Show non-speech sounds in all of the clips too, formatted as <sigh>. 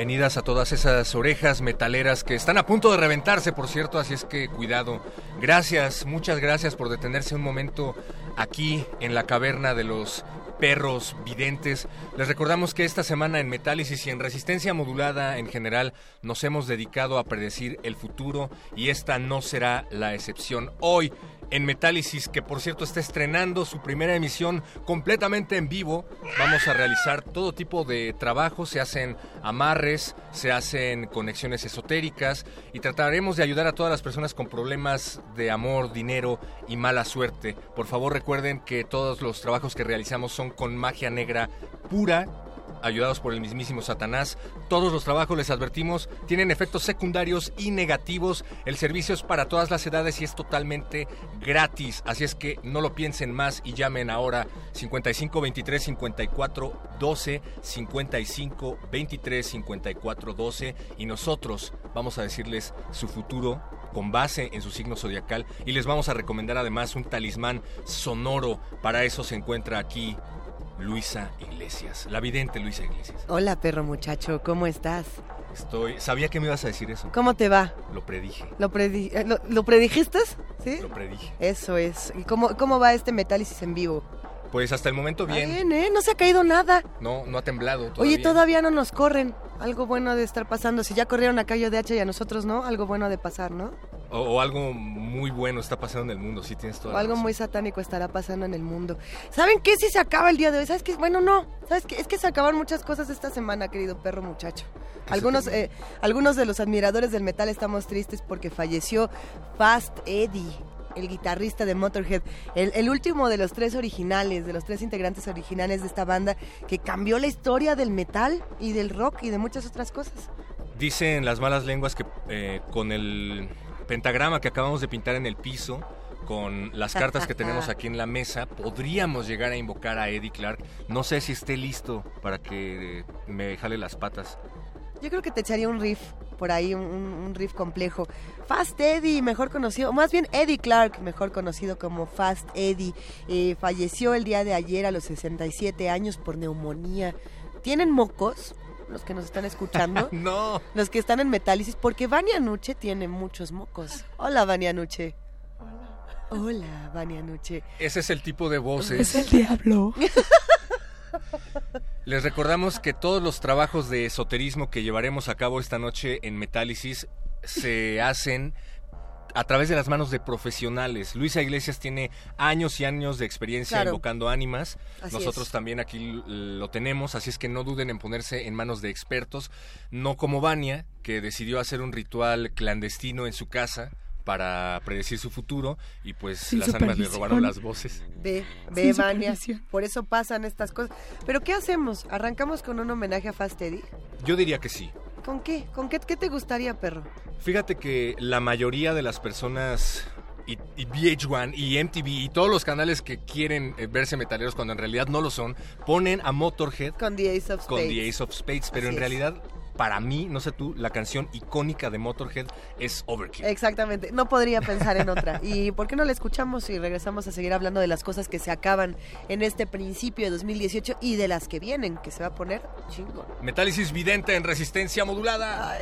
Bienvenidas a todas esas orejas metaleras que están a punto de reventarse, por cierto, así es que cuidado. Gracias, muchas gracias por detenerse un momento aquí en la caverna de los perros videntes. Les recordamos que esta semana en Metálisis y en Resistencia Modulada en general nos hemos dedicado a predecir el futuro y esta no será la excepción. Hoy en Metálisis, que por cierto está estrenando su primera emisión completamente en vivo. Vamos a realizar todo tipo de trabajos, se hacen amarres, se hacen conexiones esotéricas y trataremos de ayudar a todas las personas con problemas de amor, dinero y mala suerte. Por favor recuerden que todos los trabajos que realizamos son con magia negra pura ayudados por el mismísimo Satanás. Todos los trabajos, les advertimos, tienen efectos secundarios y negativos. El servicio es para todas las edades y es totalmente gratis. Así es que no lo piensen más y llamen ahora 55 23 54 12 55 23 54 12 y nosotros vamos a decirles su futuro con base en su signo zodiacal y les vamos a recomendar además un talismán sonoro. Para eso se encuentra aquí Luisa Iglesias, la vidente Luisa Iglesias. Hola, perro muchacho, ¿cómo estás? Estoy, sabía que me ibas a decir eso. ¿Cómo te va? Lo predije. ¿Lo, predi eh, ¿lo, predijiste? ¿Sí? Lo predije. Eso es. ¿Y cómo, cómo va este Metálisis en vivo? Pues hasta el momento bien. Bien, ¿eh? No se ha caído nada. No, no ha temblado todavía. Oye, todavía no nos corren. Algo bueno de estar pasando. Si ya corrieron a Cayo de H y a nosotros no, algo bueno de pasar, ¿no? O, algo muy bueno está pasando en el mundo, sí tienes toda O algo muy satánico estará pasando en el mundo. ¿Saben qué? Si se acaba el día de hoy. ¿Sabes qué? Bueno, no. ¿Sabes qué? Es que se acaban muchas cosas esta semana, querido perro muchacho. Algunos, eh, algunos de los admiradores del metal estamos tristes porque falleció Fast Eddie el guitarrista de Motorhead, el, último de los tres originales, de los tres integrantes originales de esta banda, que cambió la historia del metal y del rock y de muchas otras cosas. Dicen las malas lenguas que eh, con el pentagrama que acabamos de pintar en el piso, con las cartas que tenemos aquí en la mesa, podríamos llegar a invocar a Eddie Clark. No sé si esté listo para que me jale las patas. Yo creo que te echaría un riff por ahí, un, riff complejo. Fast Eddie, mejor conocido, más bien Eddie Clark, mejor conocido como Fast Eddie, eh, falleció el día de ayer a los 67 años por neumonía. ¿Tienen mocos? Los que nos están escuchando. <laughs> no. Los que están en Metálisis, porque Vania Nuche tiene muchos mocos. Hola, Vania Nuche. Hola, Vania Nuche. Ese es el tipo de voces. Es el diablo. <laughs> Les recordamos que todos los trabajos de esoterismo que llevaremos a cabo esta noche en Metálisis se hacen a través de las manos de profesionales. Luisa Iglesias tiene años y años de experiencia Claro. invocando ánimas. Así Nosotros es. también aquí lo tenemos, así es que no duden en ponerse en manos de expertos, no como Vania, que decidió hacer un ritual clandestino en su casa para predecir su futuro y pues Sin las ánimas le robaron las voces. Ve, ve, Vania. Por eso pasan estas cosas. Pero ¿qué hacemos? ¿Arrancamos con un homenaje a Fast Eddie? Yo diría que sí. ¿Con qué? ¿Con qué, qué te gustaría, perro? Fíjate que la mayoría de las personas y, y VH1 y MTV y todos los canales que quieren eh, verse metaleros cuando en realidad no lo son, ponen a Motorhead Con The Ace of con Spades. The Ace of Spades, pero Así en es. Para mí, no sé tú, la canción icónica de Motorhead es Overkill. Exactamente, no podría pensar en otra. ¿Y por qué no la escuchamos y regresamos a seguir hablando de las cosas que se acaban en este principio de 2018 y de las que vienen, que se va a poner chingón? Metálisis vidente en resistencia modulada.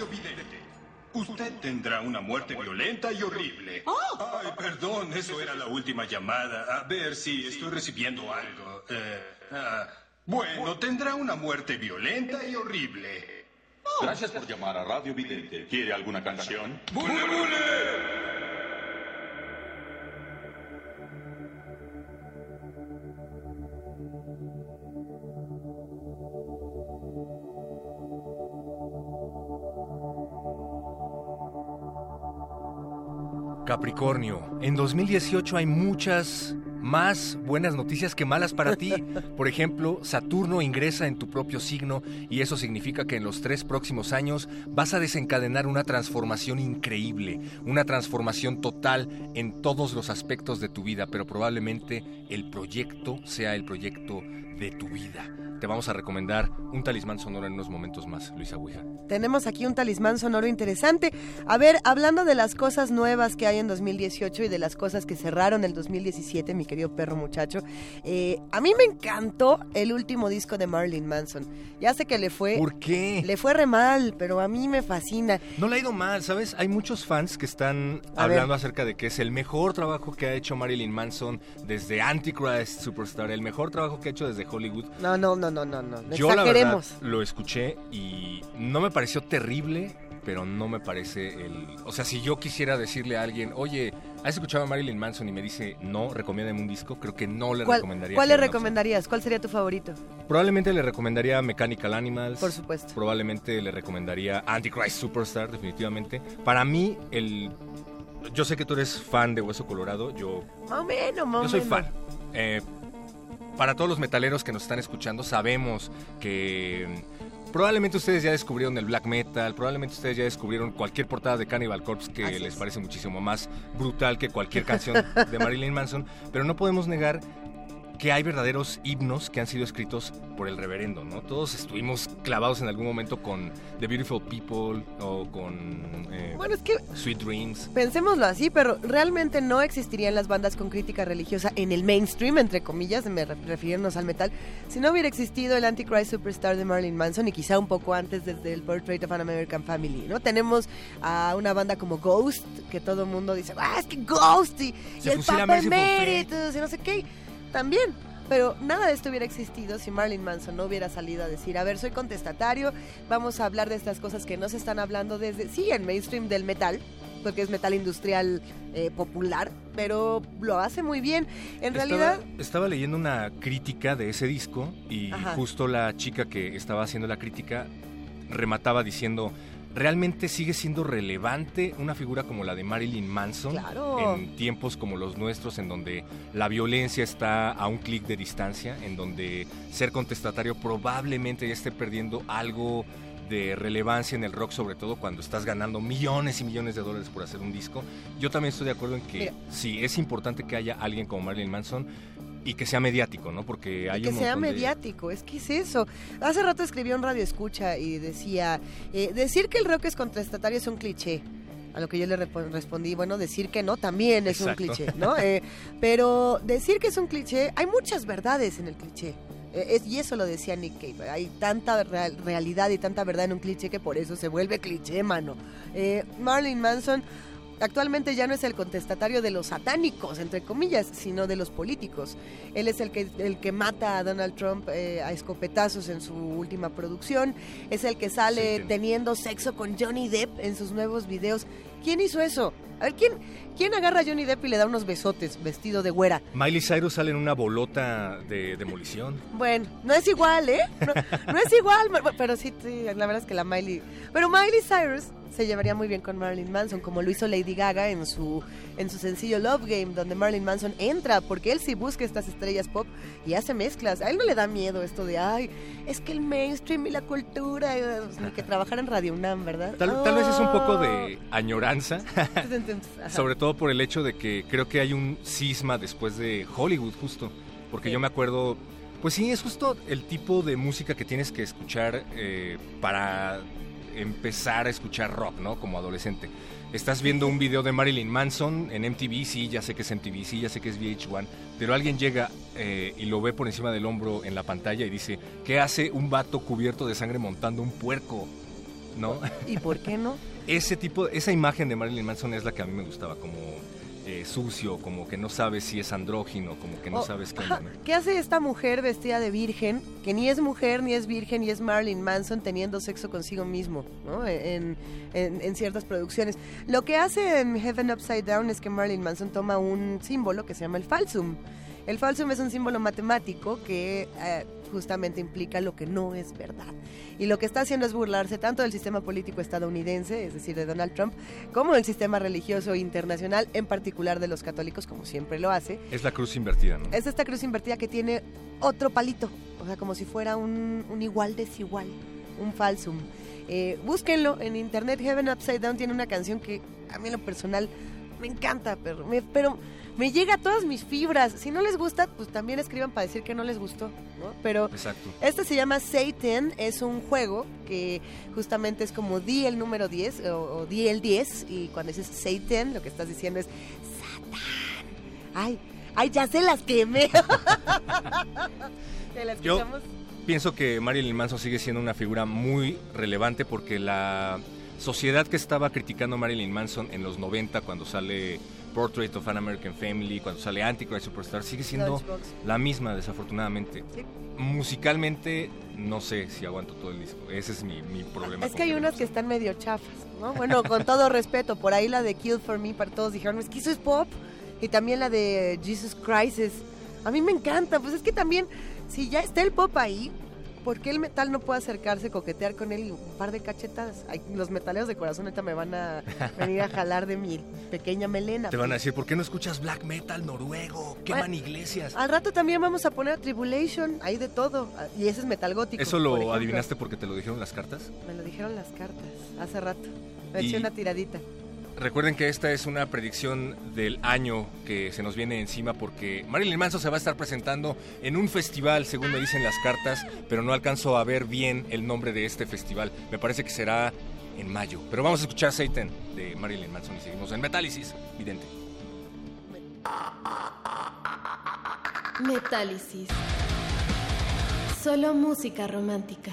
Radio Vidente. Usted tendrá una muerte violenta y horrible. Ay, perdón, eso era la última llamada. A ver si estoy recibiendo algo. Eh, ah, bueno, tendrá una muerte violenta y horrible. Gracias por llamar a Radio Vidente. ¿Quiere alguna canción? ¡Bule, bule! Capricornio, en 2018 hay muchas más buenas noticias que malas para ti. <laughs> Por ejemplo, Saturno ingresa en tu propio signo y eso significa que en los tres próximos años vas a desencadenar una transformación increíble, una transformación total en todos los aspectos de tu vida, pero probablemente el proyecto sea el proyecto de tu vida te vamos a recomendar un talismán sonoro en unos momentos más, Luisa Ouija. Tenemos aquí un talismán sonoro interesante. A ver, hablando de las cosas nuevas que hay en 2018 y de las cosas que cerraron el 2017, mi querido perro muchacho, eh, a mí me encantó el último disco de Marilyn Manson. Ya sé que le fue... ¿Por qué? Le fue re mal, pero a mí me fascina. No le ha ido mal, ¿sabes? Hay muchos fans que están hablando acerca de que es el mejor trabajo que ha hecho Marilyn Manson desde Antichrist Superstar, el mejor trabajo que ha hecho desde Hollywood. No, no, no, no, no, no. Yo la verdad lo escuché y no me pareció terrible, pero no me parece el... O sea, si yo quisiera decirle a alguien, oye, ¿has escuchado a Marilyn Manson? Y me dice, no, recomiéndame un disco, creo que no le recomendaría. ¿Cuál le recomendarías? ¿Cuál sería tu favorito? Probablemente le recomendaría Mechanical Animals. Por supuesto. Probablemente le recomendaría Antichrist Superstar, definitivamente. Para mí, el... Yo sé que tú eres fan de Hueso Colorado, yo... Más o menos, Yo soy fan. Eh, para todos los metaleros que nos están escuchando, sabemos que probablemente ustedes ya descubrieron el black metal, probablemente ustedes ya descubrieron cualquier portada de Cannibal Corpse que les parece muchísimo más brutal que cualquier <laughs> canción de Marilyn Manson, pero no podemos negar que hay verdaderos himnos que han sido escritos por el reverendo, ¿no? Todos estuvimos clavados en algún momento con The Beautiful People o con eh, bueno, es que Sweet Dreams. Pensémoslo así, pero realmente no existirían las bandas con crítica religiosa en el mainstream, entre comillas, me refiriéndonos al metal, si no hubiera existido el Antichrist Superstar de Marilyn Manson y quizá un poco antes desde el Portrait of an American Family, ¿no? Tenemos a una banda como Ghost, que todo el mundo dice, ah, es que Ghost y, el Papa Emeritus y no sé qué también. Pero nada de esto hubiera existido si Marilyn Manson no hubiera salido a decir, a ver, soy contestatario, vamos a hablar de estas cosas que no se están hablando desde, sí, en mainstream del metal, porque es metal industrial eh, popular, pero lo hace muy bien. En realidad... Estaba leyendo una crítica de ese disco y justo la chica que estaba haciendo la crítica remataba diciendo realmente sigue siendo relevante una figura como la de Marilyn Manson en tiempos como los nuestros, en donde la violencia está a un clic de distancia, en donde ser contestatario probablemente ya esté perdiendo algo de relevancia en el rock, sobre todo cuando estás ganando millones y millones de dólares por hacer un disco. Yo también estoy de acuerdo en que sí, es importante que haya alguien como Marilyn Manson, y que sea mediático, ¿no? Porque hay que sea mediático, es que es eso. Hace rato escribió en Radio Escucha y decía, eh, decir que el rock es contestatario es un cliché. A lo que yo le respondí, bueno, decir que no también es un cliché, ¿no? Eh, pero decir que es un cliché, hay muchas verdades en el cliché. Eh, y eso lo decía Nick Cave. Hay tanta realidad y tanta verdad en un cliché que por eso se vuelve cliché, mano. Marlene Manson Actualmente ya no es el contestatario de los satánicos, entre comillas, sino de los políticos. Él es el que, el que mata a Donald Trump eh, a escopetazos en su última producción. Es el que sale teniendo sexo con Johnny Depp en sus nuevos videos. ¿Quién hizo eso? A ver, ¿quién, ¿quién agarra a Johnny Depp y le da unos besotes vestido de güera? Miley Cyrus sale en una bolota de demolición. Bueno, no es igual, ¿eh? No, es igual, pero sí, la verdad es que la Miley... Pero Miley Cyrus se llevaría muy bien con Marilyn Manson, como lo hizo Lady Gaga en su, en su sencillo Love Game, donde Marilyn Manson entra, porque él sí busca estas estrellas pop y hace mezclas. A él no le da miedo esto de, ay, es que el mainstream y la cultura, ni que trabajar en Radio UNAM, ¿verdad? Tal, tal vez es un poco de oh. añoranza, <laughs> sobre todo por el hecho de que creo que hay un cisma después de Hollywood, justo, porque yo me acuerdo pues sí, es justo el tipo de música que tienes que escuchar eh, para empezar a escuchar rock, ¿no? Como adolescente. Estás viendo un video de Marilyn Manson en MTV, sí, ya sé que es MTV, sí, ya sé que es VH1, pero alguien llega eh, y lo ve por encima del hombro en la pantalla y dice, ¿qué hace un vato cubierto de sangre montando un puerco? ¿no? ¿Y por qué no? <laughs> Ese tipo, esa imagen de Marilyn Manson es la que a mí me gustaba, como eh, sucio, como que no sabes si es andrógino, como que no Oh, sabes qué. ¿Qué hace esta mujer vestida de virgen, que ni es mujer, ni es virgen, ni es Marilyn Manson teniendo sexo consigo mismo, ¿no? En, en- en ciertas producciones. Lo que hace en Heaven Upside Down es que Marilyn Manson toma un símbolo que se llama el falsum. El falsum es un símbolo matemático que eh, justamente implica lo que no es verdad. Y lo que está haciendo es burlarse tanto del sistema político estadounidense, es decir, de Donald Trump, como del sistema religioso internacional, en particular de los católicos, como siempre lo hace. Es la cruz invertida, ¿no? Es esta cruz invertida que tiene otro palito, o sea, como si fuera un, un igual desigual, un falsum. Eh, búsquenlo en internet, Heaven Upside Down tiene una canción que a mí en lo personal me encanta, pero me, pero me llega a todas mis fibras. Si no les gusta, pues también escriban para decir que no les gustó, ¿no? Pero Exacto. este se llama Satan, es un juego que justamente es como di el número 10 o, o di el 10 y cuando dices Satan lo que estás diciendo es Satán. Ay, ay, ya se las quemé. <laughs> ¿Te la Yo-? Pienso que Marilyn Manson sigue siendo una figura muy relevante porque la sociedad que estaba criticando a Marilyn Manson en los 90 cuando sale Portrait of an American Family, cuando sale Antichrist Superstar, sigue siendo Lunchbox. la misma desafortunadamente. Sí. Musicalmente no sé si aguanto todo el disco, ese es mi, mi problema. Es que hay unas que están medio chafas, ¿no? Bueno, con todo respeto, por ahí la de Kill for Me, para todos dijeron, es que eso es pop. Y también la de Jesus Christ es- A mí me encanta, pues es que también, si ya está el pop ahí, ¿por qué el metal no puede acercarse, coquetear con él y un par de cachetadas? Ay, los metaleros de corazón ahorita me van a <laughs> venir a jalar de mi pequeña melena. Te van a decir, ¿por qué no escuchas black metal noruego? Queman Bueno, iglesias. Al rato también vamos a poner Tribulation, hay de todo. Ah, Y ese es metal gótico. ¿Eso lo adivinaste porque te lo dijeron las cartas? Me lo dijeron las cartas, hace rato. Me eché Y- una tiradita. Recuerden que esta es una predicción del año que se nos viene encima porque Marilyn Manson se va a estar presentando en un festival, según me dicen las cartas, pero no alcanzo a ver bien el nombre de este festival. Me parece que será en mayo. Pero vamos a escuchar Satan de Marilyn Manson y seguimos en Metálisis, vidente. Metálisis. Solo música romántica.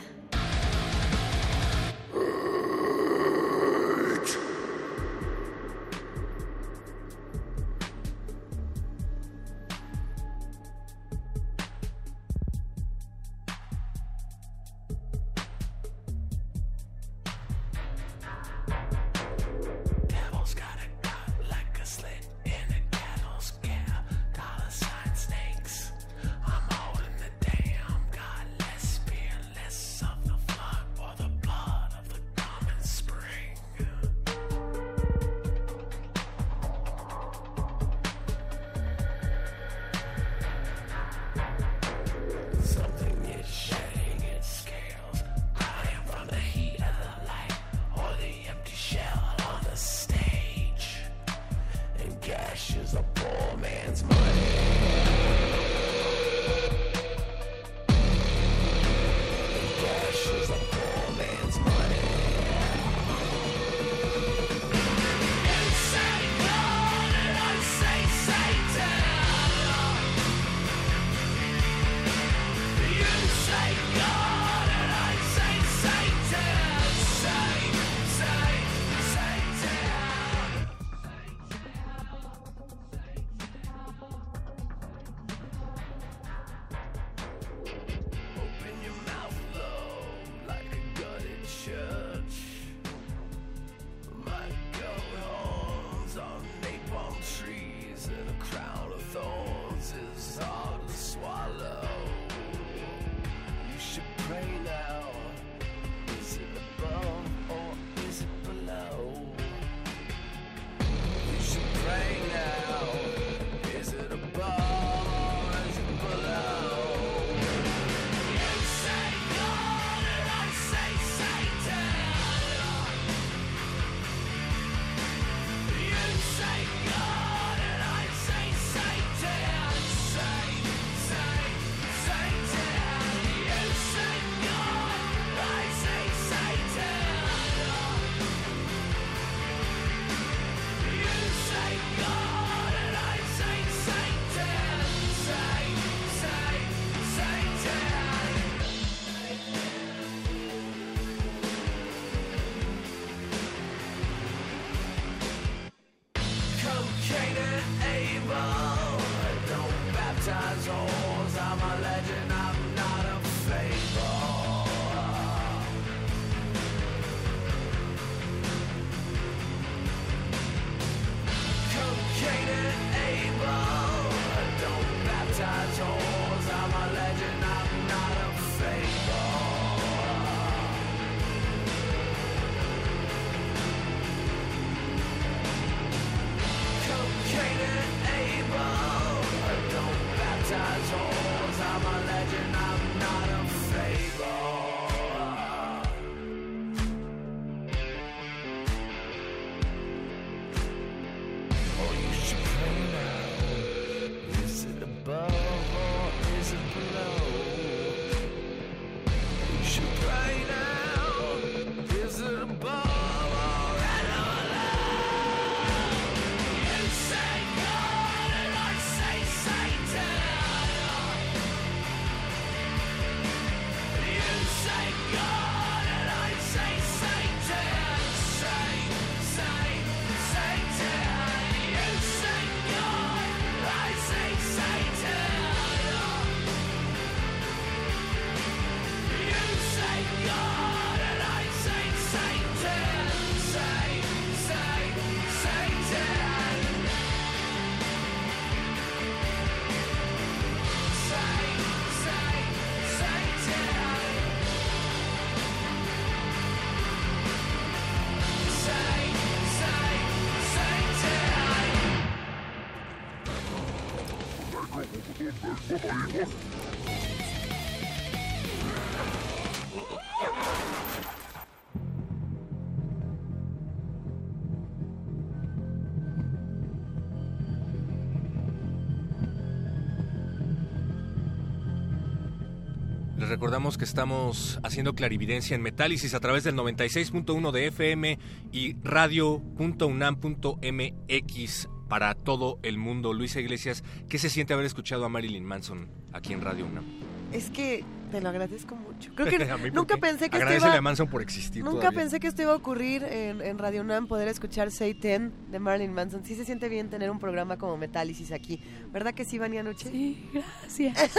Recordamos que estamos haciendo clarividencia en Metálisis a través del 96.1 de FM y radio.unam.mx para todo el mundo. Luisa Iglesias, ¿qué se siente haber escuchado a Marilyn Manson aquí en Radio UNAM? Es que te lo agradezco mucho. Creo que <laughs> A mí, ¿por nunca qué? pensé que esto Agradecele iba... a Manson por existir Nunca todavía. pensé que esto iba a ocurrir en, en Radio UNAM, poder escuchar Say Ten de Marilyn Manson. Sí se siente bien tener un programa como Metálisis aquí. ¿Verdad que sí, Vania Noche? Sí, gracias.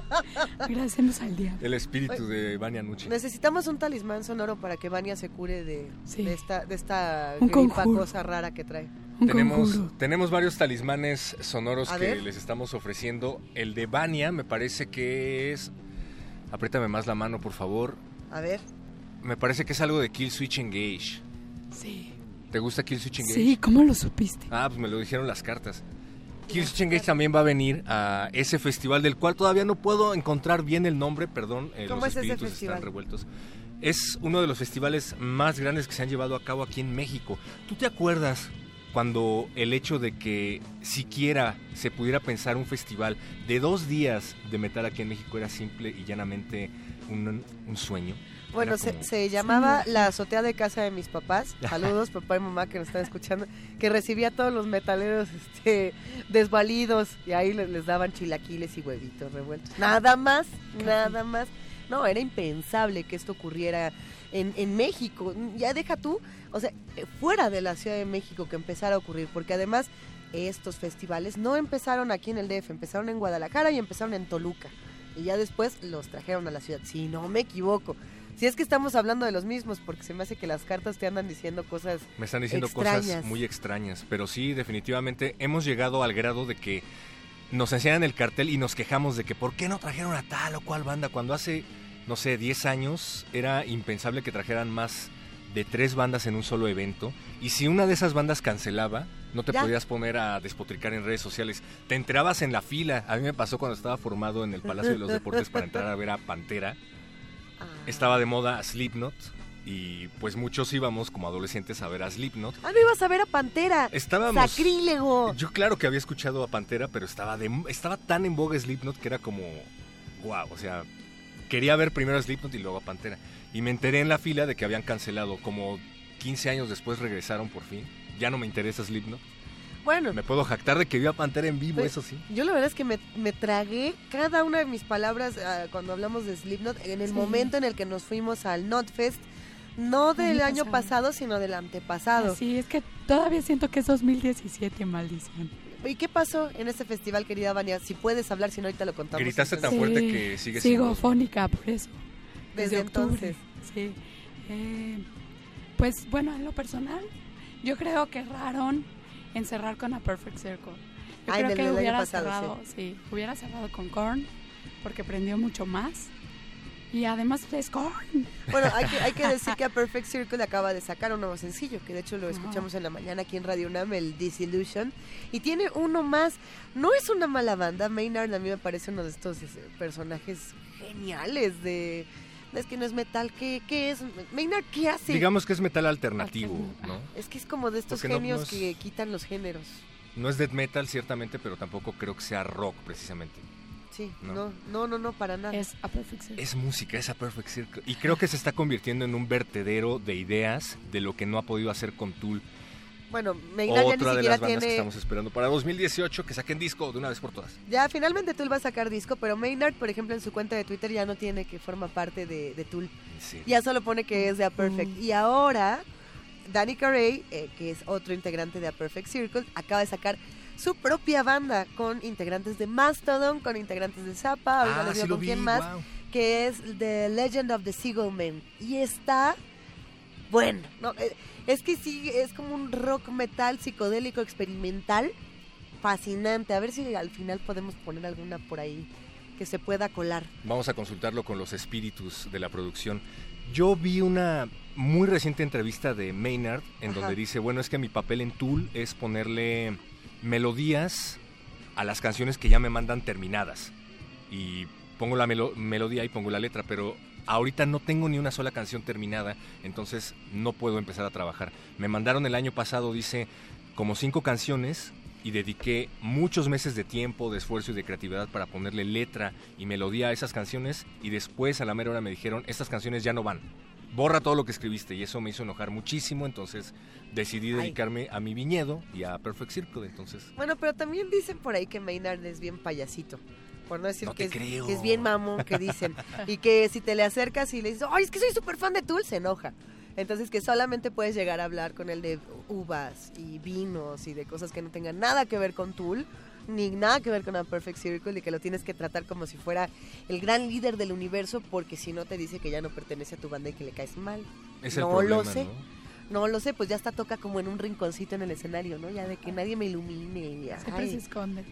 <laughs> Agradecemos al diablo. El espíritu de Vania Nucci. Necesitamos un talismán sonoro para que Vania se cure de, Sí. de esta, de esta gripa cosa rara que trae. Un Tenemos, conjuro. tenemos varios talismanes sonoros A que ver. les estamos ofreciendo. El de Vania me parece que es... Apriétame más la mano, por favor. A ver. Me parece que es algo de Kill Switch Engage. Sí. ¿Te gusta Kill Switch Engage? Sí, ¿cómo lo supiste? Ah, pues me lo dijeron las cartas. Kill Switch Engage también va a venir a ese festival del cual todavía no puedo encontrar bien el nombre, perdón, eh, ¿Cómo los es ese espíritus festival? están revueltos. Es uno de los festivales más grandes que se han llevado a cabo aquí en México. ¿Tú te acuerdas cuando el hecho de que siquiera se pudiera pensar un festival de dos días de metal aquí en México era simple y llanamente un, un sueño? Bueno, se llamaba la azotea de casa de mis papás. <laughs> Saludos, papá y mamá que nos están escuchando. Que recibía a todos los metaleros este, desvalidos y ahí les, les daban chilaquiles y huevitos revueltos. Nada más, nada más. No, era impensable que esto ocurriera en, en México. Ya deja tú, o sea, eh, fuera de la Ciudad de México que empezara a ocurrir, porque además estos festivales no empezaron aquí en el DF, empezaron en Guadalajara y empezaron en Toluca. Y ya después los trajeron a la ciudad, si no me equivoco. Si es que estamos hablando de los mismos, porque se me hace que las cartas te andan diciendo cosas Me están diciendo extrañas. cosas muy extrañas, pero sí, definitivamente hemos llegado al grado de que nos enseñan el cartel y nos quejamos de que por qué no trajeron a tal o cual banda cuando hace, no sé, 10 años era impensable que trajeran más de tres bandas en un solo evento y si una de esas bandas cancelaba, no te Ya. podías poner a despotricar en redes sociales. Te enterabas en la fila. A mí me pasó cuando estaba formado en el Palacio de los Deportes para entrar a ver a Pantera. Estaba de moda Slipknot y pues muchos íbamos como adolescentes a ver a Slipknot. Ah, no ibas a ver a Pantera. Estábamos- Sacrílego. Yo claro que había escuchado a Pantera, pero estaba de, estaba tan en boga Slipknot que era como wow, o sea, quería ver primero a Slipknot y luego a Pantera. Y me enteré en la fila de que habían cancelado, como 15 años después regresaron por fin. Ya no me interesa Slipknot. Bueno, Me puedo jactar de que vi a Pantera en vivo, Pues, eso sí. yo la verdad es que me, me tragué cada una de mis palabras ah, cuando hablamos de Slipknot en el Sí. momento en el que nos fuimos al Notfest, no del Año año pasado. pasado, sino del antepasado. Sí, es que todavía siento que es 2017, maldición. ¿Y qué pasó en este festival, querida Vania? Si puedes hablar, si no, ahorita lo contamos. Gritaste tan entonces. fuerte Sí, que sigues Sigo fónica por eso. Desde octubre, entonces. Sí. Eh, pues bueno, en lo personal, yo creo que erraron en cerrar con A Perfect Circle. Yo en creo que hubiera pasado, cerrado, sí. hubiera cerrado con Korn porque prendió mucho más. Y además es Korn. Bueno, hay que, hay que <laughs> decir que a Perfect Circle acaba de sacar un nuevo sencillo, que de hecho lo escuchamos en la mañana aquí en Radio UNAM, el Disillusion. Y tiene uno más. No es una mala banda. Maynard a mí me parece uno de estos este, personajes geniales de... Es que no es metal. ¿Qué, qué es? Maynard, ¿qué hace? Digamos que es metal alternativo, ¿no? Es que es como de estos Porque no- genios no es- que quitan los géneros. No es death metal ciertamente, pero tampoco creo que sea rock precisamente. Sí, No. no, no, no, no, para nada. Es A Perfect Circle. Es música, es a Perfect Circle. Y creo que se está convirtiendo en un vertedero de ideas de lo que no ha podido hacer con Tool. Bueno, Maynard ya ni Otra de siquiera las bandas que tiene... estamos esperando para 2018, que saquen disco de una vez por todas. Ya finalmente Tool va a sacar disco, pero Maynard, por ejemplo, en su cuenta de Twitter ya no tiene que forma parte de, de Tool. Sí. Ya solo pone que es de A Perfect. Y ahora, Danny Carey, eh, que es otro integrante de A Perfect Circle, acaba de sacar su propia banda con integrantes de Mastodon, con integrantes de Zappa, ahorita Ah, les digo sí lo con vi, quién más, wow. que es The Legend of the Seagull Man. Y está bueno, no, eh, es que sí, es como un rock metal psicodélico experimental fascinante. A ver si al final podemos poner alguna por ahí que se pueda colar. Vamos a consultarlo con los espíritus de la producción. Yo vi una muy reciente entrevista de Maynard en Ajá. donde dice, bueno, es que mi papel en Tool es ponerle melodías a las canciones que ya me mandan terminadas. Y pongo la melo- melodía y pongo la letra, pero ahorita no tengo ni una sola canción terminada, entonces no puedo empezar a trabajar. Me mandaron el año pasado, dice, como cinco canciones y dediqué muchos meses de tiempo, de esfuerzo y de creatividad para ponerle letra y melodía a esas canciones y después a la mera hora me dijeron, estas canciones ya no van. Borra todo lo que escribiste y eso me hizo enojar muchísimo, entonces decidí dedicarme a mi viñedo y a Perfect Circle, entonces Bueno, pero también dicen por ahí que Maynard es bien payasito. Por no decir No que, te es, creo. que es bien mamón, que dicen. y que si te le acercas y le dices, ¡ay, es que soy súper fan de Tool! Se enoja. Entonces que solamente puedes llegar a hablar con él de uvas y vinos y de cosas que no tengan nada que ver con Tool, ni nada que ver con A Perfect Circle y que lo tienes que tratar como si fuera el gran líder del universo porque si no te dice que ya no pertenece a tu banda y que le caes mal. es el no problema, lo sé. ¿no? No lo sé, pues ya está toca como en un rinconcito en el escenario, ¿no? Ya de que nadie me ilumine. y, Siempre ay, se esconde.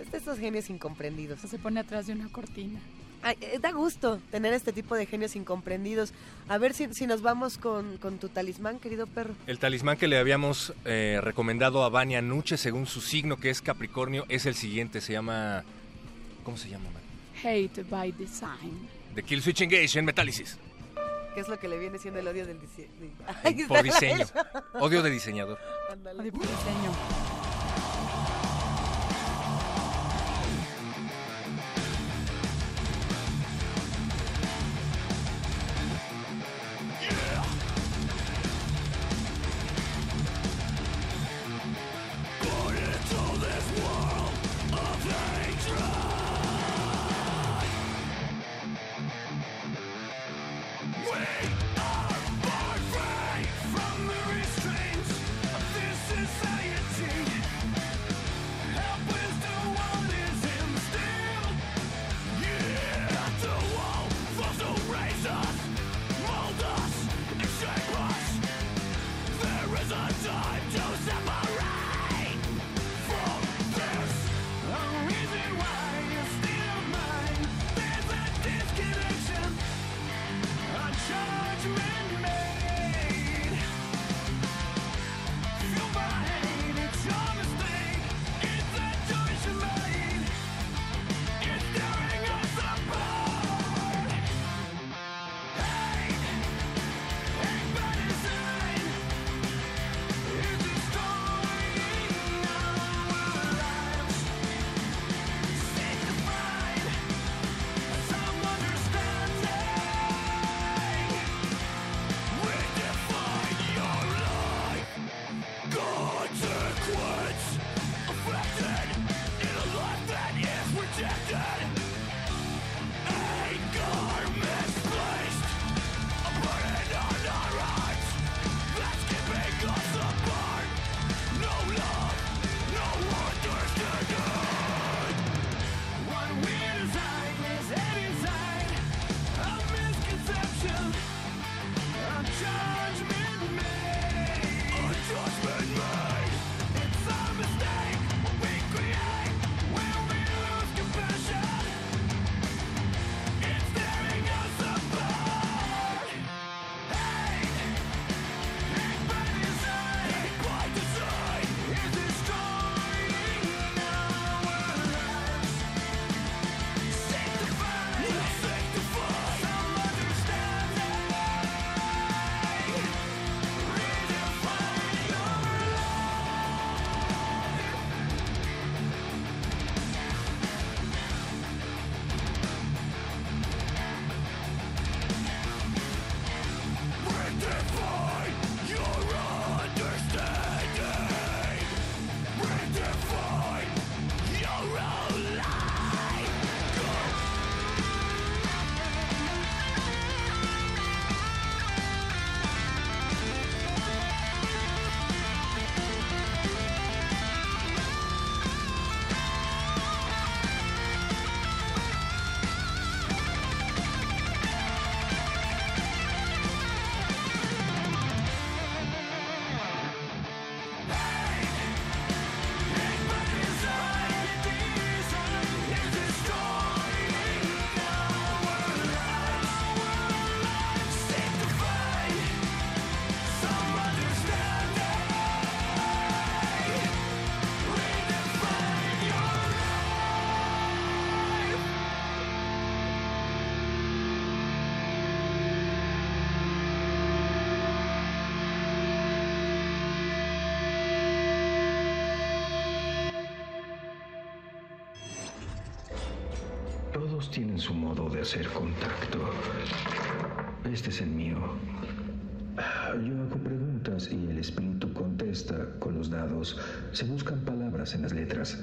Es de estos genios incomprendidos. Se pone atrás de una cortina. Ay, eh, da gusto tener este tipo de genios incomprendidos. A ver si, si nos vamos con, con tu talismán, querido perro. El talismán que le habíamos eh, recomendado a Vania Nuche según su signo que es Capricornio es el siguiente, se llama... ¿Cómo se llama? man? Hate by design. The Kill Switch Engage en Metálisis. ¿Qué es lo que le viene siendo el odio del diseño? Por <laughs> diseño. Odio de diseñador. Odio por diseño. Modo de hacer contacto. Este es el mío. Yo hago preguntas y el espíritu contesta con los dados. Se buscan palabras en las letras.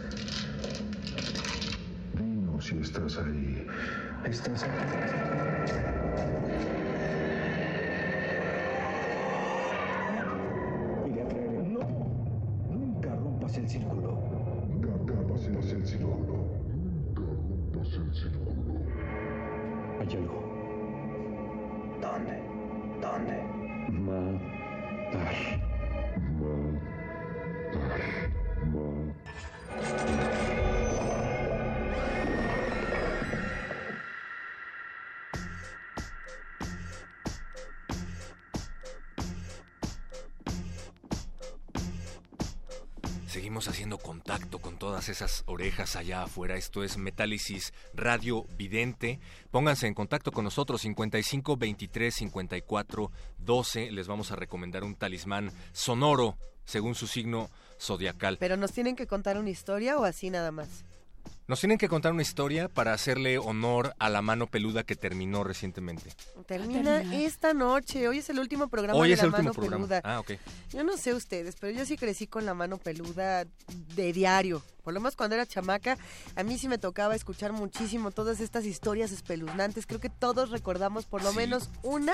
Dinos si estás ahí. Estás ahí. Todas esas orejas allá afuera. Esto es Metálisis Radio Vidente. Pónganse en contacto con nosotros 55 23 54 12. Les vamos a recomendar un talismán sonoro según su signo zodiacal. Pero nos tienen que contar una historia o así nada más. Nos tienen que contar una historia para hacerle honor a la mano peluda que terminó recientemente. Termina esta noche. Hoy es el último programa Hoy de es la el último mano programa. peluda. Ah, ok. Yo no sé ustedes, pero yo sí crecí con la mano peluda de diario. Por lo menos cuando era chamaca, a mí sí me tocaba escuchar muchísimo todas estas historias espeluznantes. Creo que todos recordamos por lo Sí. menos una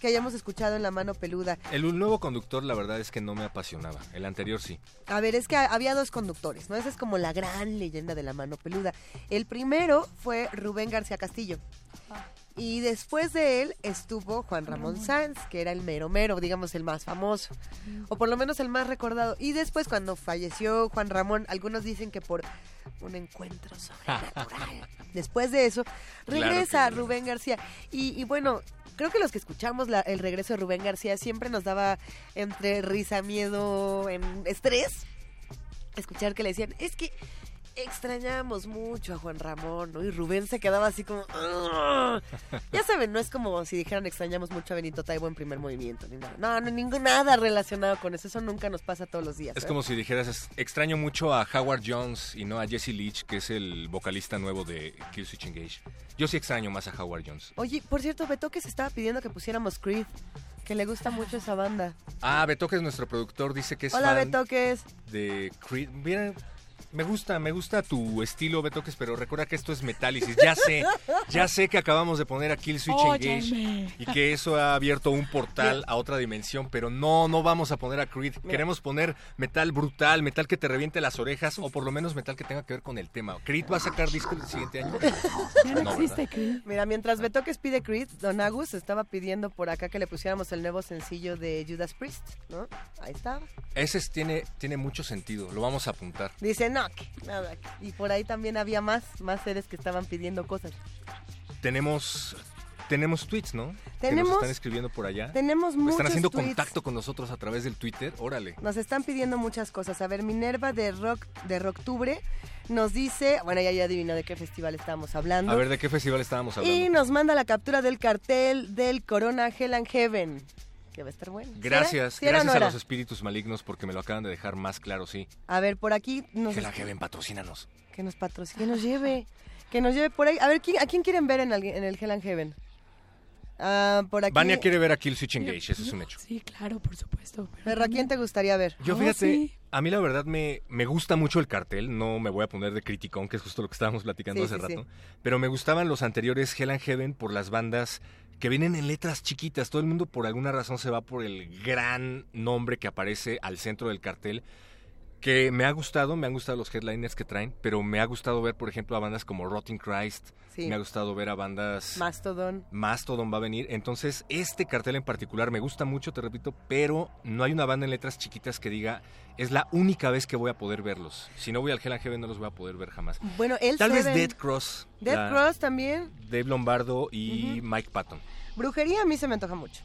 que hayamos escuchado en la mano peluda. El nuevo conductor, la verdad es que no me apasionaba. El anterior sí. A ver, es que ha- había dos conductores, ¿no? Esa es como la gran leyenda de la mano peluda. El primero fue Rubén García Castillo. Y después de él estuvo Juan Ramón Sanz, que era el mero mero, digamos el más famoso, o por lo menos el más recordado. Y después cuando falleció Juan Ramón, algunos dicen que por un encuentro sobrenatural. <laughs> Después de eso, regresa. Rubén García. Y, y bueno, creo que los que escuchamos la- el regreso de Rubén García siempre nos daba entre risa, miedo, en estrés. Escuchar que le decían, es que extrañamos mucho a Juan Ramón, ¿no? Y Rubén se quedaba así como... "Ugh". Ya saben, no es como si dijeran extrañamos mucho a Benito Taibo en primer movimiento, ni nada. No, no, ningún, nada relacionado con eso. Eso nunca nos pasa todos los días. Es ¿eh? como si dijeras, "Es- extraño mucho a Howard Jones y no a Jesse Leach, que es el vocalista nuevo de Killswitch Engage. Yo sí extraño más a Howard Jones. Oye, por cierto, Beto que se estaba pidiendo que pusiéramos Creed, que le gusta mucho esa banda. Ah, Betoques, nuestro productor, dice que es Hola, fan Betoques. de Creed. Mira, me gusta, me gusta tu estilo, Betoques, pero recuerda que esto es Metálisis. Ya sé, ya sé que acabamos de poner a Killswitch Óyeme. Engage y que eso ha abierto un portal a otra dimensión, pero no, no vamos a poner a Creed. Queremos poner metal brutal, metal que te reviente las orejas o por lo menos metal que tenga que ver con el tema. ¿Creed va a sacar disco el siguiente año? Ya no, No, existe Creed. Mira, mientras Betoques pide Creed, Don Agus estaba pidiendo por acá que le pusiéramos el nuevo sencillo de Judas Priest, ¿no? Ahí está. Ese es- tiene, tiene mucho sentido, lo vamos a apuntar. Dice, no, que nada. Y por ahí también había más, más seres que estaban pidiendo cosas. Tenemos tenemos tweets, ¿no? que Tenemos- nos están escribiendo por allá. tenemos Están muchos haciendo tweets. contacto con nosotros a través del Twitter. Órale. Nos están pidiendo muchas cosas. A ver, Minerva de Rock de Rocktubre nos dice, bueno, ya ya adivinó de qué festival estábamos hablando. A ver, ¿de qué festival estábamos hablando? y nos manda la captura del cartel del Corona Hell and Heaven. Que va a estar bueno. Gracias, ¿Sí era o no gracias a los espíritus malignos porque me lo acaban de dejar más claro, sí. A ver, por aquí nos Hell and Heaven, patrocínanos. que nos patrocine, que nos lleve, que nos lleve por ahí. A ver, ¿quién- ¿a quién quieren ver en, el- en el Hell and Heaven? Ah, por aquí. Vania quiere ver a Killswitch Engage, eso es un hecho. Sí, claro, por supuesto. pero ¿a quién te gustaría ver? Yo Oh, fíjate, sí. a mí la verdad me, me gusta mucho el cartel, no me voy a poner de criticón, que es justo lo que estábamos platicando Sí, hace sí, rato, pero me gustaban los anteriores Hell and Heaven por las bandas que vienen en letras chiquitas. Todo el mundo por alguna razón se va por el gran nombre que aparece al centro del cartel. Que me ha gustado, me han gustado los headliners que traen, pero me ha gustado ver, por ejemplo, a bandas como Rotting Christ, Sí. me ha gustado ver a bandas Mastodon. Mastodon va a venir. Entonces, este cartel en particular me gusta mucho, te repito, pero no hay una banda en letras chiquitas que diga, es la única vez que voy a poder verlos. Si no voy al Hell and Heaven no los voy a poder ver jamás. Bueno, el Tal vez. Dead Cross. Dead Cross también. Dave Lombardo y Mike Patton. Brujería a mí se me antoja mucho.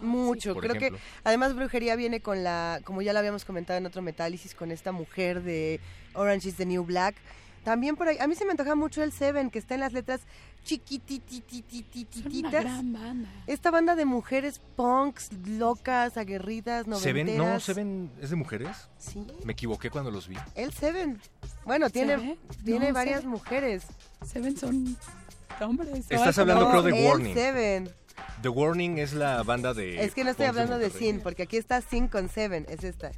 Mucho. Por Creo ejemplo. que además Brujería viene con la, como ya lo habíamos comentado en otro Metálisis, con esta mujer de Orange is the New Black. También por ahí, a mí se me antoja mucho el Seven, que está en las letras chiquititititititas. Una gran banda. Esta banda de mujeres punks, locas, aguerridas, ¿Se ven? No, noventeras. ¿se ven? ¿Es de mujeres? Sí. Me equivoqué cuando los vi. El Seven. Bueno, tiene, tiene No, varias Seven. mujeres. Seven son hombres. Estás hablando, no. creo, de el Warning. Seven. The Warning es la banda de... Es que no estoy hablando de. Sin, porque aquí está Sin con Seven, es esta.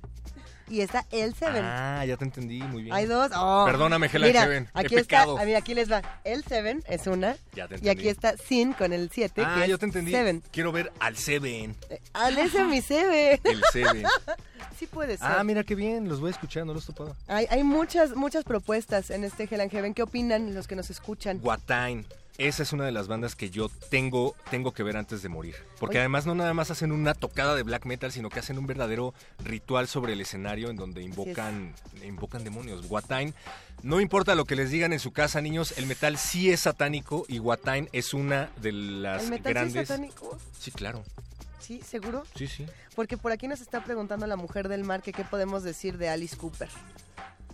Y está el Seven. Ah, ya te entendí, muy bien. Hay dos. Oh. Perdóname, Helen Mira, Heaven. He Aquí está, a mí aquí les va. El Seven es una. Ya te Y entendí. aquí está Sin con el 7, Ah, que yo te entendí. Seven. Quiero ver al Seven. Al ese mi Seven. <laughs> El Seven. <laughs> sí puede ser. Ah, mira qué bien, los voy a escuchar, no los he topado. Hay, hay muchas, muchas propuestas en este Hell and Heaven. ¿Qué opinan los que nos escuchan? Guatain. Esa es una de las bandas que yo tengo, tengo que ver antes de morir. Porque Oye. además no nada más hacen una tocada de black metal, sino que hacen un verdadero ritual sobre el escenario en donde invocan, invocan demonios. Guatain, no importa lo que les digan en su casa, niños, el metal sí es satánico y Guatain es una de las ¿El metal sí es grandes. satánico? Sí, claro. Sí, ¿seguro? Sí, sí. Porque por aquí nos está preguntando la mujer del mar que qué podemos decir de Alice Cooper.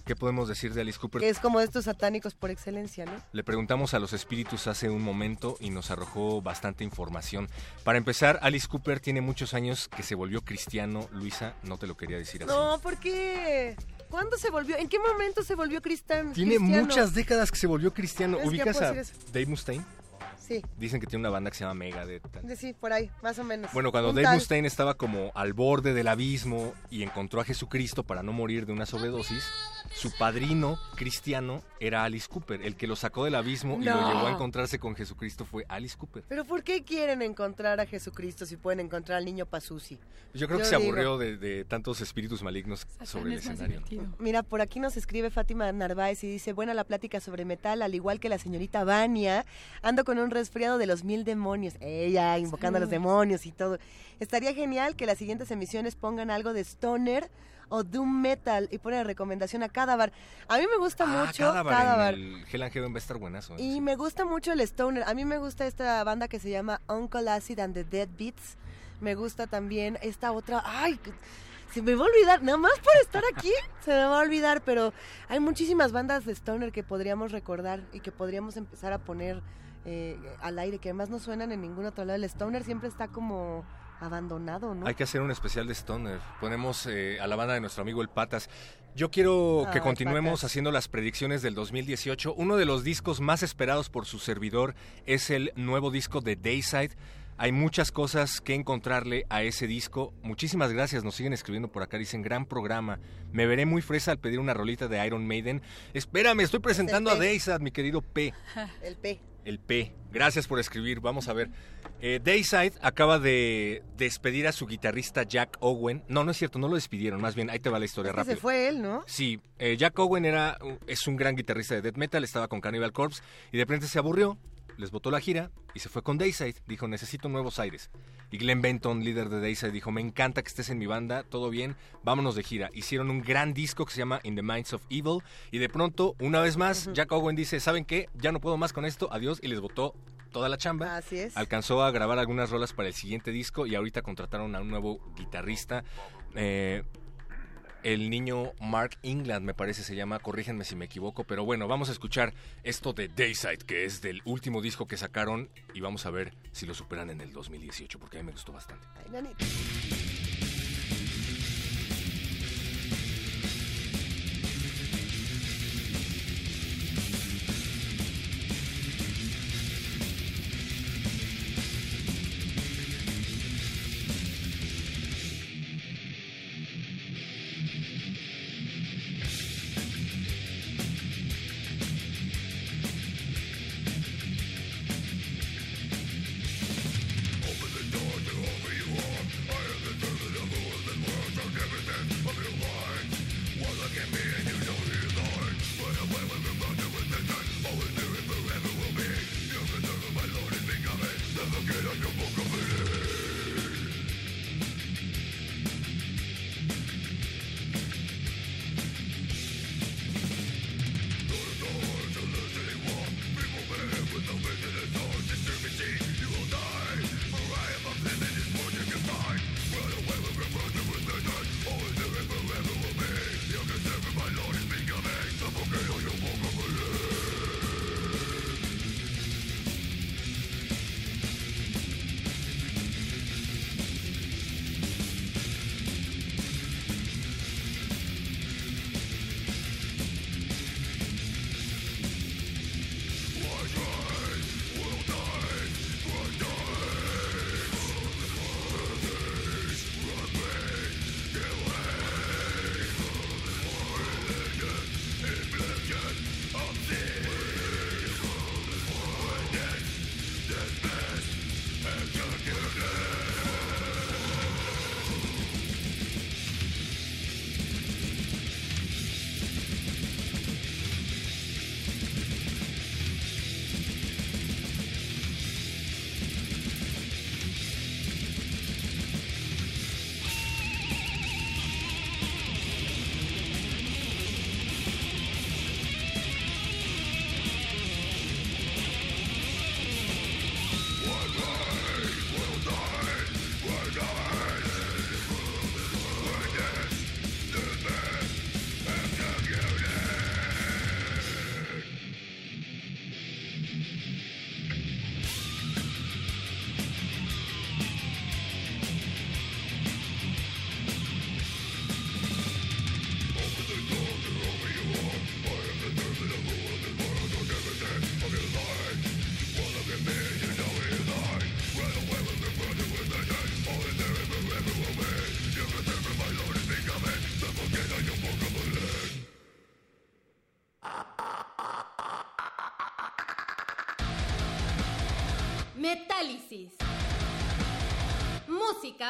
¿Qué podemos decir de Alice Cooper? Que es como de estos satánicos por excelencia, ¿no? Le preguntamos a los espíritus hace un momento y nos arrojó bastante información. Para empezar, Alice Cooper tiene muchos años que se volvió cristiano. Luisa, no te lo quería decir así. No, ¿por qué? ¿Cuándo se volvió? ¿En qué momento se volvió cristian- Tiene cristiano? muchas décadas que se volvió cristiano. ¿Ubicas puedo a. Dave Mustaine? Sí, Dicen que tiene una banda que se llama Megadeth. sí, por ahí, más o menos. Bueno, cuando Un Dave tal. Mustaine estaba como al borde del abismo y encontró a Jesucristo para no morir de una sobredosis, su padrino cristiano era Alice Cooper. El que lo sacó del abismo y lo llevó a encontrarse con Jesucristo fue Alice Cooper. ¿Pero por qué quieren encontrar a Jesucristo si pueden encontrar al niño Pazuzi? Yo creo que se digo- aburrió de, de tantos espíritus malignos sobre el escenario. Mira, por aquí nos escribe Fátima Narváez y dice, buena la plática sobre metal, al igual que la señorita Vania, ando con un resfriado de los mil demonios. Ella invocando a los demonios y todo. Estaría genial que las siguientes emisiones pongan algo de stoner o doom metal y pone recomendación a Cadavar. A mí me gusta Ah, mucho Cadavar el Hell and Heaven va a estar buenazo. ¿eh? Y me gusta mucho el stoner. A mí me gusta esta banda que se llama Uncle Acid and the Dead Beats. Me gusta también esta otra. ¡Ay! Se me va a olvidar, nada más por estar aquí, <laughs> se me va a olvidar, pero hay muchísimas bandas de stoner que podríamos recordar y que podríamos empezar a poner eh, al aire, que además no suenan en ningún otro lado. El stoner siempre está como abandonado, ¿no? Hay que hacer un especial de Stoner. Ponemos eh, a la banda de nuestro amigo El Patas. Yo quiero que Ay, continuemos haciendo las predicciones del 2018. Uno de los discos más esperados por su servidor es el nuevo disco de Dayside. Hay muchas cosas que encontrarle a ese disco. Muchísimas gracias, nos siguen escribiendo por acá. Dicen, gran programa. Me veré muy fresa al pedir una rolita de Iron Maiden. Espérame, estoy presentando a. Dayside, mi querido P. El P. El P. Gracias por escribir. Vamos a ver. Eh, Dayside acaba de despedir a su guitarrista Jack Owen. No, no es cierto, no lo despidieron. Más bien, ahí te va la historia rápida. se fue él, ¿no? Sí, eh, Jack Owen era, es un gran guitarrista de death metal, estaba con Cannibal Corpse y de repente se aburrió, les botó la gira y se fue con Dayside. Dijo, necesito nuevos aires. Y Glenn Benton, líder de Dayside, dijo, me encanta que estés en mi banda, todo bien, vámonos de gira. Hicieron un gran disco que se llama In the Minds of Evil y de pronto, una vez más, Jack Owen dice, ¿saben qué? Ya no puedo más con esto, adiós, y les botó toda la chamba. Así es. Alcanzó a grabar algunas rolas para el siguiente disco y ahorita contrataron a un nuevo guitarrista. Eh, el niño Mark England, me parece se llama, corrígenme si me equivoco, pero bueno, vamos a escuchar esto de Dayside, que es del último disco que sacaron, y vamos a ver si lo superan en el 2018, porque a mí me gustó bastante.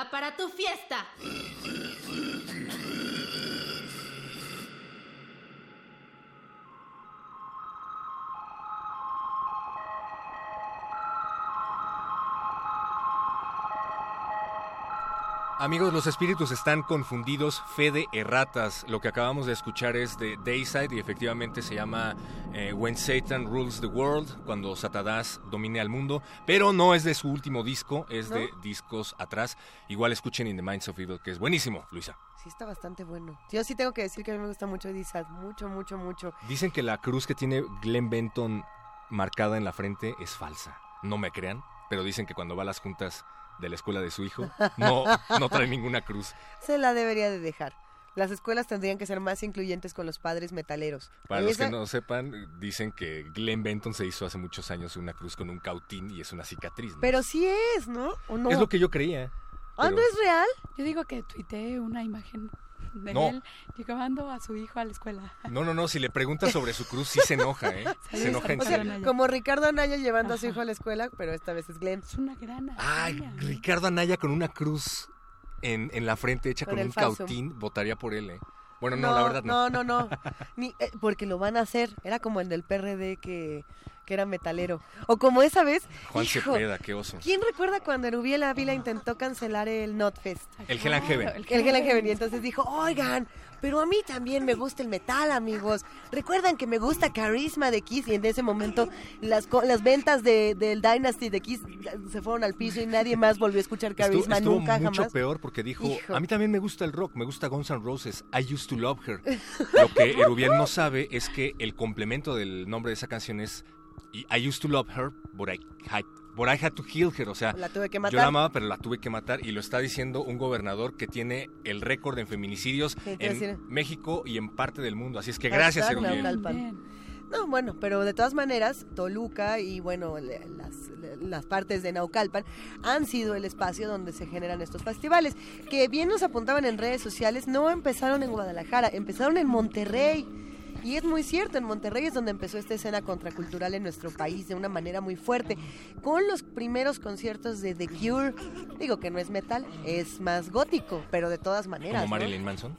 Para tu fiesta. Amigos, los espíritus están confundidos, fe de erratas. Lo que acabamos de escuchar es de Dayside y efectivamente se llama eh, When Satan Rules the World, cuando Satanás domine al mundo, pero no es de su último disco, es de discos atrás. Igual escuchen In the Minds of Evil, que es buenísimo, Luisa. Sí, está bastante bueno. Yo sí tengo que decir que a mí me gusta mucho Dizad, mucho, mucho, mucho. Dicen que la cruz que tiene Glenn Benton marcada en la frente es falsa. No me crean, pero dicen que cuando va a las juntas de la escuela de su hijo, no, no trae ninguna cruz. Se la debería de dejar. Las escuelas tendrían que ser más incluyentes con los padres metaleros. Para los esa- que no sepan, dicen que Glenn Benton se hizo hace muchos años una cruz con un cautín y es una cicatriz. ¿no? Pero sí es, ¿no? ¿O no? Es lo que yo creía. ¿Ah, pero- no es real? Yo digo que tuiteé una imagen de No. él llevando a su hijo a la escuela. No, no, no, si le preguntas sobre su cruz, sí se enoja, ¿eh? <laughs> Se enoja en O sea, serio. como Ricardo Anaya llevando a su hijo a la escuela, pero esta vez es Glenn. Es una gran Ay, Ricardo Anaya con una cruz en, en la frente hecha Con un falso. cautín, votaría por él, ¿eh? Bueno, no, la verdad no. No, no, no. <laughs> Ni, eh, porque lo van a hacer. Era como el del PRD que, que era metalero. O como esa vez. Juan hijo, Cepeda, qué oso. ¿Quién recuerda cuando Erubiel Ávila intentó cancelar el Notfest? El Hell and Heaven. El Hell and Heaven. Y entonces dijo, oigan, pero a mí también me gusta el metal, amigos. Recuerdan que me gusta Carisma de Kiss. Y en ese momento las, las ventas de, del Dynasty de Kiss se fueron al piso y nadie más volvió a escuchar Estuvo, Carisma estuvo nunca mucho jamás. peor porque dijo, Hijo. a mí también me gusta el rock, me gusta Guns N' Roses, I used to love her. Lo que Erubiel no sabe es que el complemento del nombre de esa canción es I used to love her, but I had, but I had to kill her. O sea, La tuve que yo la amaba, pero la tuve que matar. Y lo está diciendo un gobernador que tiene el récord en feminicidios en. México y en parte del mundo. Así es que gracias. No, bueno, pero de todas maneras, Toluca y bueno, las partes de Naucalpan han sido el espacio donde se generan estos festivales, que bien nos apuntaban en redes sociales, no empezaron en Guadalajara, empezaron en Monterrey. Y es muy cierto, en Monterrey es donde empezó esta escena contracultural en nuestro país de una manera muy fuerte, con los primeros conciertos de The Cure. Digo que no es metal, es más gótico, pero de todas maneras. Como ¿no? Marilyn Manson.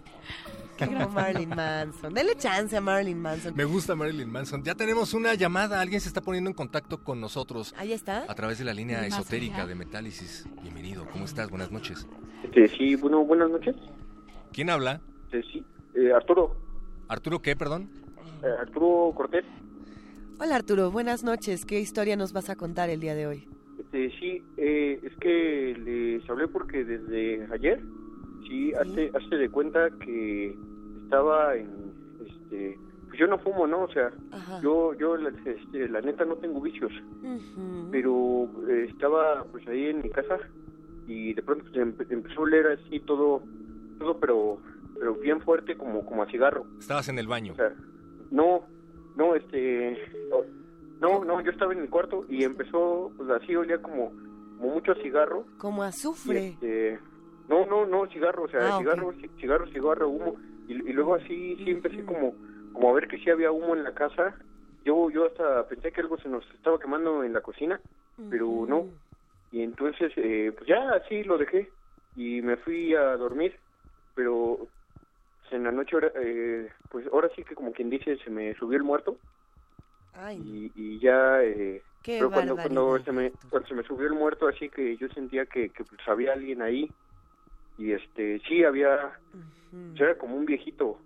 Como Marilyn Manson. Dele chance a Marilyn Manson. Me gusta Marilyn Manson. Ya tenemos una llamada. Alguien se está poniendo en contacto con nosotros. Ahí está. A través de la línea esotérica allá. de Metálisis. Bienvenido. ¿Cómo estás? Buenas noches. Este, sí, bueno, buenas noches. ¿Quién habla? Este, sí, eh, Arturo, ¿Arturo qué, perdón? eh, Arturo Cortés. Hola Arturo, buenas noches. ¿Qué historia nos vas a contar el día de hoy? Este, sí, eh, es que les hablé porque desde ayer, sí, hace, hace de cuenta que estaba en, este, pues yo no fumo, ¿no? O sea, Ajá. yo, yo, la, este, la neta no tengo vicios, pero eh, estaba pues ahí en mi casa y de pronto pues, empe- empezó a oler así todo, todo, pero, pero bien fuerte como, como a cigarro. Estabas en el baño. O sea, no, no, este, no, no, yo estaba en mi cuarto y empezó, pues así olía como, como mucho a cigarro. Como azufre. este, no, no, no, cigarro, o sea, Ah, cigarro, ci- cigarro, cigarro, humo. Y, y luego así, sí empecé como, como a ver que sí había humo en la casa. Yo, yo hasta pensé que algo se nos estaba quemando en la cocina, pero no. Y entonces, eh, pues ya así lo dejé y me fui a dormir, pero en la noche, ahora, eh, pues ahora sí que como quien dice, se me subió el muerto. Ay, y, y ya... Eh, Qué pero cuando, cuando, se me, cuando se me subió el muerto, así que yo sentía que, que pues, había alguien ahí. Y este sí había pues, era como un viejito. O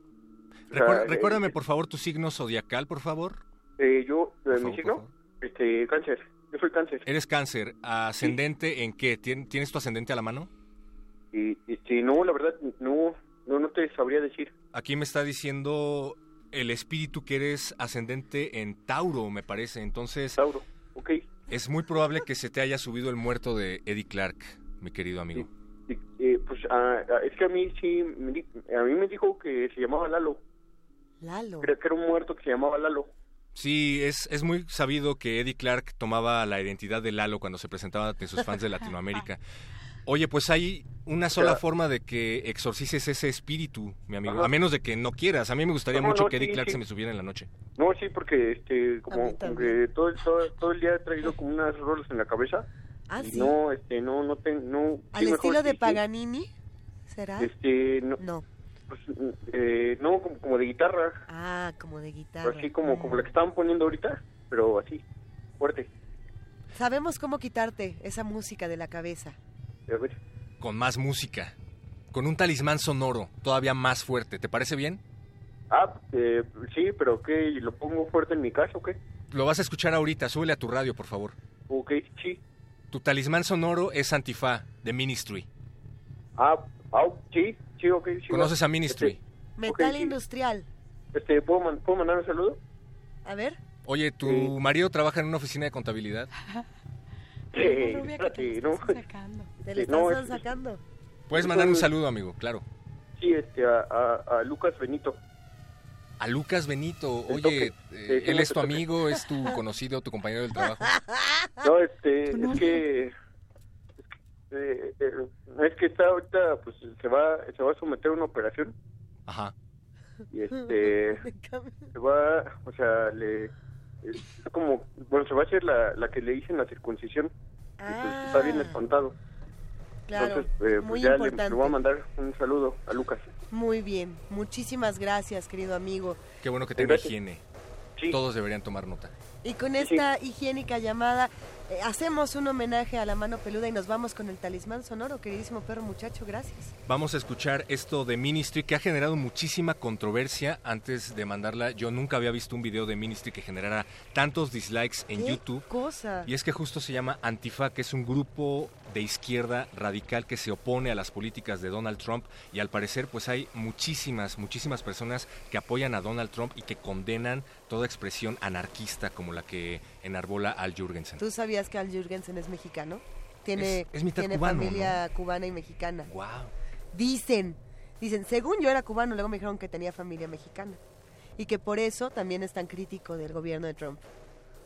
sea, Recuerda- eh, recuérdame, por favor, tu signo zodiacal, por favor. eh, yo eh, Por mi favor, signo este cáncer. Yo soy cáncer. Eres cáncer. ¿Ascendente en qué? ¿Tien- ¿Tienes tu ascendente a la mano? y este no la verdad no no no te sabría decir Aquí me está diciendo el espíritu que eres ascendente en Tauro, me parece. Entonces, Tauro, ok. es muy probable que se te haya subido el muerto de Eddie Clark, mi querido amigo. Eh, pues ah, ah, es que a mí sí a mí me dijo que se llamaba Lalo Lalo. creo que era un muerto que se llamaba Lalo Sí, es, es muy sabido que Eddie Clark tomaba la identidad de Lalo cuando se presentaba ante sus fans de Latinoamérica. <laughs> Oye, pues hay una sola sea- forma de que exorcices ese espíritu, mi amigo. Ajá. A menos de que no quieras. A mí me gustaría No, mucho no, que Eddie sí, Clark sí. se me subiera en la noche. No, sí, porque este, como, que todo, el- todo, todo el día he traído como unas rolas en la cabeza. Ah, y sí. no, este, no, no tengo, no. sí, ¿Al mejor estilo de. Paganini? ¿Será? Este, no. No. Pues, eh, no, como, como de guitarra. Ah, como de guitarra. Así como, como la que estaban poniendo ahorita, pero así, fuerte. Sabemos cómo quitarte esa música de la cabeza. Con más música. Con un talismán sonoro, todavía más fuerte. ¿Te parece bien? Ah, eh, sí, pero ¿qué? ¿Lo pongo fuerte en mi casa o qué? Lo vas a escuchar ahorita. Súbele a tu radio, por favor. Ok, sí. Tu talismán sonoro es Antifa, de Ministry. Ah, ah, sí, sí, ok. Sí, ¿Conoces va. a Ministry? Metal sí. industrial. Este, este, ¿puedo, man- ¿puedo mandar un saludo? A ver. Oye, ¿tu Sí. marido trabaja en una oficina de contabilidad? <laughs> Te espérate, no. estás <laughs> sacando. Te le Sí, estás es- sacando. Puedes mandar un saludo, amigo, claro. Sí, este, a, a, a Lucas Benito. A Lucas Benito, El oye, eh, Sí, sí, él es tu toque. amigo, es tu <laughs> conocido, tu compañero del trabajo. <laughs> No, este, es que... es que, eh, eh, es que está ahorita, pues, se va, se va a someter a una operación Ajá. y este, se va, o sea, le... Es como, bueno, se va a hacer la, la que le dicen la circuncisión. pues, está bien Ah. espantado. Claro, Entonces, eh, pues muy ya le, importante. le voy a mandar un saludo a Lucas. Muy bien. Muchísimas gracias, querido amigo. Qué bueno que tenga Gracias. higiene. Sí. Todos deberían tomar nota. Y con esta higiénica llamada, hacemos un homenaje a la mano peluda y nos vamos con el talismán sonoro, queridísimo perro muchacho. Gracias. Vamos a escuchar esto de Ministry que ha generado muchísima controversia antes de mandarla. Yo nunca había visto un video de Ministry que generara tantos dislikes en ¿Qué YouTube. cosa? Y es que justo se llama Antifa, que es un grupo de izquierda radical que se opone a las políticas de Donald Trump y al parecer pues hay muchísimas, muchísimas personas que apoyan a Donald Trump y que condenan toda expresión anarquista como la que enarbola Al Jurgensen. ¿Tú sabías que Al Jürgensen es mexicano? Tiene, Es- es mitad tiene cubano, familia cubana y mexicana. Wow. Dicen, dicen, según yo era cubano, luego me dijeron que tenía familia mexicana. Y que por eso también es tan crítico del gobierno de Trump.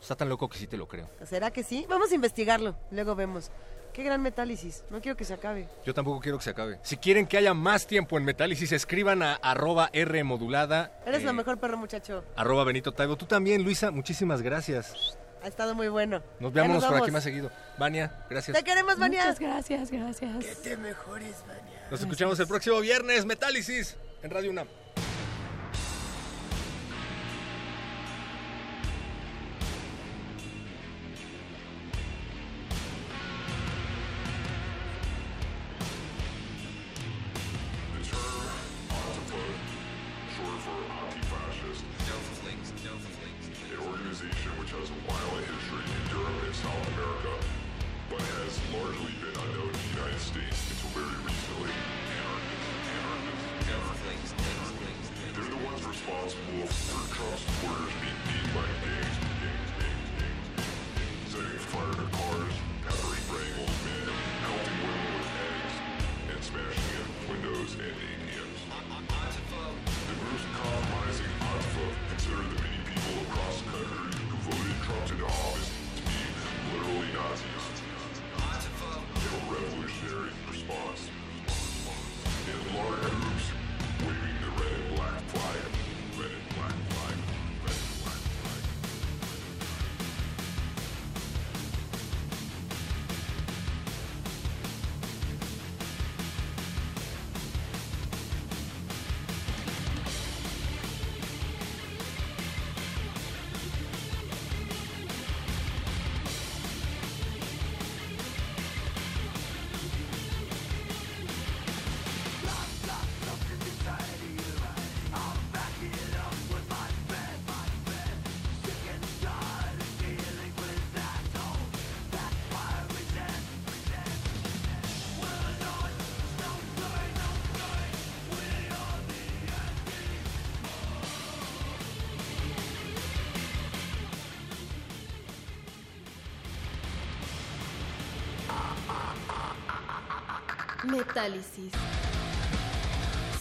Está tan loco que sí te lo creo. ¿Será que sí? Vamos a investigarlo, luego vemos. Qué gran metálisis, no quiero que se acabe. Yo tampoco quiero que se acabe. Si quieren que haya más tiempo en Metálisis, escriban a arroba R modulada. Eres eh, lo mejor perro muchacho. Arroba Benito Taibo. Tú también, Luisa, muchísimas gracias. Ha estado muy bueno. Nos veamos por aquí más seguido. Vania, gracias. Te queremos, Vania. Muchas gracias, gracias. Que te mejores, Vania. Nos escuchamos el próximo viernes, Metálisis, en Radio UNAM.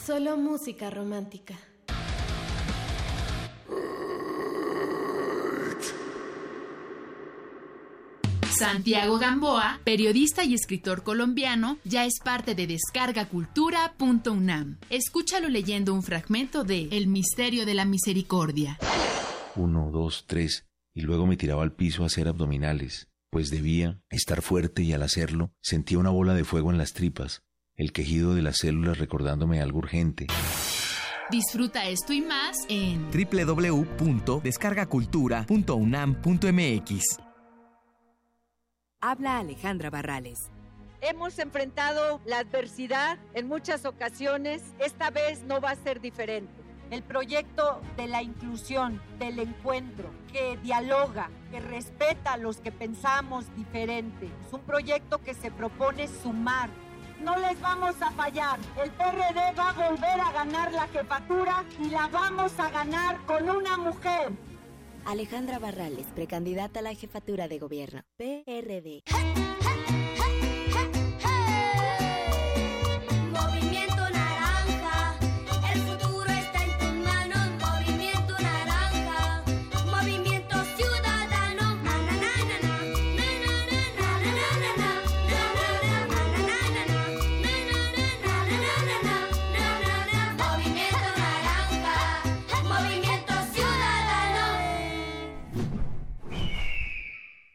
Solo música romántica. Santiago Gamboa, periodista y escritor colombiano, ya es parte de descargacultura.unam. Escúchalo leyendo un fragmento de El misterio de la misericordia. Uno, dos, tres, y luego me tiraba al piso a hacer abdominales, pues debía estar fuerte y al hacerlo sentía una bola de fuego en las tripas, el quejido de las células recordándome algo urgente. Disfruta esto y más en www.descargacultura.unam.mx. Habla Alejandra Barrales. Hemos enfrentado la adversidad en muchas ocasiones. Esta vez no va a ser diferente. El proyecto de la inclusión, del encuentro, que dialoga, que respeta a los que pensamos diferente. Es un proyecto que se propone sumar. No les vamos a fallar. El PRD va a volver a ganar la jefatura y la vamos a ganar con una mujer. Alejandra Barrales, precandidata a la jefatura de gobierno. PRD.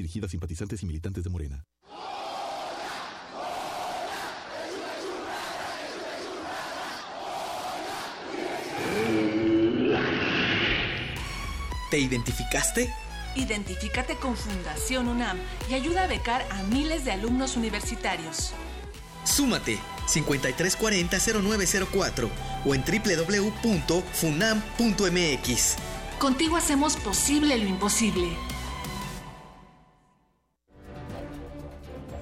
dirigida a simpatizantes y militantes de Morena. ¿Te identificaste? Identifícate con Fundación UNAM y ayuda a becar a miles de alumnos universitarios. Súmate 5340-0904 o en www.funam.mx. Contigo hacemos posible lo imposible.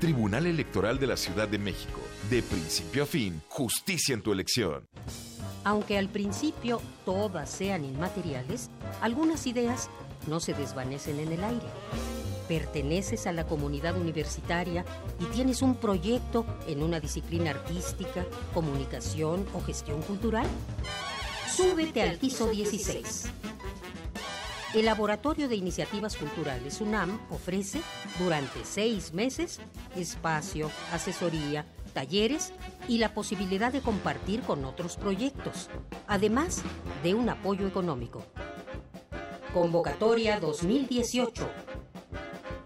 Tribunal Electoral de la Ciudad de México. De principio a fin, justicia en tu elección. Aunque al principio todas sean inmateriales, algunas ideas no se desvanecen en el aire. Perteneces a la comunidad universitaria y tienes un proyecto en una disciplina artística, comunicación o gestión cultural. Súbete al piso 16. El Laboratorio de Iniciativas Culturales UNAM ofrece durante seis meses espacio, asesoría, talleres y la posibilidad de compartir con otros proyectos, además de un apoyo económico. Convocatoria 2018.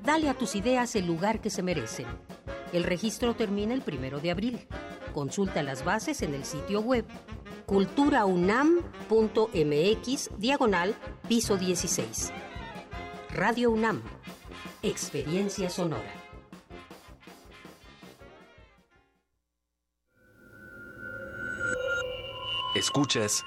Dale a tus ideas el lugar que se merecen. El registro termina el primero de abril. Consulta las bases en el sitio web culturaunam.mx diagonal piso 16. Radio UNAM. Experiencia sonora. Escuchas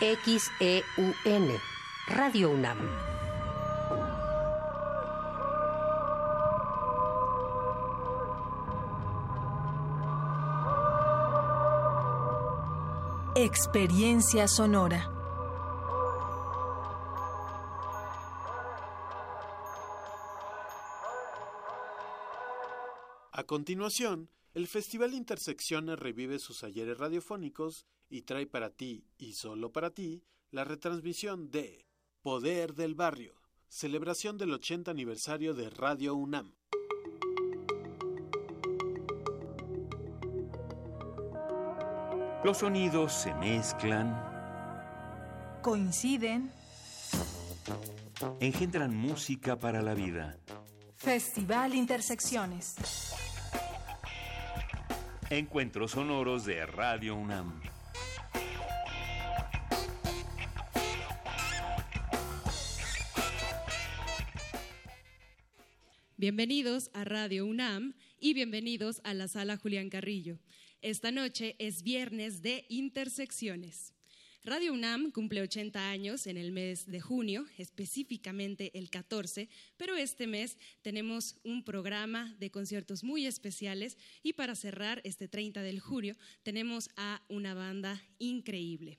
XEUN, Radio UNAM. Experiencia sonora. A continuación, el Festival Intersecciones revive sus ayeres radiofónicos y trae para ti, y solo para ti, la retransmisión de Poder del Barrio, celebración del 80 aniversario de Radio UNAM. Los sonidos se mezclan, Coinciden. engendran música para la vida. Festival Intersecciones. Encuentros sonoros de Radio UNAM. Bienvenidos a Radio UNAM y bienvenidos a la sala Julián Carrillo. Esta noche es viernes de Intersecciones. Radio UNAM cumple 80 años en el mes de junio, específicamente el 14, pero este mes tenemos un programa de conciertos muy especiales y para cerrar este 30 de junio tenemos a una banda increíble.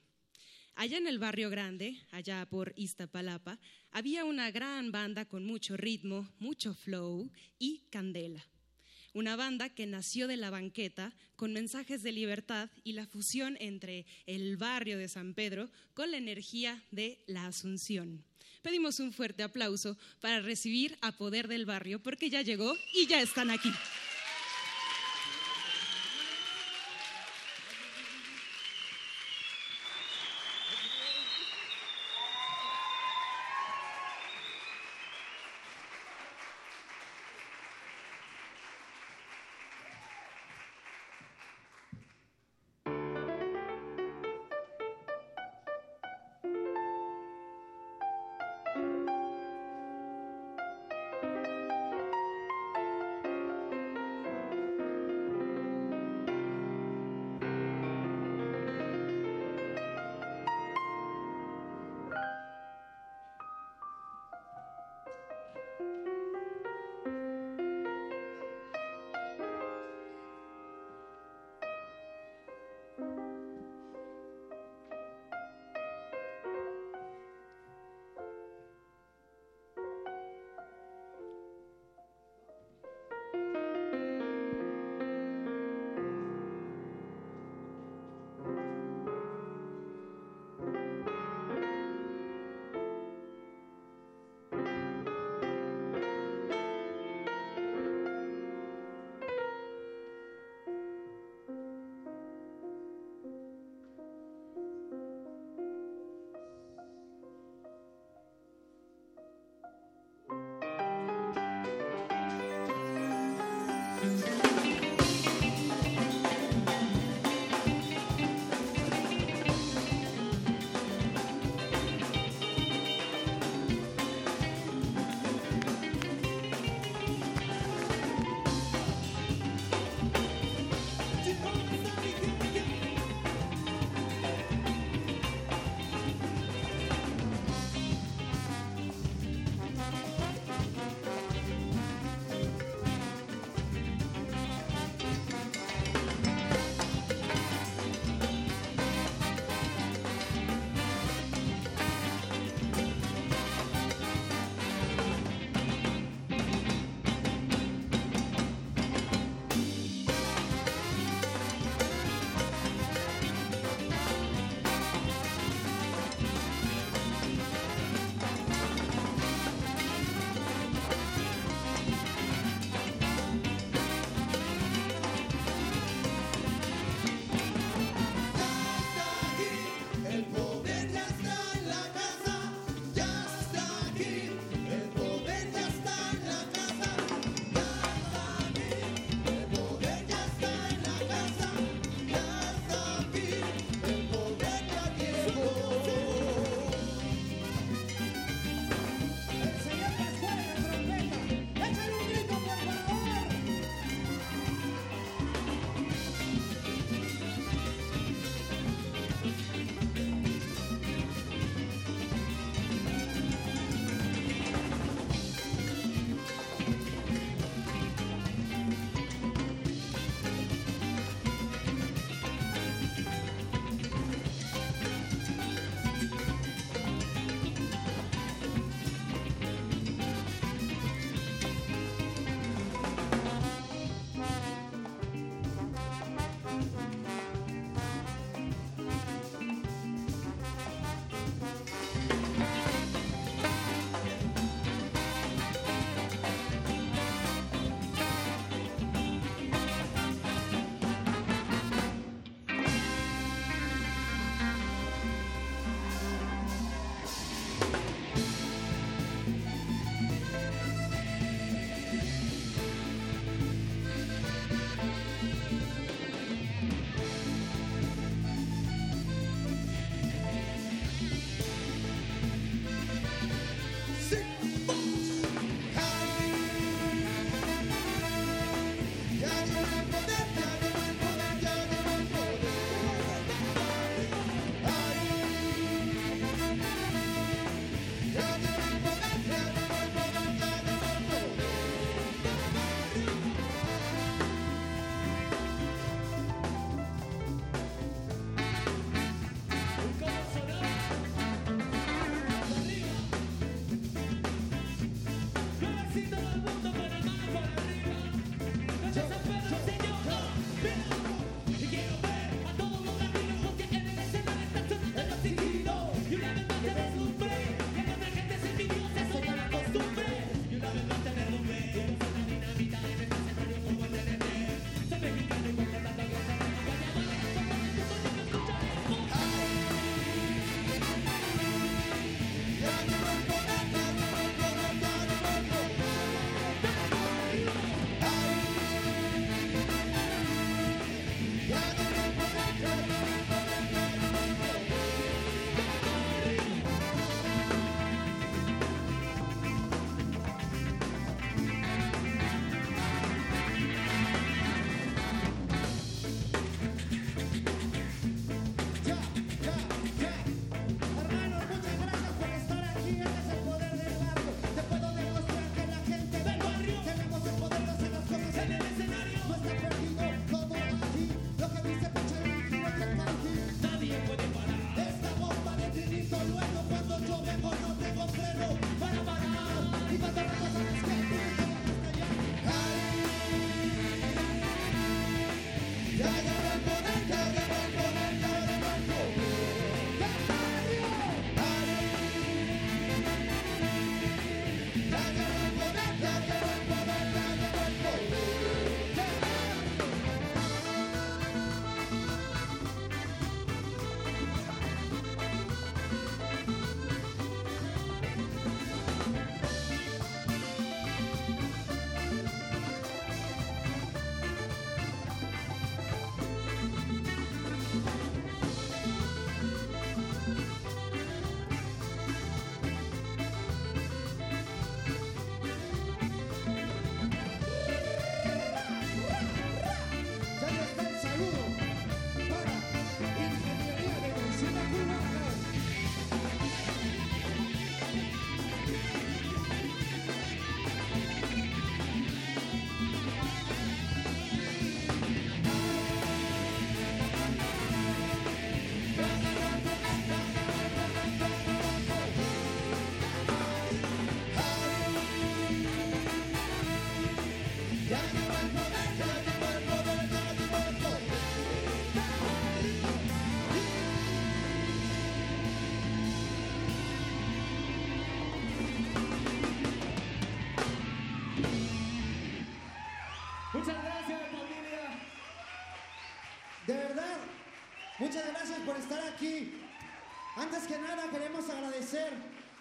Allá en el barrio grande, allá por Iztapalapa, había una gran banda con mucho ritmo, mucho flow y candela. Una banda que nació de la banqueta con mensajes de libertad y la fusión entre el barrio de San Pedro con la energía de la Asunción. Pedimos un fuerte aplauso para recibir a Poder del Barrio porque ya llegó y ya están aquí.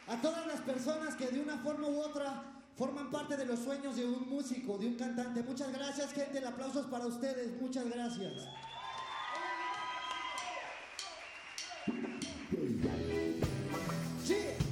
A todas las personas que de una forma u otra forman parte de los sueños de un músico, de un cantante. Muchas gracias, gente. El aplauso es para ustedes. Muchas gracias. Sí.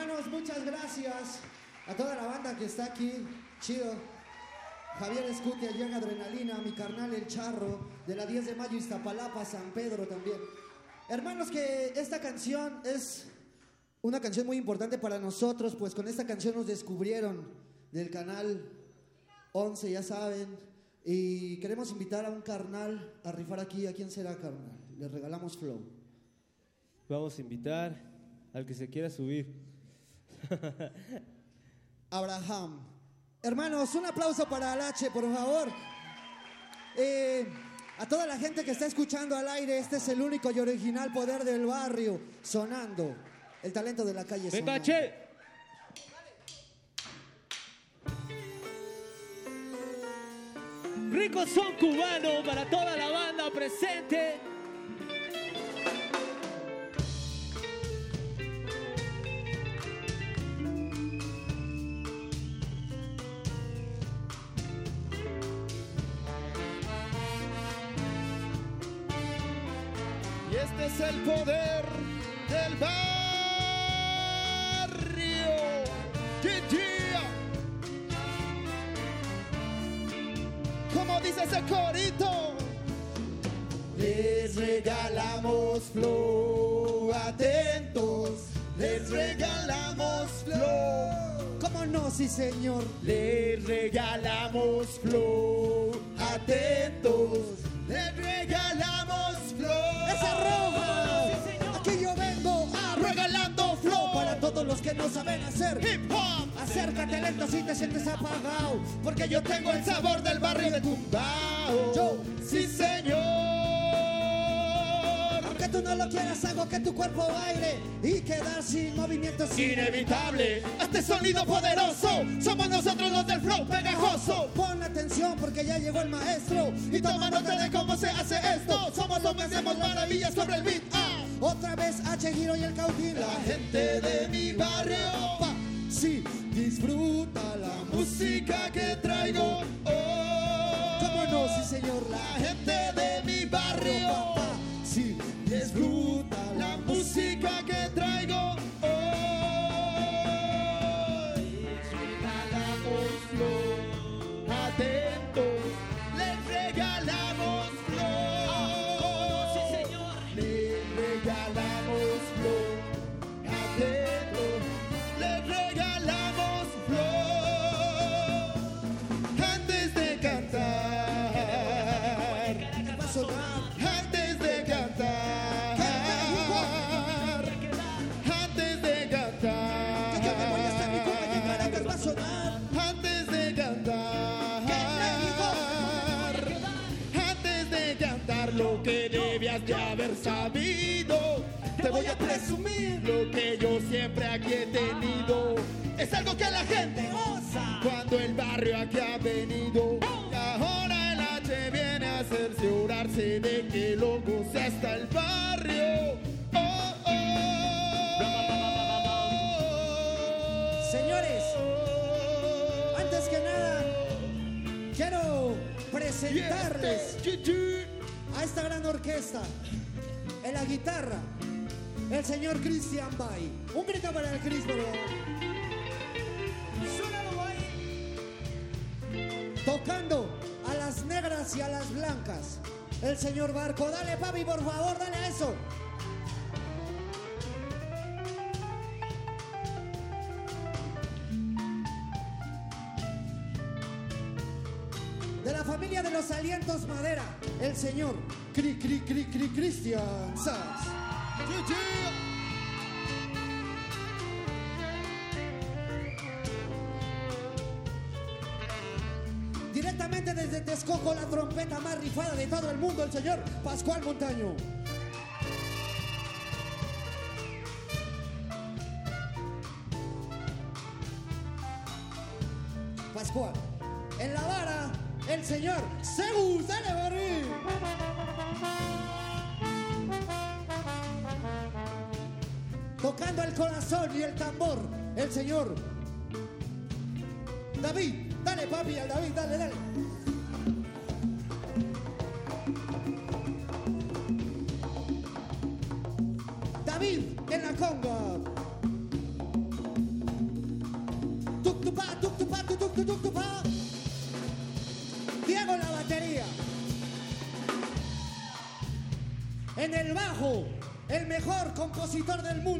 Hermanos, muchas gracias a toda la banda que está aquí. Chido. Javier Escutia, Jan Adrenalina, mi carnal El Charro, de la 10 de mayo, Iztapalapa, San Pedro también. Hermanos, que esta canción es una canción muy importante para nosotros, pues con esta canción nos descubrieron del canal 11, ya saben. Y queremos invitar a un carnal a rifar aquí. ¿A quién será, carnal? Le regalamos flow. Vamos a invitar al que se quiera subir. <laughs> Abraham. Hermanos, un aplauso para Alache, por favor. Eh, a toda la gente que está escuchando al aire, este es el único y original poder del barrio, sonando. El talento de la calle. ¡Betache! Rico son cubano para toda la banda presente. Es el poder del barrio. Yeah. Como dice ese corito. Les regalamos flow, atentos. Les regalamos flow. ¿Cómo no, sí, señor? Les regalamos flow, atentos. No saben hacer hip hop. Acércate lento si te sientes apagado, Porque yo tengo el sabor del barrio de Tumbao. Yo, sí señor. Aunque tú no lo quieras, hago que tu cuerpo baile y quedar sin movimiento es Inevitable, este sonido poderoso. Somos nosotros los del flow pegajoso. Pon atención porque ya llegó el maestro Y toma nota de cómo se hace esto. Somos los que hacemos maravillas sobre el beat. Ah. Otra vez H Giro y el Cautín. La gente de mi barrio. Pa, sí, disfruta la música que traigo. Oh, ¿Cómo no? Sí, señor. La gente de presentarles a esta gran orquesta. En la guitarra, el señor Christian Bay. Un grito para el Chris. Tocando a las negras y a las blancas. El señor Barco. Dale, papi, por favor, dale a eso. De la familia de los alientos madera, el señor Cri Cri Cri Cri Cristian Sass. Directamente desde Texcoco, la trompeta más rifada de todo el mundo, el señor Pascual Montaño. Tocando el corazón y el tambor, el señor David. Dale, papi, al David, dale, dale. David en la conga. Tuk tupa, tuk tupa, tuk tuk tuk tupa. Diego en la batería. En el bajo, el mejor compositor del mundo.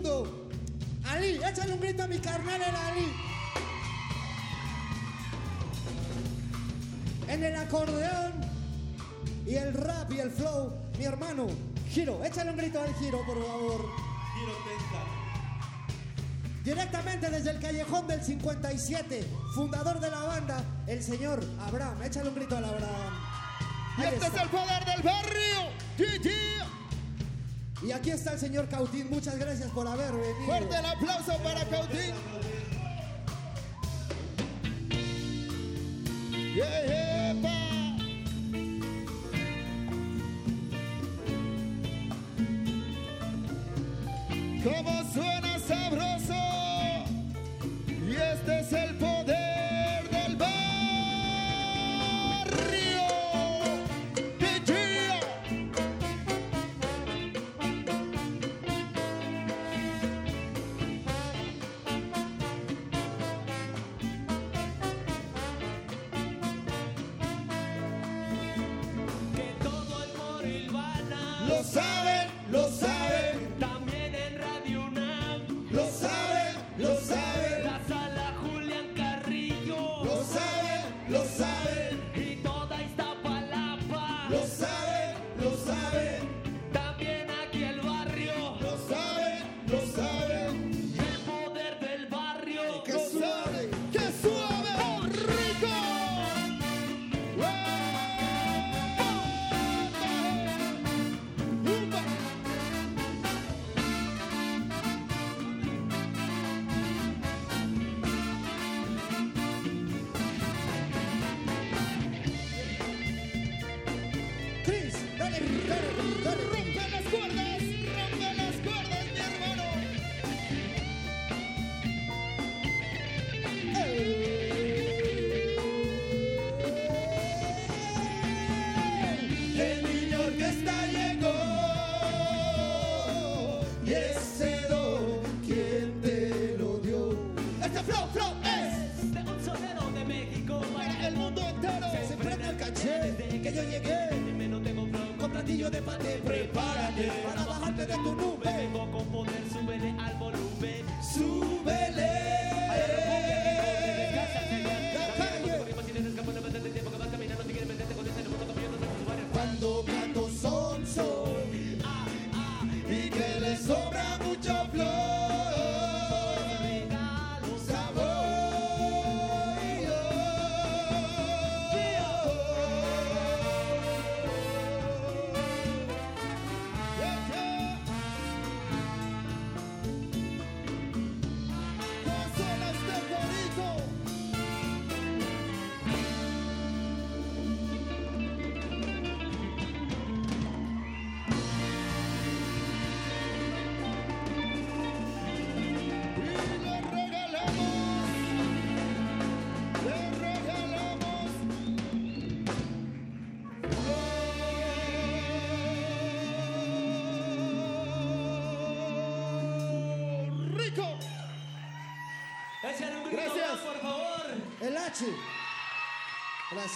Échale un grito a mi carnal el Ali. En el acordeón y el rap y el flow, mi hermano, Giro, échale un grito al Giro, por favor. Directamente desde el callejón del 57, fundador de la banda, el señor Abraham. Échale un grito al Abraham. Y este es el poder del barrio. GG. Y aquí está el señor Cautín. Muchas gracias por haber venido. Fuerte el aplauso para Cautín. Yeah, yeah,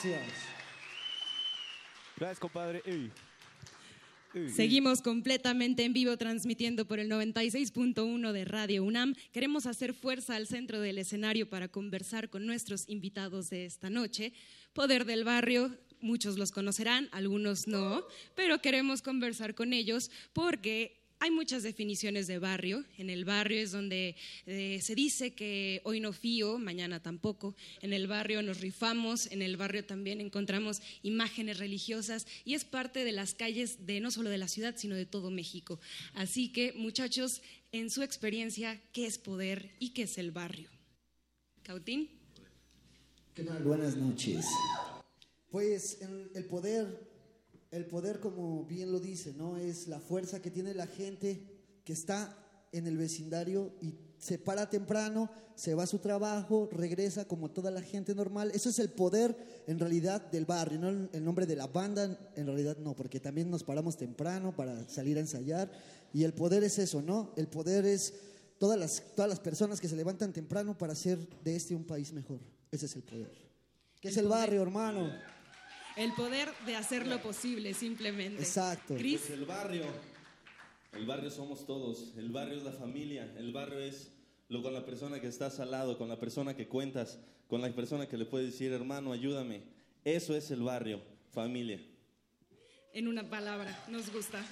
Gracias. Gracias, compadre. Seguimos completamente en vivo transmitiendo por el 96.1 de Radio UNAM. Queremos hacer fuerza al centro del escenario para conversar con nuestros invitados de esta noche. Poder del Barrio, muchos los conocerán, algunos no, pero queremos conversar con ellos porque hay muchas definiciones de barrio. En el barrio es donde eh, se dice que hoy no fío, mañana tampoco. En el barrio nos rifamos, en el barrio también encontramos imágenes religiosas y es parte de las calles de no solo de la ciudad, sino de todo México. Así que, muchachos, en su experiencia, ¿qué es poder y qué es el barrio? Cautín. ¿Qué tal? Buenas noches. Pues el, el poder, el poder como bien lo dice, ¿no? Es la fuerza que tiene la gente que está en el vecindario y se para temprano, se va a su trabajo, regresa como toda la gente normal. Eso es el poder en realidad del barrio, no el- nombre de la banda, en realidad no, porque también nos paramos temprano para salir a ensayar y el poder es eso, ¿no? El poder es todas las, todas las personas que se levantan temprano para hacer de este un país mejor. Ese es el poder. ¿Qué es el barrio, hermano? El poder de hacer lo posible, simplemente. Exacto. Cris. Pues el barrio, el barrio somos todos, el barrio es la familia, el barrio es lo con la persona que estás al lado, con la persona que cuentas, con la persona que le puedes decir, hermano, ayúdame. Eso es el barrio, familia. En una palabra, nos gusta.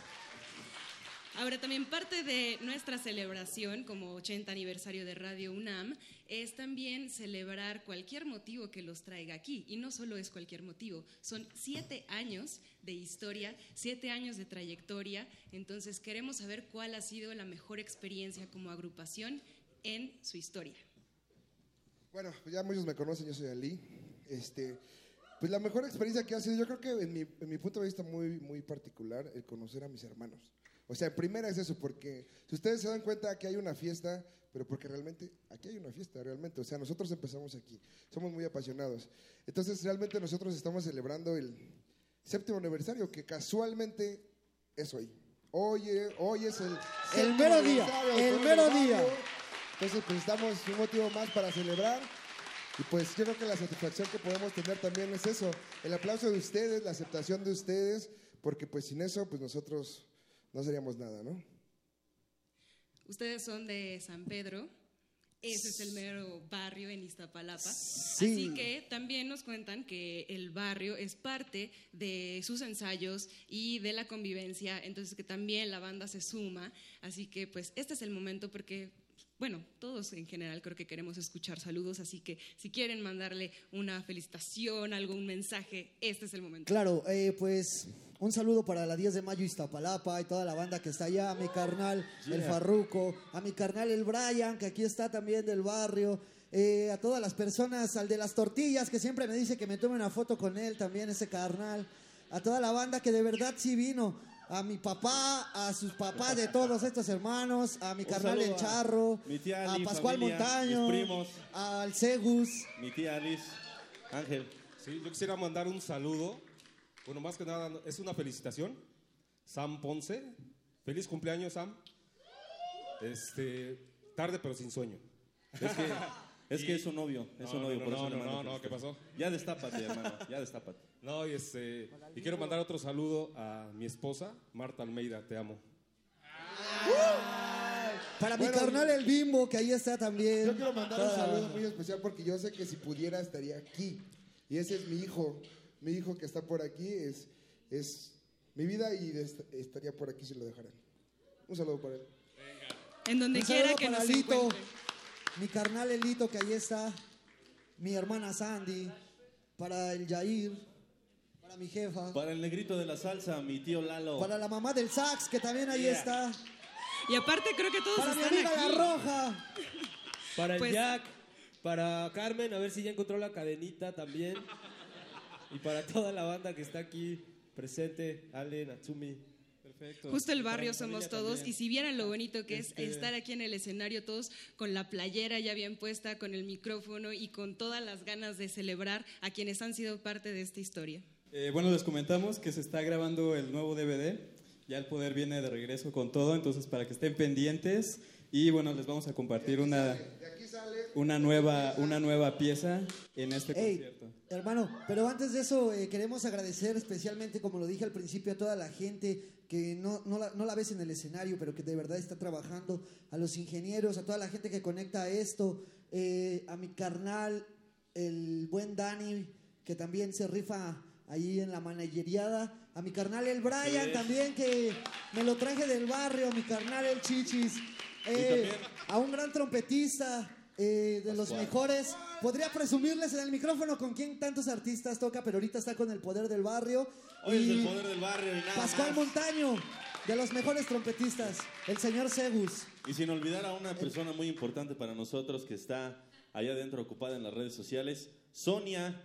Ahora también parte de nuestra celebración como 80 aniversario de Radio UNAM es también celebrar cualquier motivo que los traiga aquí. Y no solo es cualquier motivo, son siete años de historia, siete años de trayectoria. Entonces queremos saber cuál ha sido la mejor experiencia como agrupación en su historia. Bueno, ya muchos me conocen, yo soy Ali. Este, pues la mejor experiencia que ha sido, yo creo que en mi, en mi punto de vista muy, muy particular, el conocer a mis hermanos. O sea, primera es eso, porque si ustedes se dan cuenta que hay una fiesta, pero porque realmente aquí hay una fiesta, realmente. O sea, nosotros empezamos aquí, somos muy apasionados. Entonces, realmente nosotros estamos celebrando el séptimo aniversario, que casualmente es hoy. Hoy, eh, hoy es el, séptimo mero día, el mero día. Entonces, pues estamos un motivo más para celebrar. Y pues yo creo que la satisfacción que podemos tener también es eso, el aplauso de ustedes, la aceptación de ustedes, porque pues sin eso, pues nosotros no seríamos nada, ¿no? Ustedes son de San Pedro. Ese es el mero barrio en Iztapalapa. Sí. Así que también nos cuentan que el barrio es parte de sus ensayos y de la convivencia, entonces que también la banda se suma. Así que pues este es el momento porque, bueno, todos en general creo que queremos escuchar saludos, así que si quieren mandarle una felicitación, algún mensaje, este es el momento. Claro, eh, pues un saludo para la 10 de mayo Iztapalapa y toda la banda que está allá, a mi carnal el. Farruco, a mi carnal el Brian, que aquí está también del barrio, eh, a todas las personas, al de las tortillas, que siempre me dice que me tome una foto con él también, ese carnal. a toda la banda que de verdad sí vino. A mi papá, a sus papás de todos estos hermanos, a mi Un carnal El a Charro, mi tía a Pascual familia, Montaño, mis primos. al Cegus. Mi tía Alice, Ángel. Sí, yo quisiera mandar un saludo. Bueno, más que nada, es una felicitación. Sam Ponce. Feliz cumpleaños, Sam. Este, tarde pero sin sueño. Es que, <laughs> es que es su novio, es su No, novio, no, por no, eso no, no, no, ¿qué pasó? Ya destápate, hermano, ya destápate. <laughs> No, y, este, y quiero mandar otro saludo a mi esposa, Marta Almeida, te amo. Para Bueno, mi carnal El Bimbo, que ahí está también. Yo quiero mandar un saludo muy especial porque yo sé que si pudiera estaría aquí. Y ese es mi hijo. Mi hijo que está por aquí es, es mi vida y est- estaría por aquí si lo dejaran. Un saludo para él. En donde Un quiera que nos Lito, encuentre. mi carnal Elito, que ahí está. Mi hermana Sandy. Para el Yair. Para mi jefa. Para el negrito de la salsa, mi tío Lalo. Para la mamá del sax, que también ahí Yeah. está. Y aparte creo que todos Para mi están amiga aquí. La Roja. Para el Pues- Jack, para Carmen, a ver si ya encontró la cadenita también. Y para toda la banda que está aquí presente, Ale, Natsumi. Perfecto. Justo el barrio somos todos también. y si vieran lo bonito que es Este- estar aquí en el escenario todos con la playera ya bien puesta, con el micrófono y con todas las ganas de celebrar a quienes han sido parte de esta historia. Eh, bueno, les comentamos que se está grabando el nuevo DVD. Ya el poder viene de regreso con todo, entonces para que estén pendientes. Y bueno, les vamos a compartir una, una, nueva, una nueva pieza en este Ey, concierto. hermano, pero antes de eso eh, queremos agradecer especialmente, como lo dije al principio, a toda la gente que no, no, la, no la ves en el escenario, pero que de verdad está trabajando, a los ingenieros, a toda la gente que conecta a esto, eh, a mi carnal, el buen Dani, que también se rifa ahí en la manageriada, a mi carnal el Brian Sí. también, que me lo traje del barrio, mi carnal el Chichis, eh, a un gran trompetista, eh, de los mejores. Podría presumirles en el micrófono con quién tantos artistas toca, pero ahorita está con el poder del barrio. Hoy es Y el poder del barrio y nada Pascual más. Montaño, de los mejores trompetistas, el señor Segus. Y sin olvidar a una persona muy importante para nosotros que está allá adentro ocupada en las redes sociales, Sonia,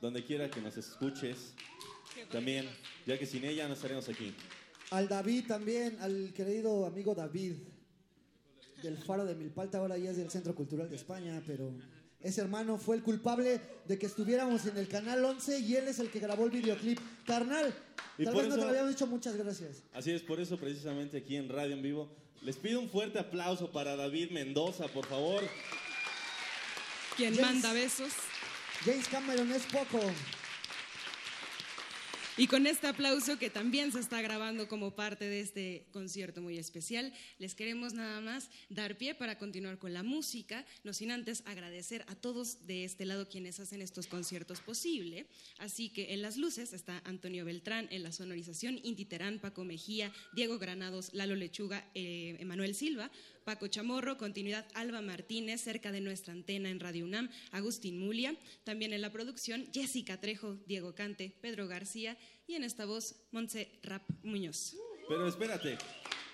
donde quiera que nos escuches. También, ya que sin ella no estaremos aquí. Al David también, al querido amigo David, del Faro de Milpalta, ahora ya es del Centro Cultural de España, pero ese hermano fue el culpable de que estuviéramos en el Canal 11 y él es el que grabó el videoclip. Carnal, Y tal por vez no te eso- lo habíamos dicho, muchas gracias. Así es, por eso precisamente aquí en Radio en Vivo les pido un fuerte aplauso para David Mendoza, por favor. Quien James- manda besos. James Cameron es poco. Y con este aplauso que también se está grabando como parte de este concierto muy especial, les queremos nada más dar pie para continuar con la música, no sin antes agradecer a todos de este lado quienes hacen estos conciertos posible. Así que en las luces está Antonio Beltrán, en la sonorización Inti Terán, Paco Mejía, Diego Granados, Lalo Lechuga, eh, Emanuel Silva, Paco Chamorro, continuidad Alba Martínez, cerca de nuestra antena en Radio UNAM, Agustín Mulia, también en la producción Jessica Trejo, Diego Cante, Pedro García y en esta voz Montse Rap Muñoz. Pero espérate,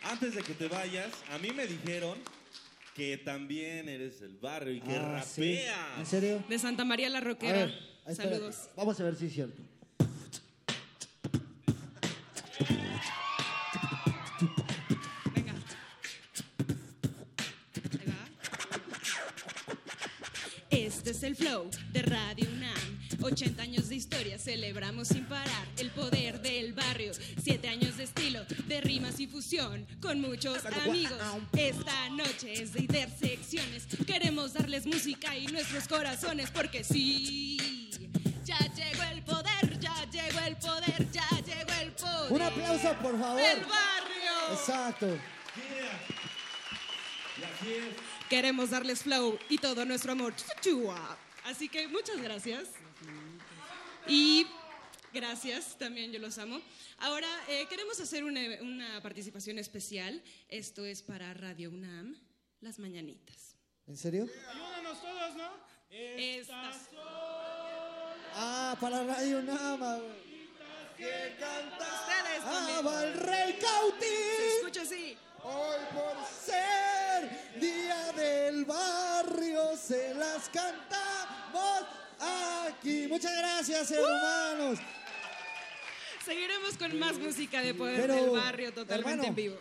antes de que te vayas, a mí me dijeron que también eres del barrio y que Ah, sí. rapeas. ¿En serio? De Santa María la A Roquera. ver. Saludos. Vamos a ver si es cierto. Flow de Radio UNAM. 80 años de historia celebramos sin parar el poder del barrio. 7 años de estilo, de rimas y fusión con muchos amigos. Esta noche es de intersecciones. Queremos darles música y nuestros corazones porque sí. Ya llegó el poder, ya llegó el poder, ya llegó el poder. Un aplauso, por favor. Del barrio. Exacto. Queremos darles flow y todo nuestro amor. Chua. Así que muchas gracias. Y gracias, también yo los amo. Ahora eh, queremos hacer una, una participación especial. Esto es para Radio UNAM, Las Mañanitas. ¿En serio? Ayúdanos todos, ¿no? Estas Ah, para Radio Nama. Ustedes Ah, también. va el rey Se Cautín. escucha así. Hoy por ser día del barrio se las cantamos aquí. Muchas gracias, hermanos. Seguiremos con más música de Poder Pero, del Barrio totalmente hermano, en vivo.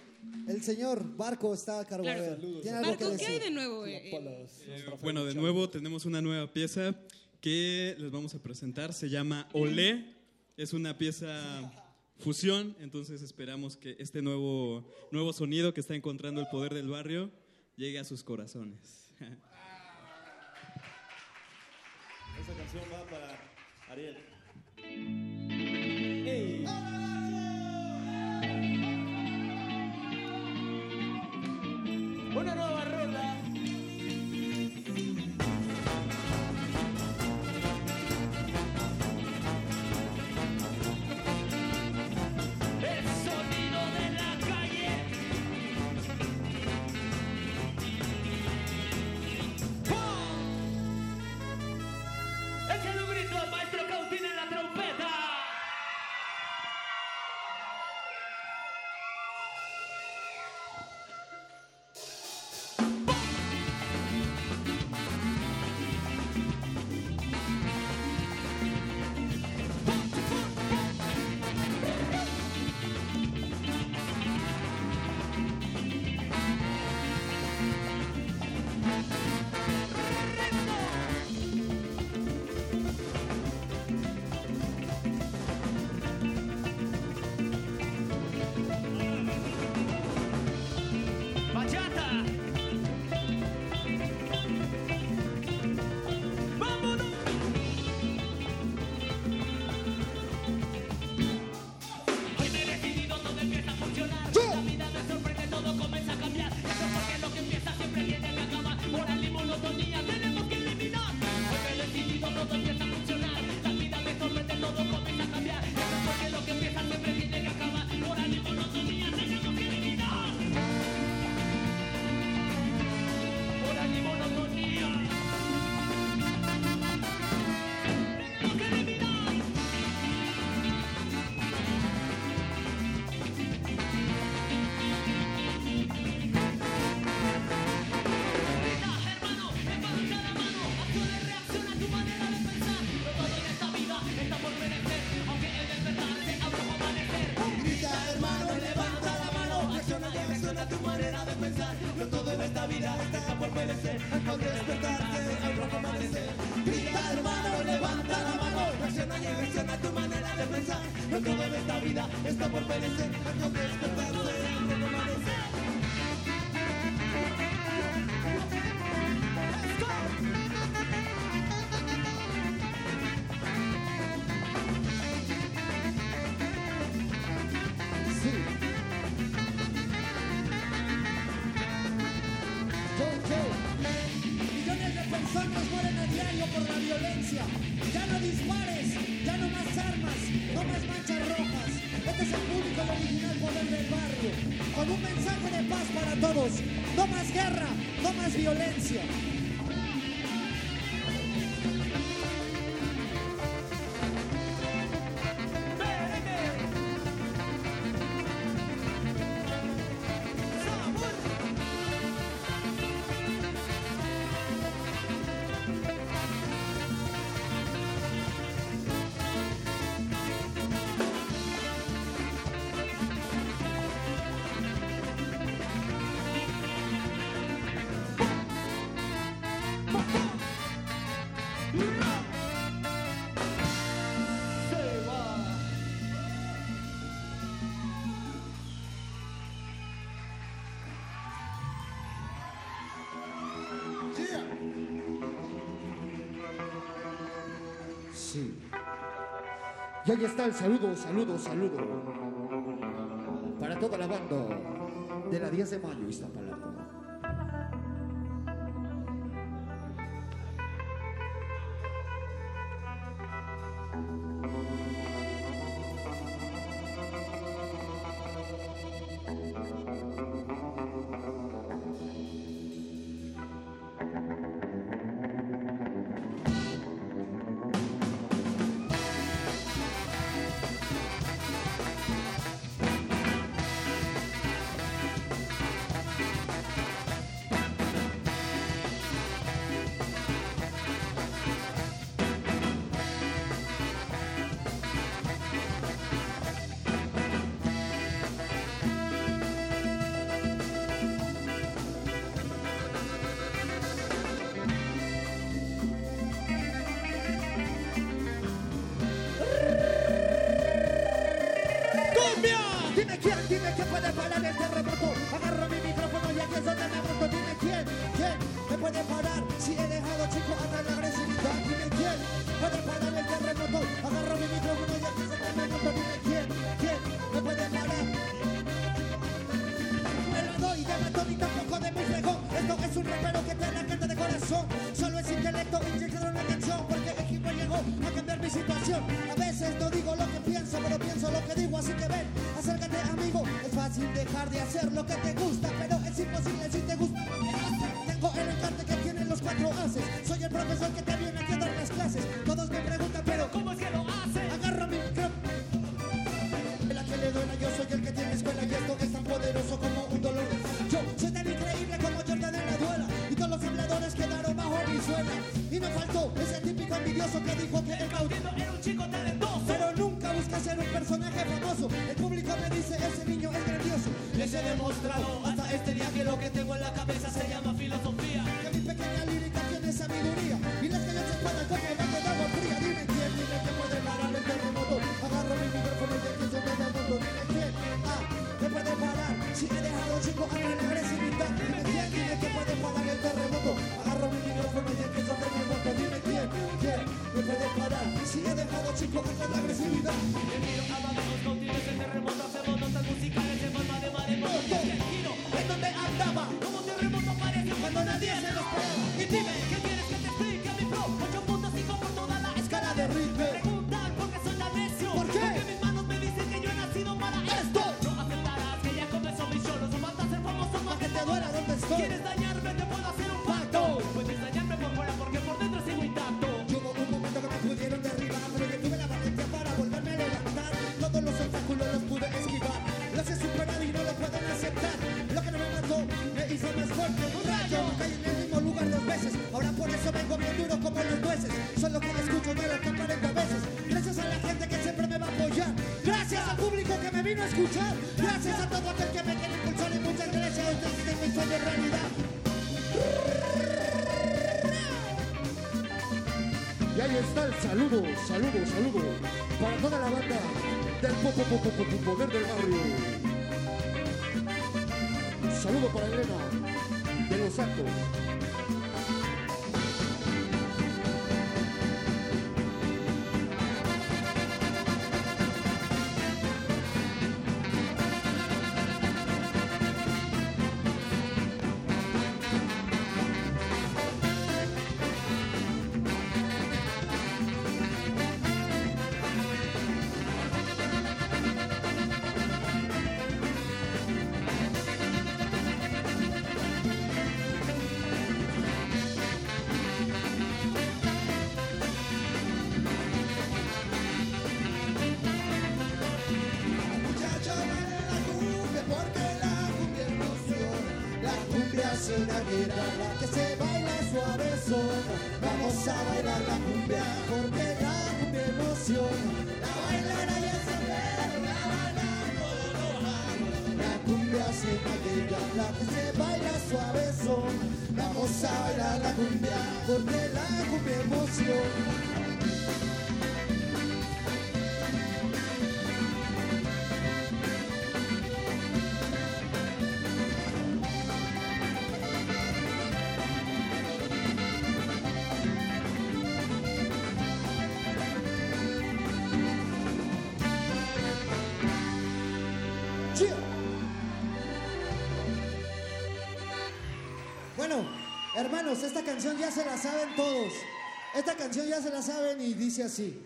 El señor Barco está a cargo. Claro. ¿Tiene algo Barco, que ¿qué hay de nuevo? eh, eh? Bueno, de nuevo tenemos una nueva pieza que les vamos a presentar. Se llama Olé. Es una pieza fusión, entonces esperamos que este nuevo, nuevo sonido que está encontrando el poder del barrio llegue a sus corazones. <laughs> Esa canción va para Ariel. Una nueva Y ahí está el saludo, saludo, saludo. Para toda la banda de la 10 de mayo, Iztapalapa. Si he dejado chicos hasta la agresividad, dime quién puede parar el terremoto. Agarro mi micrófono y aquí se me noto. Dime quién, quién me puede parar. Me lo doy de matón y de muy fregón. Esto es un rapero que te la de corazón. Solo es intelecto inyectado en la canción porque el equipo llegó a cambiar mi situación. A veces no digo lo que pienso, pero pienso lo que digo. Así que ven, acércate amigo. Es fácil dejar de hacer lo que Saludos, saludos, saludos para toda la banda del popo, popo, popo, poder del barrio. Un saludo para Elena de los Santos. vamos a bailar la cumbia porque da cumbia emoción. La bailará ya se verga, bailando no La cumbia siempre aquella, la se baila suave. Vamos a bailar la cumbia porque da cumbia emoción. Hermanos, esta canción ya se la saben todos. Esta canción ya se la saben y dice así.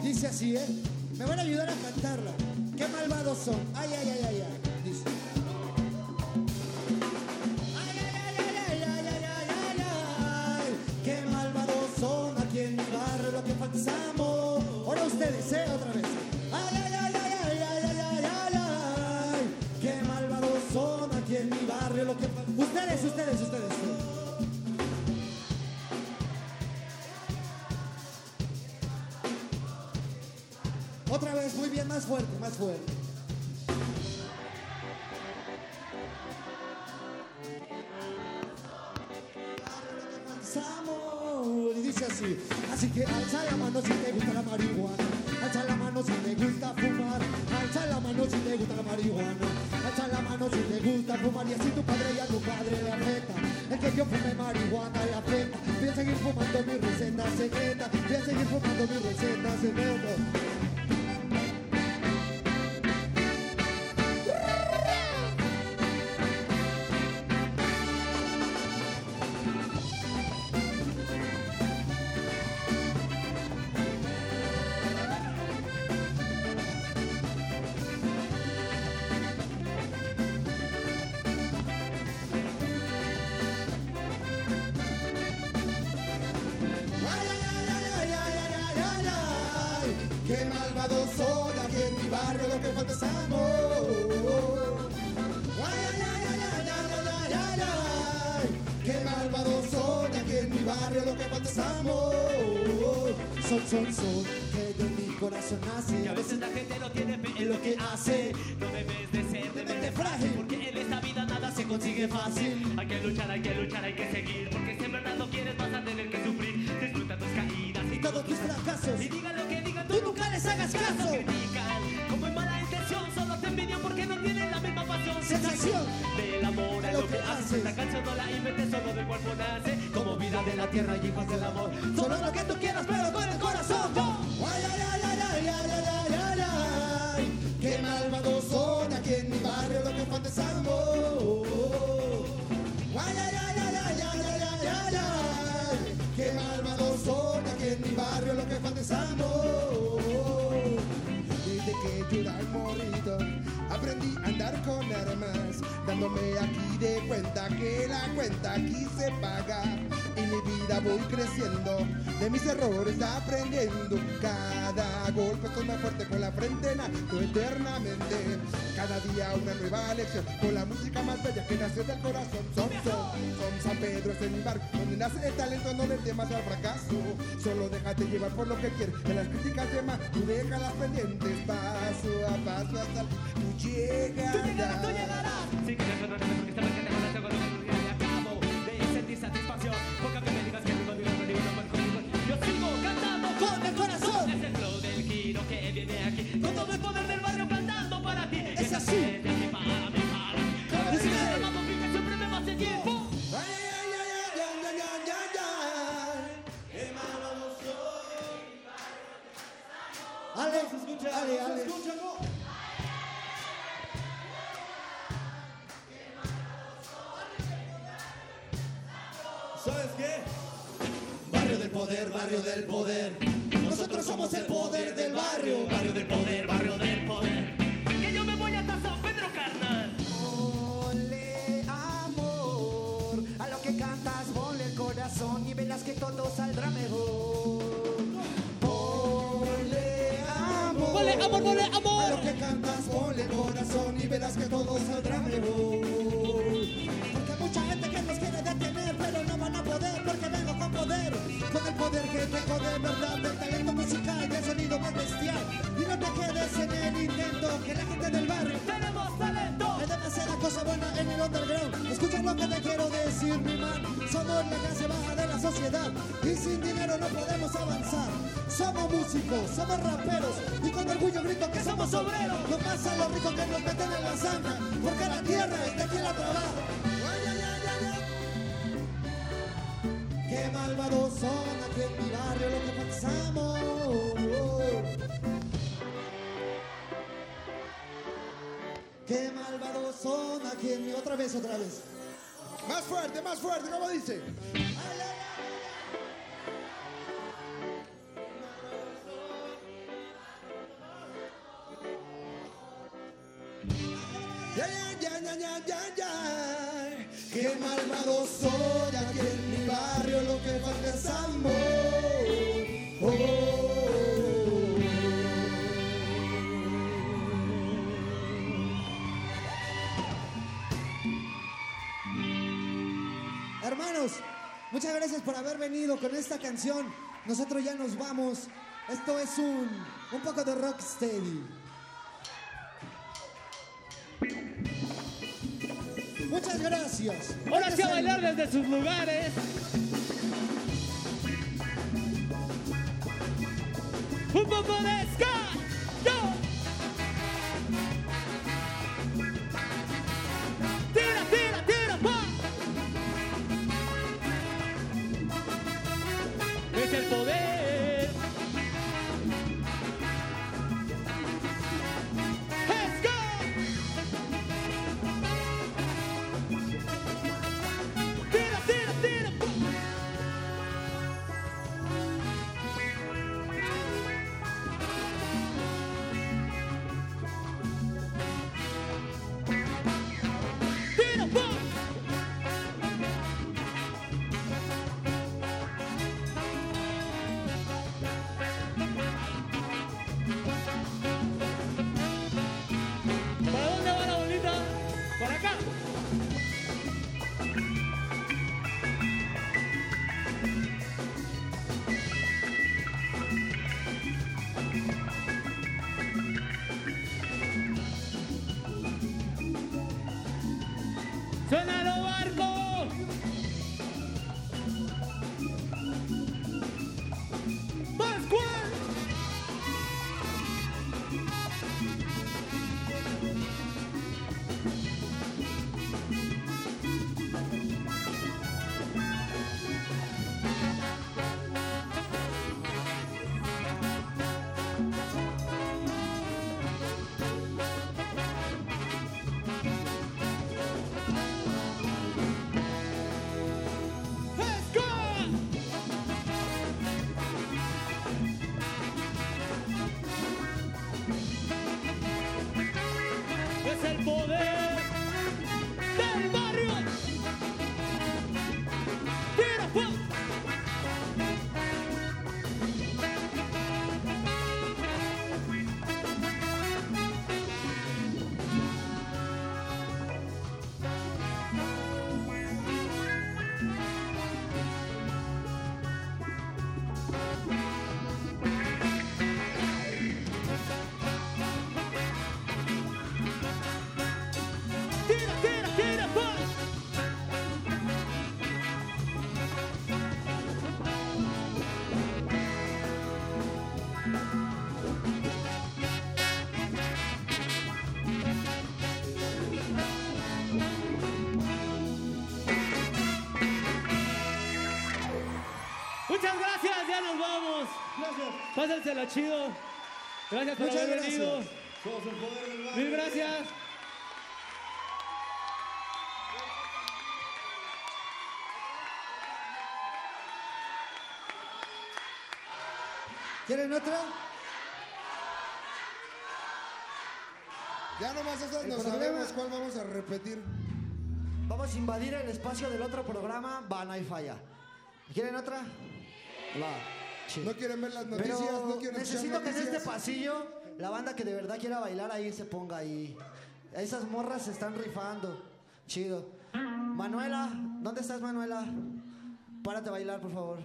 Dice así, ¿eh? Me van a ayudar a cantarla. Qué malvados son. Ay, ay, ay, ay, ay. más fuerte, más fuerte. consenso que de mi corazón nace. Que a veces la gente no tiene fe en lo que hace. No debes de ser de mente frágil, porque en esta vida nada se consigue fácil. Hay que luchar, hay que luchar, hay que seguir, porque si en verdad no quieres vas a tener que sufrir. Disfruta tus caídas y todos tus fracasos. Y digan lo que digan, tú nunca les hagas caso. Critican, como en mala intención, solo te envidian porque no tienen la misma pasión. Sensación del amor a lo que haces. La canción no la inventes, solo del cuerpo nace, como vida de la tierra y creciendo, de mis errores aprendiendo. Cada golpe toma fuerte con la frente en alto eternamente. Cada día una nueva lección, con la música más bella que nació del corazón. Son, son, San Pedro es el barco donde nace el talento, no le temas al fracaso. Solo déjate llevar por lo que quieres, en las críticas de más, tú déjalas pendientes. Paso a paso hasta tú llegarás. Tú llegarás, ay, ay. Qué malvado soy aquí en mi barrio, lo que falta es amor. Oh. Hermanos, muchas gracias por haber venido con esta canción. Nosotros ya nos vamos. Esto es un, un poco de rocksteady. Gracias. Ahora sí a bailar desde sus lugares. Un poco de ska. Pásensela chido. Gracias por Muchas haber gracias. venido. Somos el poder del barrio. Mil gracias. ¿Quieren otra? Ya nomás esas El no problema- sabemos cuál vamos a repetir. Vamos a invadir el espacio del otro programa. Va, no hay falla. ¿Quieren otra? Va. No quieren ver las Pero noticias, no quieren necesito que en este pasillo la banda que de verdad quiera bailar ahí se ponga ahí. Esas morras se están rifando. Chido. Manuela, ¿dónde estás, Manuela? Párate a bailar, por favor.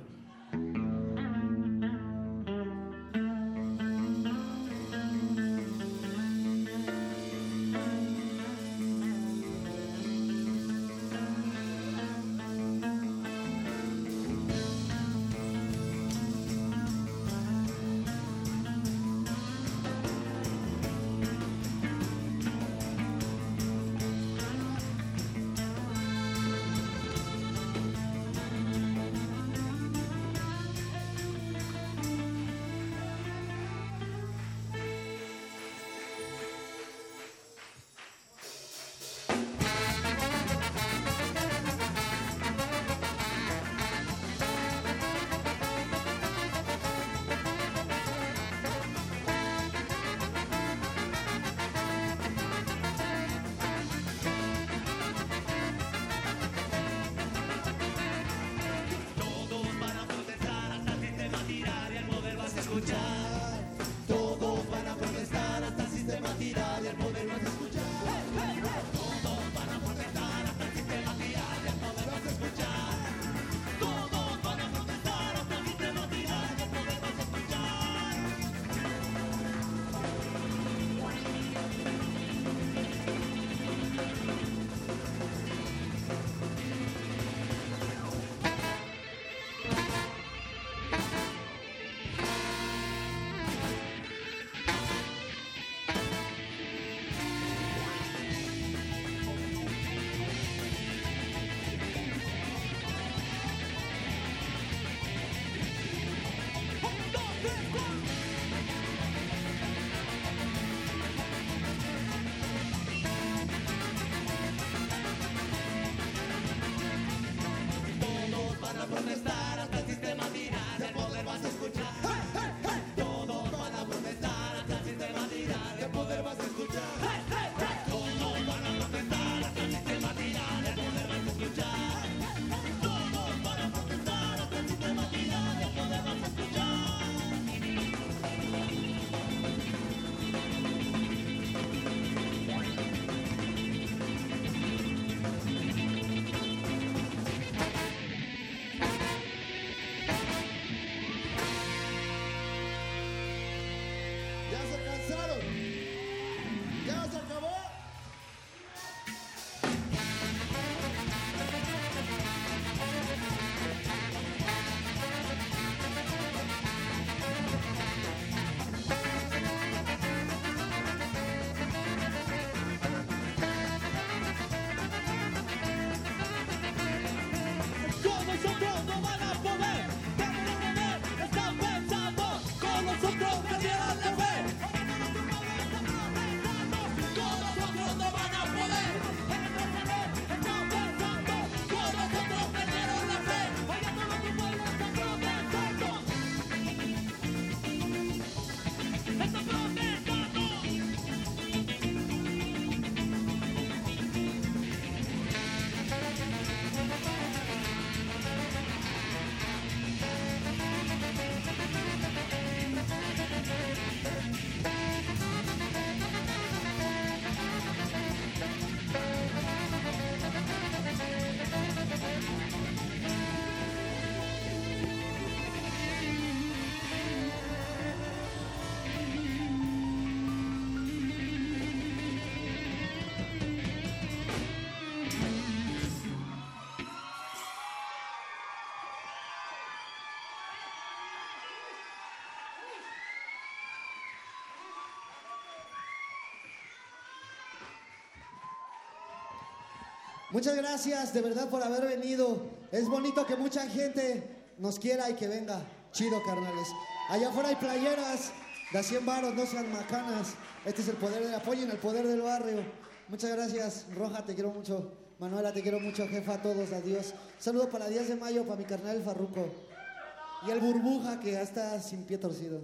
Muchas gracias de verdad por haber venido. Es bonito que mucha gente nos quiera y que venga. Chido, carnales. Allá afuera hay playeras de a 100 varos, no sean macanas. Este es el poder del apoyo en el poder del barrio. Muchas gracias, Roja, te quiero mucho. Manuela, te quiero mucho, jefa, a todos, adiós. Saludo para 10 de mayo, para mi carnal el Farruco. Y el Burbuja, que ya está sin pie torcido.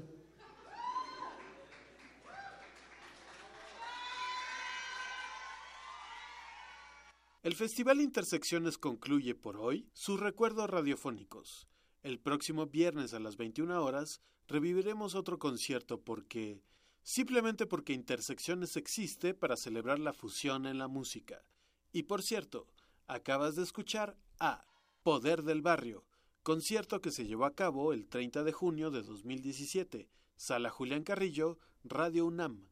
El Festival Intersecciones concluye por hoy sus recuerdos radiofónicos. El próximo viernes a las 21 horas reviviremos otro concierto porque, simplemente porque Intersecciones existe para celebrar la fusión en la música. Y por cierto, acabas de escuchar a Poder del Barrio, concierto que se llevó a cabo el 30 de junio de 2017, Sala Julián Carrillo, Radio UNAM.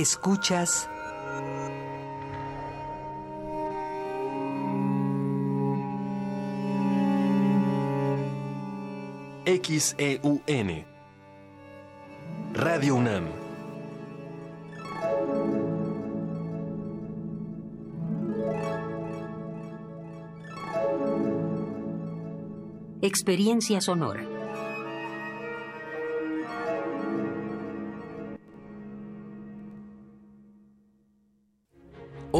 Escuchas XEUN. Radio UNAM. Experiencia sonora.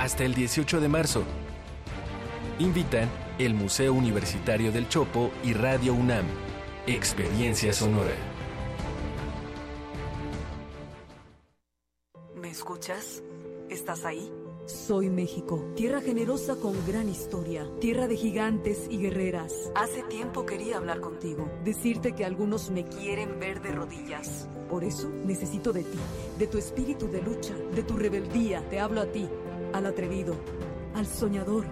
Hasta el 18 de marzo. Invitan el Museo Universitario del Chopo y Radio UNAM. Experiencia sonora. ¿Me escuchas? ¿Estás ahí? Soy México, tierra generosa con gran historia, tierra de gigantes y guerreras. Hace tiempo quería hablar contigo. Decirte que algunos me quieren ver de rodillas. Por eso necesito de ti, de tu espíritu de lucha, de tu rebeldía. Te hablo a ti, al atrevido, al soñador,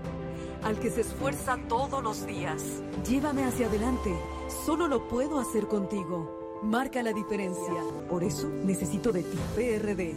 Al que se esfuerza todos los días. Llévame hacia adelante. Solo lo puedo hacer contigo. marca la diferencia. Por eso necesito de ti, PRD.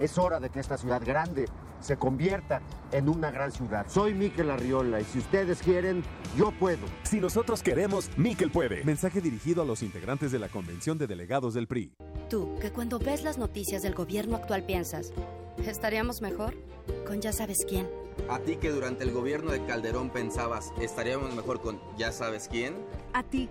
Es hora de que esta ciudad grande se convierta en una gran ciudad. Soy Miquel Arriola y si ustedes quieren, yo puedo. Si nosotros queremos, Miquel puede. Mensaje dirigido a los integrantes de la Convención de Delegados del PRI. Tú, que cuando ves las noticias del gobierno actual piensas, ¿estaríamos mejor? Con ya sabes quién. A ti que durante el gobierno de Calderón pensabas, ¿estaríamos mejor con ya sabes quién? A ti,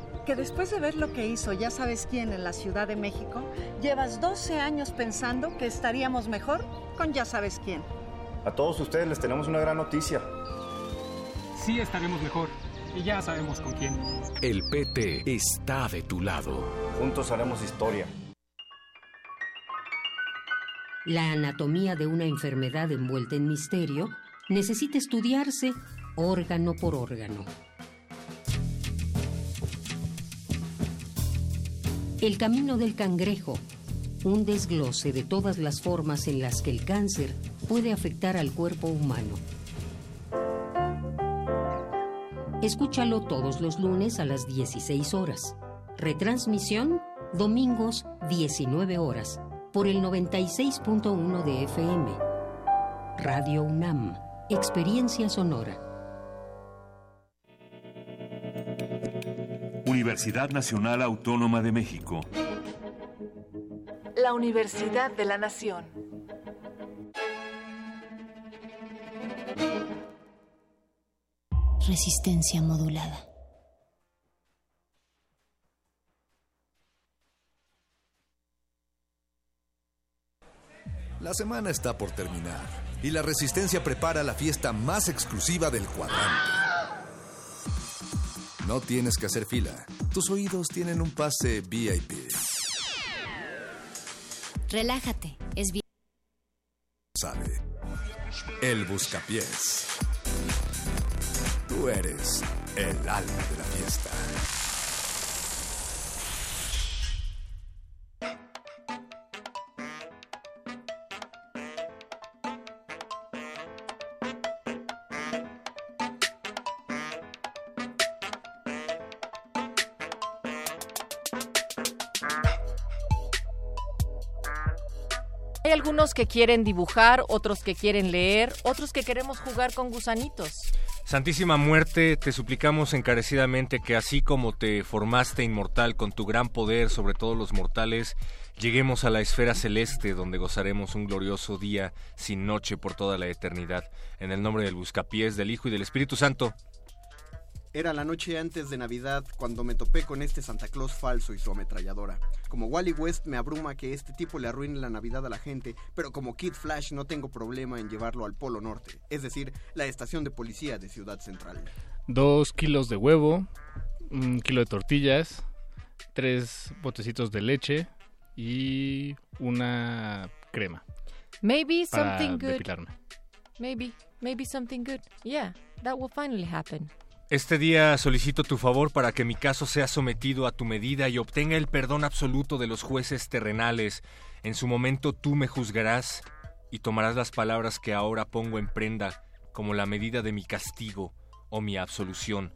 que después de ver lo que hizo ya sabes quién en la Ciudad de México, llevas 12 años pensando que estaríamos mejor con ya sabes quién. A todos ustedes les tenemos una gran noticia. Sí estaremos mejor y ya sabemos con quién. El PT está de tu lado. Juntos haremos historia. La anatomía de una enfermedad envuelta en misterio necesita estudiarse órgano por órgano. El camino del cangrejo, un desglose de todas las formas en las que el cáncer puede afectar al cuerpo humano. Escúchalo todos los lunes a las 16 horas. Retransmisión domingos 19 horas por el 96.1 de FM. Radio UNAM, Experiencia Sonora. Universidad Nacional Autónoma de México. La Universidad de la Nación. Resistencia modulada. La semana está por terminar y la Resistencia prepara la fiesta más exclusiva del cuadrante. No tienes que hacer fila. Tus oídos tienen un pase VIP. Relájate, es bien. Sabe. El Buscapiés. Tú eres el alma de la fiesta. Algunos que quieren dibujar, otros que quieren leer, otros que queremos jugar con gusanitos. Santísima muerte, te suplicamos encarecidamente que así como te formaste inmortal con tu gran poder sobre todos los mortales, lleguemos a la esfera celeste donde gozaremos un glorioso día sin noche por toda la eternidad. En el nombre del Buscapiés, del Hijo y del Espíritu Santo. Era la noche antes de Navidad cuando me topé con este Santa Claus falso y su ametralladora. Como Wally West me abruma que este tipo le arruine la Navidad a la gente, pero como Kid Flash no tengo problema en llevarlo al Polo Norte, es decir, la estación de policía de Ciudad Central. Dos kilos de huevo, un kilo de tortillas, tres botecitos de leche y una crema. Maybe para something good. depilarme. Maybe, maybe something good. Yeah, that will finally happen. Este día solicito tu favor para que mi caso sea sometido a tu medida y obtenga el perdón absoluto de los jueces terrenales. En su momento tú me juzgarás y tomarás las palabras que ahora pongo en prenda como la medida de mi castigo o mi absolución.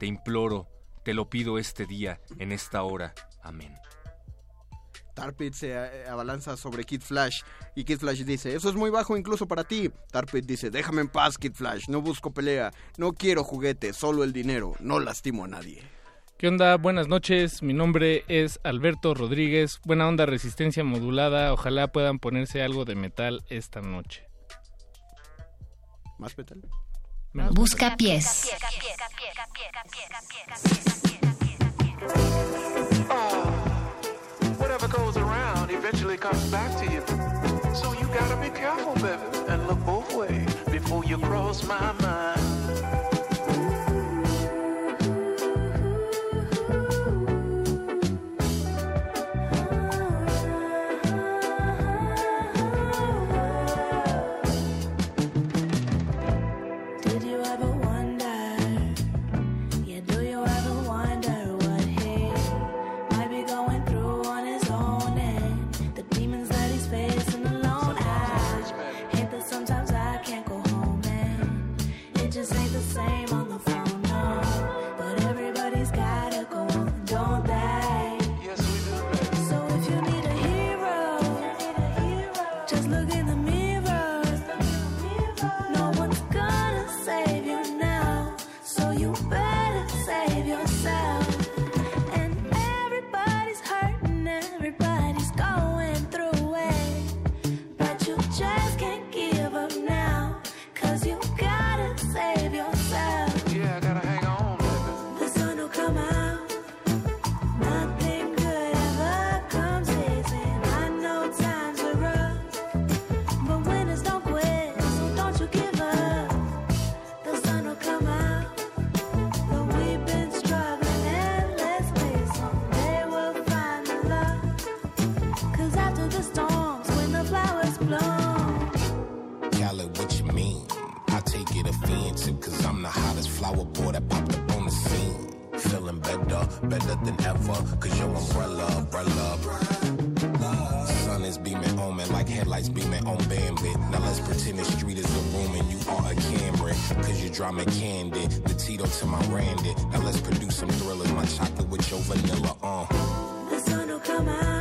Te imploro, te lo pido este día, en esta hora. Amén. Tarpit se eh, abalanza sobre Kid Flash y Kid Flash dice, eso es muy bajo incluso para ti. Tarpit dice, déjame en paz Kid Flash, no busco pelea, no quiero juguetes, solo el dinero, no lastimo a nadie. ¿Qué onda? Buenas noches, mi nombre es Alberto Rodríguez. Buena onda, resistencia modulada. Ojalá puedan ponerse algo de metal esta noche. ¿Más metal? Busca pies. Whatever eventually comes back to you. So you gotta be careful, baby, and look both ways before you cross my mind. Better, than ever, cause your umbrella, umbrella. Sun is beaming on me like headlights beaming on Bambit. Now let's pretend the street is a room and you are a Cameron. Cause you draw me candid, the Tito to my Randy. Now let's produce some thrillers, my chocolate with your vanilla, uh. The sun will come out.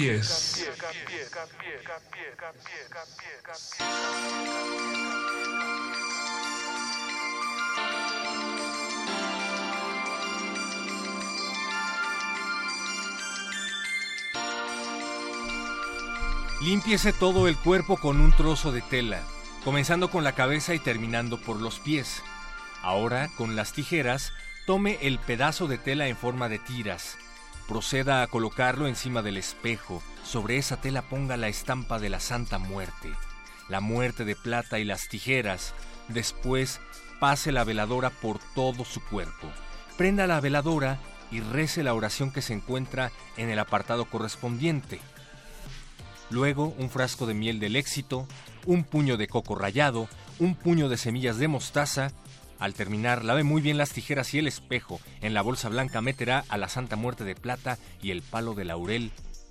Pies. Límpiese todo el cuerpo con un trozo de tela, comenzando con la cabeza y terminando por los pies. Ahora, con las tijeras, tome el pedazo de tela en forma de tiras. Proceda a colocarlo encima del espejo. Sobre esa tela ponga la estampa de la Santa Muerte, la muerte de plata y las tijeras. Después, pase la veladora por todo su cuerpo. Prenda la veladora y rece la oración que se encuentra en el apartado correspondiente. Luego un frasco de miel del éxito, un puño de coco rallado, un puño de semillas de mostaza. Al terminar, lave muy bien las tijeras y el espejo. En la bolsa blanca meterá a la Santa Muerte de plata y el palo de laurel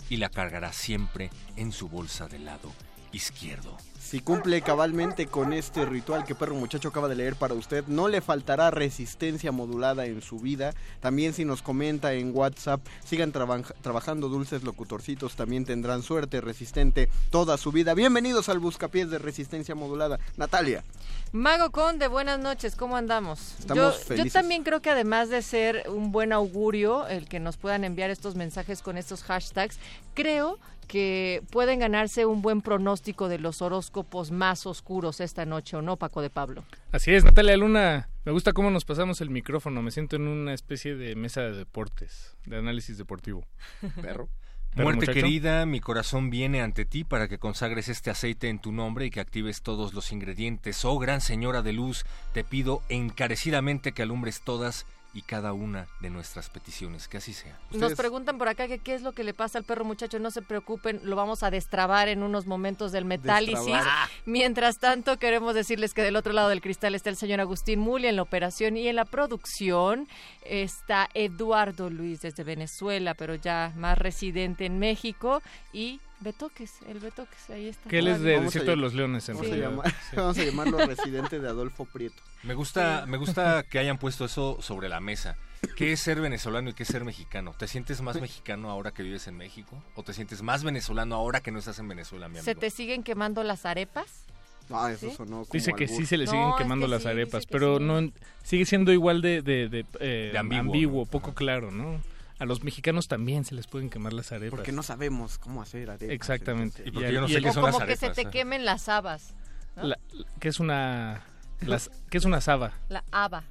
y la cargará siempre en su bolsa del lado izquierdo. Si cumple cabalmente con este ritual que Perro Muchacho acaba de leer para usted, no le faltará resistencia modulada en su vida. También si nos comenta en WhatsApp, sigan traba- trabajando dulces locutorcitos, también tendrán suerte resistente toda su vida. Bienvenidos al Buscapiés de Resistencia Modulada. Natalia. Mago Conde, buenas noches, ¿cómo andamos? Estamos yo, felices. yo también creo que además de ser un buen augurio el que nos puedan enviar estos mensajes con estos hashtags, creo que pueden ganarse un buen pronóstico de los horóscopos más oscuros esta noche, ¿o no, Paco de Pablo? Así es, Natalia Luna. Me gusta cómo nos pasamos el micrófono. Me siento en una especie de mesa de deportes, de análisis deportivo. <laughs> Perro. Muerte muchacho. querida, mi corazón viene ante ti para que consagres este aceite en tu nombre y que actives todos los ingredientes. Oh gran señora de luz, te pido encarecidamente que alumbres todas y cada una de nuestras peticiones. Que así sea. Nos preguntan por acá que qué es lo que le pasa al perro muchacho. No se preocupen, lo vamos a destrabar en unos momentos del metálisis. <laughs> Mientras tanto, queremos decirles que del otro lado del cristal está el señor Agustín Muli en la operación y en la producción está Eduardo Luis desde Venezuela, pero ya más residente en México y Betoques, el Betoques, ahí está. Que él es de Desierto de los Leones, en Vamos a, realidad. llamar- Sí. <laughs> vamos a llamarlo residente de Adolfo Prieto. Me gusta, me gusta que hayan puesto eso sobre la mesa. ¿Qué es ser venezolano y qué es ser mexicano? ¿Te sientes más mexicano ahora que vives en México? ¿O te sientes más venezolano ahora que no estás en Venezuela, mi ¿Se amigo? te siguen quemando las arepas? Ah, eso ¿Sí? sonó como Dice que albur. sí se le No, siguen es quemando que las sí, arepas, pero sí. no sigue siendo igual de, de, de, eh, De ambiguo, ambiguo, ¿no? poco claro, ¿no? A los mexicanos también se les pueden quemar las arepas. Porque no sabemos cómo hacer arepas. Exactamente. Y porque al- yo no y sé qué son las como que se arepas, te eh. quemen las habas. ¿no? la- que es una <laughs> las, que es una saba. La haba.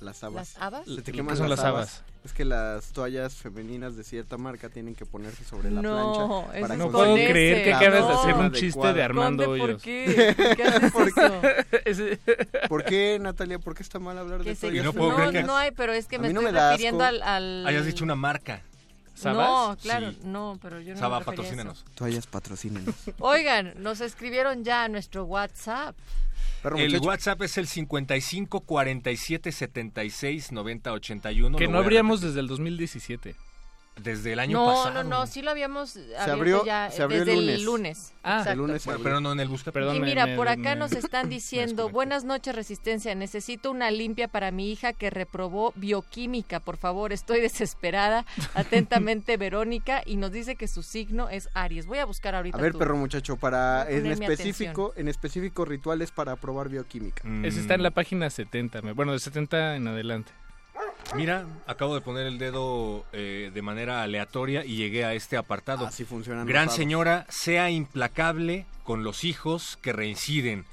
Las habas. ¿Las habas? Se te ¿Qué queman son las habas. habas? Es que las toallas femeninas de cierta marca tienen que ponerse sobre la No, plancha. para es No puedo creer que No. acabas de hacer un chiste de Armando Conde, ¿por Hoyos. qué? <laughs> ¿Por qué haces eso? Ese- ¿Por qué, Natalia? ¿Por qué está mal hablar de toallas no no, no hay, pero es que A me no estoy me refiriendo al, al- Hayas dicho una marca. ¿Sabas? No, claro, Sí. no, pero yo no Saba, patrocínanos. Toallas patrocínenos. <laughs> Oigan, nos escribieron ya a nuestro WhatsApp. Perro El muchacho. WhatsApp es el 55 47 76 90 81. que no abríamos desde el 2017. Desde el año No, pasado. no, no, sí lo habíamos abierto abrió- ya se abrió el desde lunes. el lunes. Ah, Exacto. El lunes se Bueno, pero no en el busca. Perdón, y me- mira, me- por acá me- nos están <laughs> diciendo, buenas noches Resistencia, necesito una limpia para mi hija que reprobó bioquímica, por favor, estoy desesperada. <laughs> Atentamente Verónica y nos dice que su signo es Aries. Voy a buscar ahorita A ver, perro muchacho, para en específico, en específico rituales para probar bioquímica. Ese está en la página 70. me- Bueno, de 70 en adelante. Mira, acabo de poner el dedo eh, de manera aleatoria y llegué a este apartado. Así funcionan. Gran señora, sea implacable con los hijos que reinciden,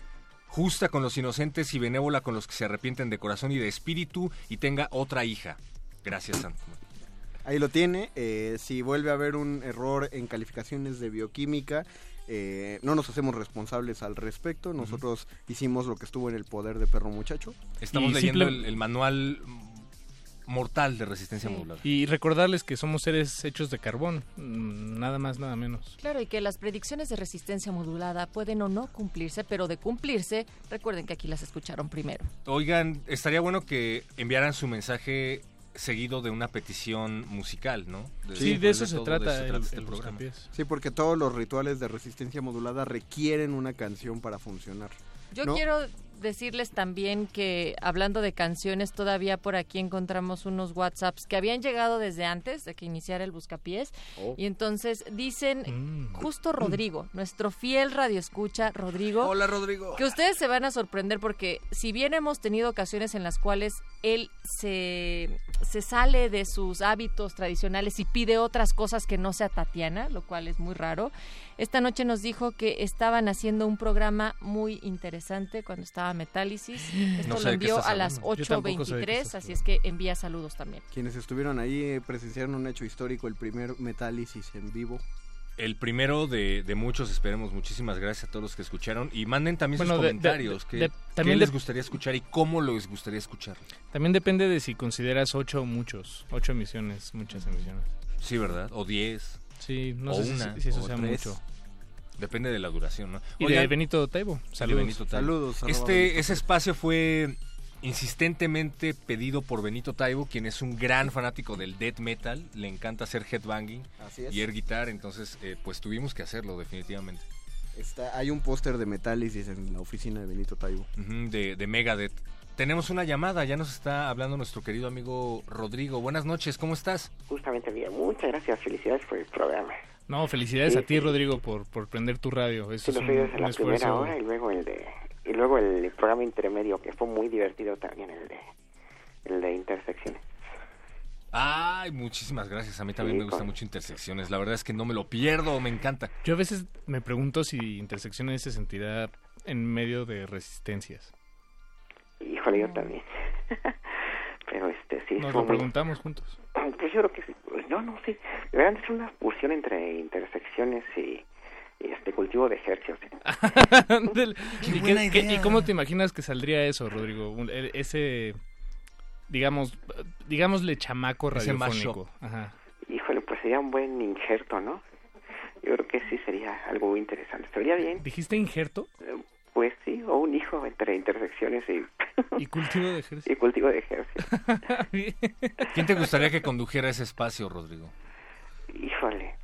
justa con los inocentes y benévola con los que se arrepienten de corazón y de espíritu y tenga otra hija. Gracias, Santo. Ahí lo tiene. eh, si vuelve a haber un error en calificaciones de bioquímica, eh, no nos hacemos responsables al respecto. Nosotros hicimos lo que estuvo en el poder de perro muchacho. Estamos Y leyendo simple- el, el manual mortal de resistencia Sí. modular. Y recordarles que somos seres hechos de carbón. mm, Nada más, nada menos. Claro, y que las predicciones de resistencia modulada pueden o no cumplirse, pero de cumplirse, recuerden que aquí las escucharon primero. Oigan, estaría bueno que enviaran su mensaje seguido de una petición musical, ¿no? Sí, de eso se todo, trata de el, este el programa. Sí, porque todos los rituales de resistencia modulada requieren una canción para funcionar. Yo ¿no? quiero decirles también que hablando de canciones, todavía por aquí encontramos unos WhatsApps que habían llegado desde antes de que iniciara el Buscapiés. Oh. Y entonces dicen, Mm. justo Rodrigo, nuestro fiel radioescucha, Rodrigo. Hola, Rodrigo. Que ustedes se van a sorprender porque si bien hemos tenido ocasiones en las cuales él se, se sale de sus hábitos tradicionales y pide otras cosas que no sea Tatiana, lo cual es muy raro, esta noche nos dijo que estaban haciendo un programa muy interesante cuando estaba Metálisis. <gasps> Esto No sé lo envió a las hablando. Yo tampoco sé de qué 8.23, estás así es que envía saludos también. Quienes estuvieron ahí eh, presenciaron un hecho histórico, el primer Metálisis en vivo. El primero de, de muchos, esperemos. Muchísimas gracias a todos los que escucharon. Y manden también Bueno, sus de- comentarios. de- ¿Qué, de- qué les gustaría escuchar y cómo les gustaría escuchar? También depende de si consideras ocho o muchos. Ocho emisiones, muchas emisiones. Sí, ¿verdad? O 10. Sí, no o sé si- una, si eso o sea tres. mucho. Depende de la duración, ¿no? Y de Benito Taibo. De Saludos. Benito Taibo. Saludos, Este, Benito ese espacio fue insistentemente pedido por Benito Taibo, quien es un gran fanático del death metal, le encanta hacer headbanging y air guitar, entonces eh, pues tuvimos que hacerlo definitivamente. Está, hay un póster de Metálisis en la oficina de Benito Taibo. De, de Megadeth. Tenemos una llamada, ya nos está hablando nuestro querido amigo Rodrigo. Buenas noches, ¿cómo estás? Justamente bien, muchas gracias, felicidades por el programa. No, felicidades Sí, a ti, sí. Rodrigo, por, por prender tu radio. Eso Sí, es lo un, fui desde un la primera esfuerzo. hora y luego el de y luego el programa intermedio que fue muy divertido también el de el de intersecciones. Ay, muchísimas gracias. A mí también Sí, me gusta con- mucho Intersecciones. La verdad es que no me lo pierdo, me encanta. Yo a veces me pregunto si Intersecciones se sentirá en medio de resistencias. Híjole, yo también. <laughs> Pero este sí Nos lo muy- preguntamos juntos. <clears throat> Pues yo creo que sí. Pues no sé. Deberían de ser una fusión entre intersecciones y, y este cultivo de ejercicios. ¿Y, qué- qué-. ¿Y cómo te imaginas que saldría eso, Rodrigo? E- ese, digamos, digámosle chamaco radiofónico. Ajá. Híjole, pues sería un buen injerto, ¿no? Yo creo que sí sería algo muy interesante. ¿Estaría bien? ¿Dijiste injerto? Pues sí, o un hijo entre intersecciones y, <laughs> Y cultivo de ejercicio. y cultivo de ejercicios. <laughs> ¿Quién te gustaría que condujera ese espacio, Rodrigo? Híjole.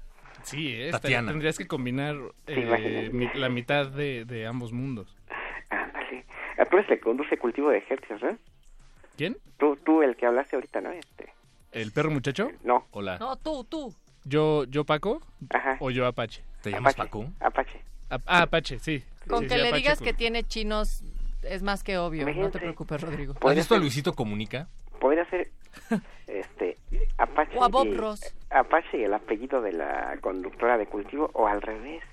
Sí, eh, Tatiana. tendrías que combinar eh, la mitad de, de ambos mundos. Ándale. A tú eres el que conduce cultivo de ejercicios, ¿eh? ¿Quién? Tú, tú, el que hablaste ahorita, ¿no? Este. ¿El perro muchacho? No. Hola. No, tú, tú. ¿Yo, yo Paco? Ajá. ¿O yo Apache? ¿Te llamas Apache. Paco? Apache. Ah, ah, Apache, sí. Con que le digas que tiene chinos es más que obvio. No te preocupes, Rodrigo. ¿Has visto a Luisito Comunica? Podría ser este Apache O a Bob y- Ross. Apache y el apellido de la conductora de cultivo o al revés.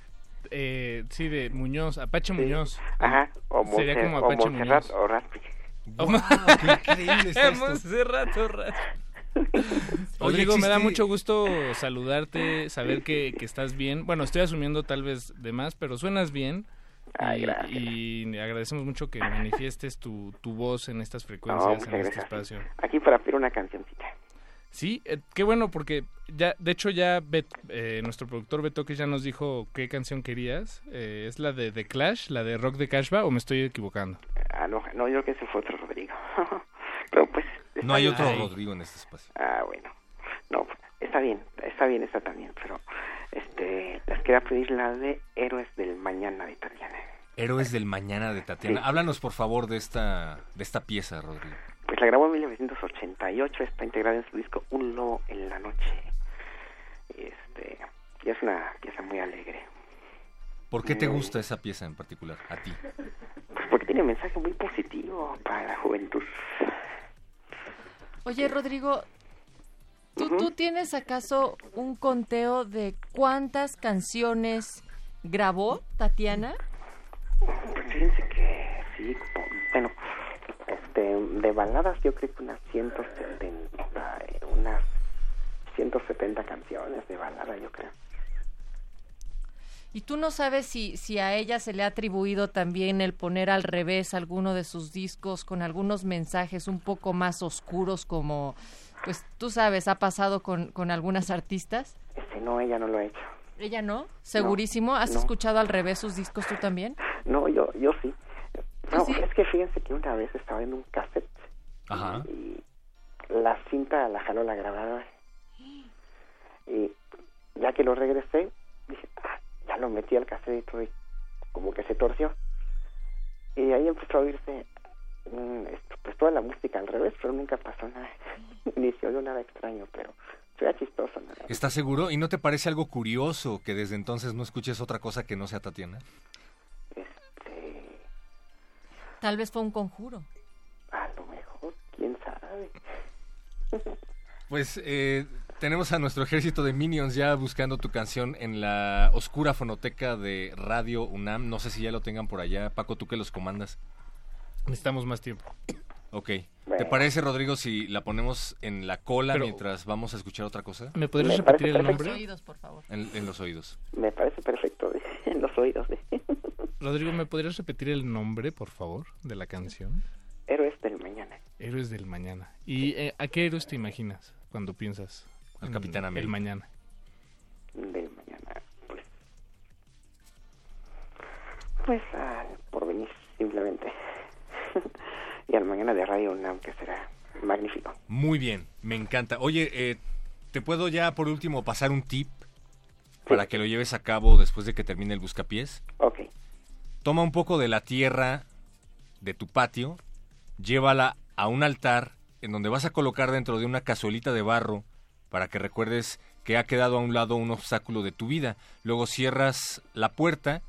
Eh, sí, de Muñoz, Apache Muñoz. Ajá, o, Sería Monse- como o Apache Montserrat Muñoz. o Raspi. qué increíble está esto. Montserrat o Raspi. <laughs> Rodrigo, me da mucho gusto saludarte, saber que, que estás bien. Bueno, estoy asumiendo tal vez de más, pero suenas bien. Ay, y, gracias. y agradecemos mucho que manifiestes tu, tu voz en estas frecuencias, en este espacio. Aquí para pedir una cancioncita. Sí, eh, qué bueno, porque ya, de hecho ya Bet- eh, nuestro productor Betoque ya nos dijo qué canción querías. Eh, ¿Es la de The Clash, la de Rock de Cashba o me estoy equivocando? Ah, no, no, yo creo que ese fue otro Rodrigo. <laughs> Pero pues... No hay otro. Rodrigo en este espacio. Ah, bueno. No, está bien, está bien, está también, pero este, les quería pedir la de Héroes del Mañana de Tatiana. Héroes del Mañana de Tatiana. Sí. Háblanos, por favor, de esta, de esta pieza, Rodrigo. Pues la grabó en 1988, está integrada en su disco Un Lobo en la Noche. Este, y es una pieza muy alegre, ¿Por qué te gusta esa pieza en particular? A ti. pues porque tiene mensaje muy positivo para la juventud. Oye, Rodrigo, ¿tú, ¿tú tienes acaso un conteo de cuántas canciones grabó Tatiana? Pues fíjense que sí, bueno, este, de baladas yo creo que unas 170, eh, unas 170 canciones de balada yo creo. Y tú no sabes si, si a ella se le ha atribuido también el poner al revés alguno de sus discos con algunos mensajes un poco más oscuros como, pues tú sabes, ha pasado con, con algunas artistas. Este, no, ella no lo ha hecho. ¿Ella no? ¿Segurísimo? ¿Has no. escuchado al revés sus discos tú también? No, yo, yo sí. No, sí? es que fíjense que una vez estaba en un cassette Ajá. y la cinta la jaló la grabadora. Y ya que lo regresé, dije, ah, ya lo metí al cassette y todo y como que se torció. Y ahí empezó a oírse pues toda la música al revés, pero nunca pasó nada. Ni se oyó nada extraño, pero era chistoso. ¿Estás seguro? ¿Y no te parece algo curioso que desde entonces no escuches otra cosa que no sea Tatiana? Tal vez fue un conjuro. A lo mejor, quién sabe. <laughs> Pues eh, tenemos a nuestro ejército de minions ya buscando tu canción en la oscura fonoteca de Radio UNAM. No sé si ya lo tengan por allá. Paco, tú que los comandas. Necesitamos más tiempo. Ok. ¿Te parece, Rodrigo, si la ponemos en la cola Pero- mientras vamos a escuchar otra cosa? ¿Me podrías Me repetir el nombre? Los oídos, por favor. En, en los oídos. Me parece perfecto <laughs> en los oídos. de <laughs> Rodrigo, ¿me podrías repetir el nombre, por favor, de la canción? Héroes del Mañana. Héroes del Mañana. ¿Y eh, a qué héroes te imaginas cuando piensas? Al en Capitán América. El Mañana. Del Mañana, pues. Pues al porvenir, simplemente. <laughs> y al mañana de Radio UNAM, que será magnífico. Muy bien, me encanta. Oye, eh, ¿te puedo ya por último pasar un tip para que lo lleves a cabo después de que termine el buscapiés? Ok. Toma un poco de la tierra de tu patio, llévala a un altar en donde vas a colocar dentro de una cazuelita de barro para que recuerdes que ha quedado a un lado un obstáculo de tu vida. Luego cierras la puerta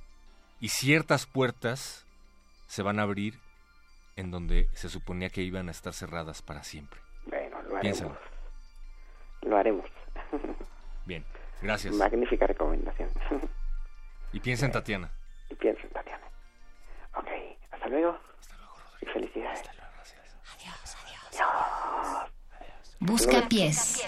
y ciertas puertas se van a abrir en donde se suponía que iban a estar cerradas para siempre. Bueno, lo haremos. Piénsalo. Lo haremos. Bien, gracias. Magnífica recomendación. Y piensa en Tatiana. y pienso en Tatiana. Ok, hasta luego. Y felicidades. Busca pies.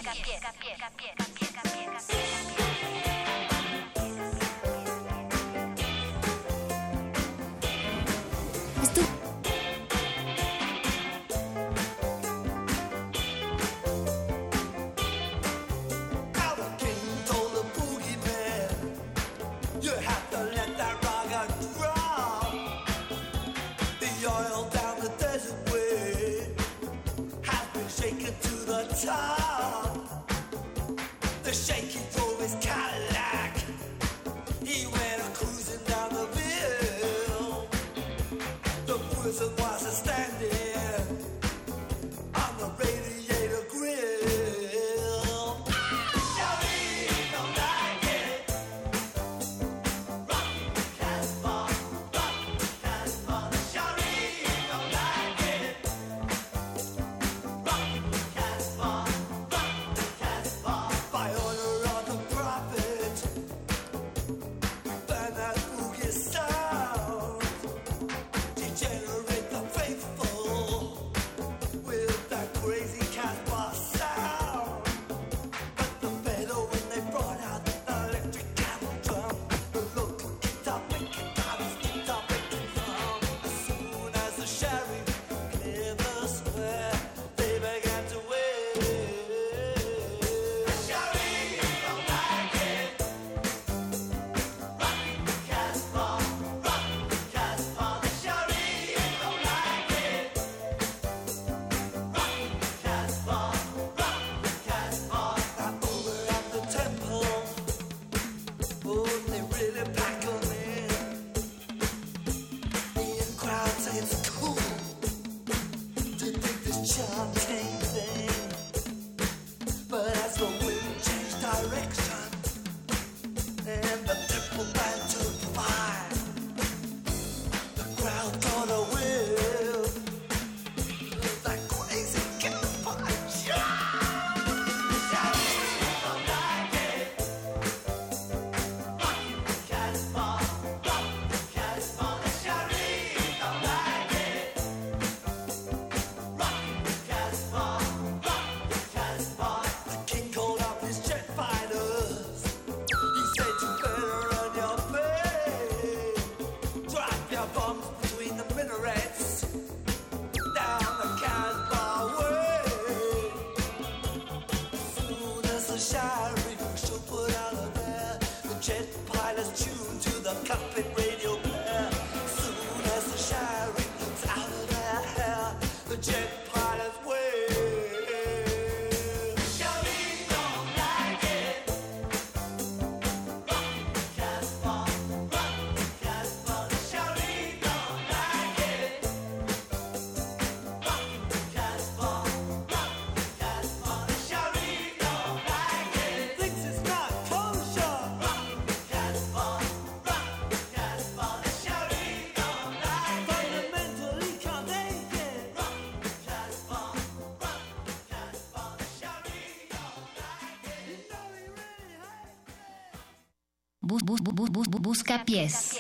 Busca pies.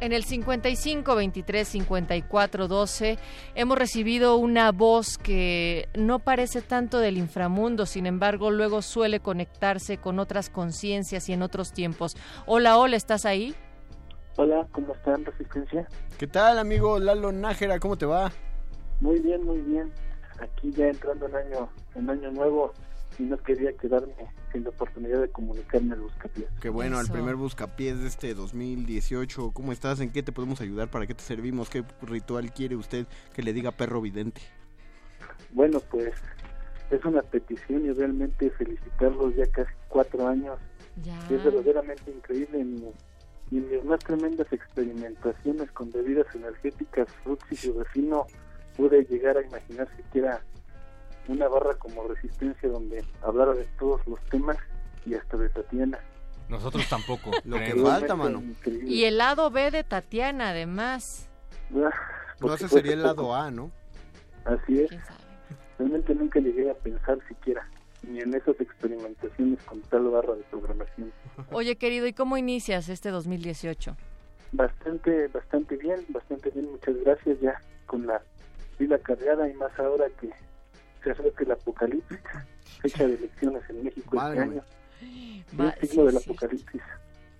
En el 55 23 54 12 hemos recibido una voz que no parece tanto del inframundo, sin embargo, luego suele conectarse con otras conciencias y en otros tiempos. Hola, hola, ¿estás ahí? Hola, ¿cómo están, Resistencia? ¿Qué tal, amigo Lalo Nájera? ¿Cómo te va? Muy bien, muy bien. Aquí ya entrando en año, en año nuevo y no quería quedarme sin la oportunidad de comunicarme al Buscapiés. Qué bueno, al primer buscapiés de este 2018. ¿Cómo estás? ¿En qué te podemos ayudar? ¿Para qué te servimos? ¿Qué ritual quiere usted que le diga perro vidente? Bueno, pues es una petición y realmente felicitarlos ya casi cuatro años. Es verdaderamente increíble y en mis más tremendas experimentaciones con bebidas energéticas, frutis y refino pude llegar a imaginar siquiera una barra como resistencia donde hablara de todos los temas y hasta de Tatiana. Nosotros tampoco. <laughs> Lo que falta, mano. Y el lado B de Tatiana, además. No, ese sería el lado A, ¿no? Así es. Realmente nunca llegué a pensar siquiera ni en esas experimentaciones con tal barra de programación. Oye, querido, ¿y cómo inicias este 2018? Bastante, bastante bien, bastante bien, muchas gracias ya con la pila cargada y más ahora que se acerca el apocalipsis, fecha de elecciones en México Madre este mía. año. Va- el signo sí, del apocalipsis.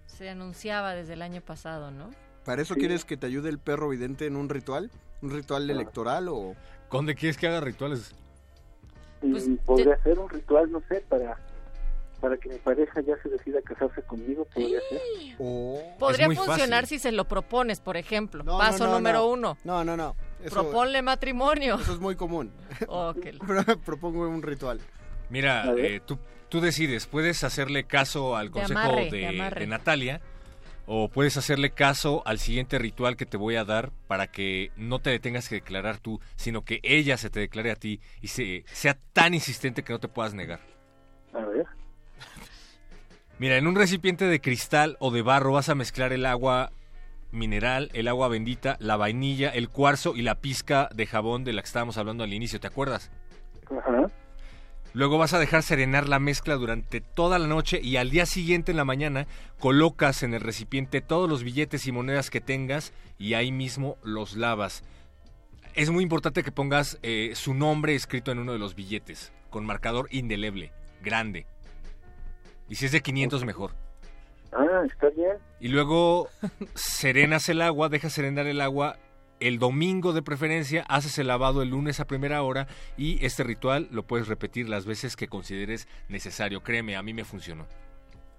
Se anunciaba desde el año pasado, ¿no? ¿Para eso Sí. quieres que te ayude el perro vidente en un ritual? ¿Un ritual electoral o...? Conde, ¿quieres que haga rituales? Y podría ser un ritual, no sé, para para que mi pareja ya se decida casarse conmigo, podría ser. Podría muy funcionar fácil. si se lo propones, por ejemplo. No, Paso no, no, número no. uno. No, no, no. Eso, Proponle matrimonio. eso es muy común. <laughs> Ok. <laughs> Propongo un ritual. Mira, eh, tú, tú decides, puedes hacerle caso al De consejo amarre, de, de amarre. de Natalia o puedes hacerle caso al siguiente ritual que te voy a dar para que no te tengas que declarar tú, sino que ella se te declare a ti y se, sea tan insistente que no te puedas negar. A ver. Mira, en un recipiente de cristal o de barro vas a mezclar el agua mineral, el agua bendita, la vainilla, el cuarzo y la pizca de jabón de la que estábamos hablando al inicio, ¿te acuerdas? Ajá. Luego vas a dejar serenar la mezcla durante toda la noche y al día siguiente en la mañana colocas en el recipiente todos los billetes y monedas que tengas y ahí mismo los lavas. Es muy importante que pongas eh, su nombre escrito en uno de los billetes, con marcador indeleble, grande. Y si es de 500 mejor. Ah, está bien. Y luego serenas el agua, dejas serenar el agua el domingo de preferencia, haces el lavado el lunes a primera hora y este ritual lo puedes repetir las veces que consideres necesario. Créeme, a mí me funcionó.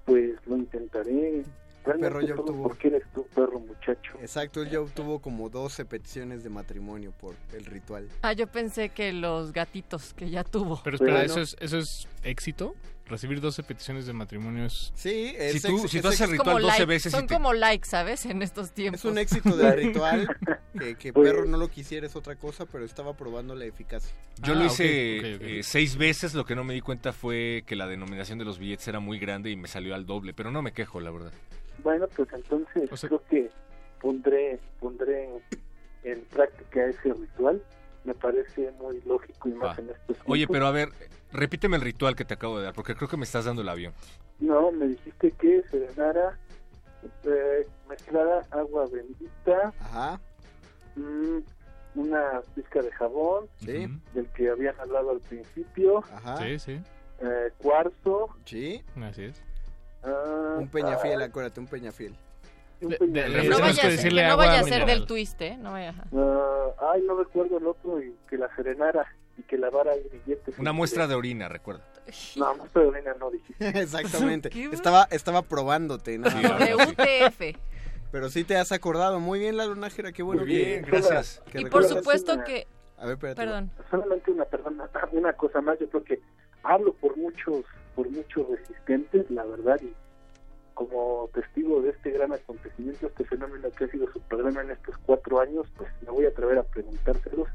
Pues lo intentaré. Realmente perro ya obtuvo- porque eres tú, perro muchacho. Exacto, él ya obtuvo como 12 peticiones de matrimonio por el ritual. Ah, yo pensé que los gatitos que ya tuvo. Pero espera, Bueno. ¿eso es, ¿eso es éxito? ¿Recibir 12 peticiones de matrimonio es...? Sí, Si tú- si tú haces el Es ritual 12 like- veces Son te- como likes, ¿sabes? En estos tiempos. Es un éxito del ritual. <laughs> Que, que Pues- perro no lo quisiera es otra cosa, pero estaba probando la eficacia. Yo Ah, lo hice ok, ok. eh, seis veces, lo que no me di cuenta fue que la denominación de los billetes era muy grande y me salió al doble, pero no me quejo, la verdad. Bueno, pues entonces creo que pondré pondré en práctica ese ritual. Me parece muy lógico y más Va. en estos Oye, tiempos. pero a ver, repíteme el ritual que te acabo de dar, porque creo que me estás dando el avión. No, me dijiste que serenara, eh, mezclara agua bendita, Ajá. mm, una pizca de jabón, Sí. del que habían hablado al principio, Ajá. Sí, sí. eh, cuarzo, Sí. Así es. ah, Un peñafiel, ah, acuérdate, un peñafiel. Un De- de- no vaya, a ser, decirle que no vaya a ser del twist, ¿eh? No vaya a... ah, ay, no recuerdo el otro y que la serenara y que lavara el billete. Una muestra de orina, recuerda. No, muestra de orina no dijiste. <laughs> Exactamente. Estaba, estaba probándote, sí. WTF. Pero sí te has acordado. Muy bien, la lunájera, qué bueno Muy bien, que- gracias. que Y por supuesto una- que... A ver, espérate. Perdón. solamente una perdona, una cosa más yo creo que hablo por muchos por muchos resistentes la verdad y como testigo de este gran acontecimiento este fenómeno que ha sido su programa en estos cuatro años pues me voy a atrever a preguntárselos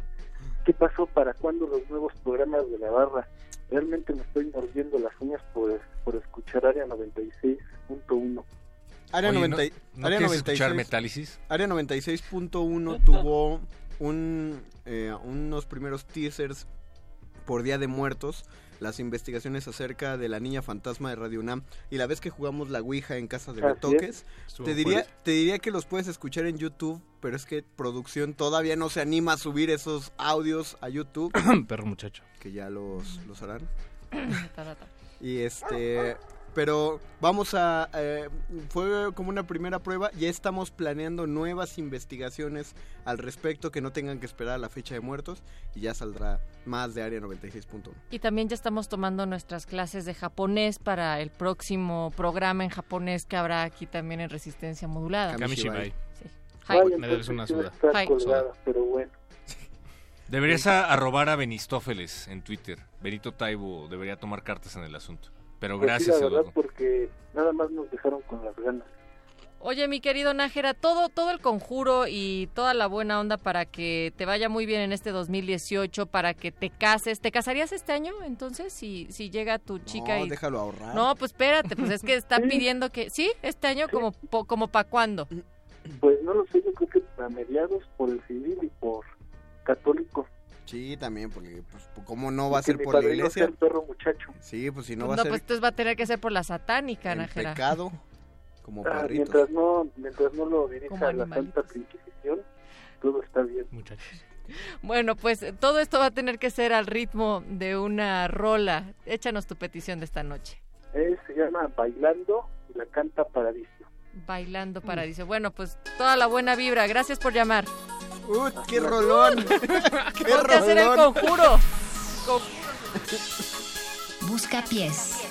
qué pasó para cuándo los nuevos programas de la barra realmente me estoy mordiendo las uñas por por escuchar área 96.1 Área, Oye, 90 ¿no- no área quieres 96 escuchar Metálisis? Área 96.1 tuvo un, eh, unos primeros teasers por Día de Muertos, las investigaciones acerca de la niña fantasma de Radio UNAM y la vez que jugamos la Ouija en casa de Así Betoques. Te diría, fuerte. te diría que los puedes escuchar en YouTube, pero es que producción todavía no se anima a subir esos audios a YouTube. <coughs> Perro muchacho. Que ya los, los harán. <coughs> Y este, pero vamos a, eh, fue como una primera prueba, ya estamos planeando nuevas investigaciones al respecto que no tengan que esperar a la fecha de muertos y ya saldrá más de Área 96.1. Y también ya estamos tomando nuestras clases de japonés para el próximo programa en japonés que habrá aquí también en Resistencia Modulada. Kamishibai. Sí. Vaya. Me debes una Hi. colgada, pero bueno. Deberías a- arrobar a Benistófeles en Twitter. Benito Taibo debería tomar cartas en el asunto. Pero Pues sí, gracias, la verdad, porque nada más nos dejaron con las ganas. Oye, mi querido Nájera, todo, todo el conjuro y toda la buena onda para que te vaya muy bien en este 2018, para que te cases. ¿Te casarías este año entonces si, si llega tu chica No, y... déjalo ahorrar. No, pues espérate, pues es que <laughs> está pidiendo que... ¿Sí? ¿Este año como, po- como para cuándo? Pues no lo sé, yo creo que a mediados por el civil y por católico. Sí, también, porque pues, ¿cómo no va a ser mi por la iglesia? el perro muchacho. Sí, pues si no No, va a pues ser entonces va a tener que ser por la satánica, el Nájera. pecado, <laughs> como Ah, perritos. mientras no mientras no lo dirija Como la. Santa Inquisición, todo está bien. Muchachos. Bueno, pues todo esto va a tener que ser al ritmo de una rola. Échanos tu petición de esta noche. Eh, se llama Bailando y la canta Paradiso. Bailando Paradiso. Bueno, pues toda la buena vibra. Gracias por llamar. ¡Uy, qué rolón! <laughs> ¡Qué a hacer el rolón! conjuro. Busca pies.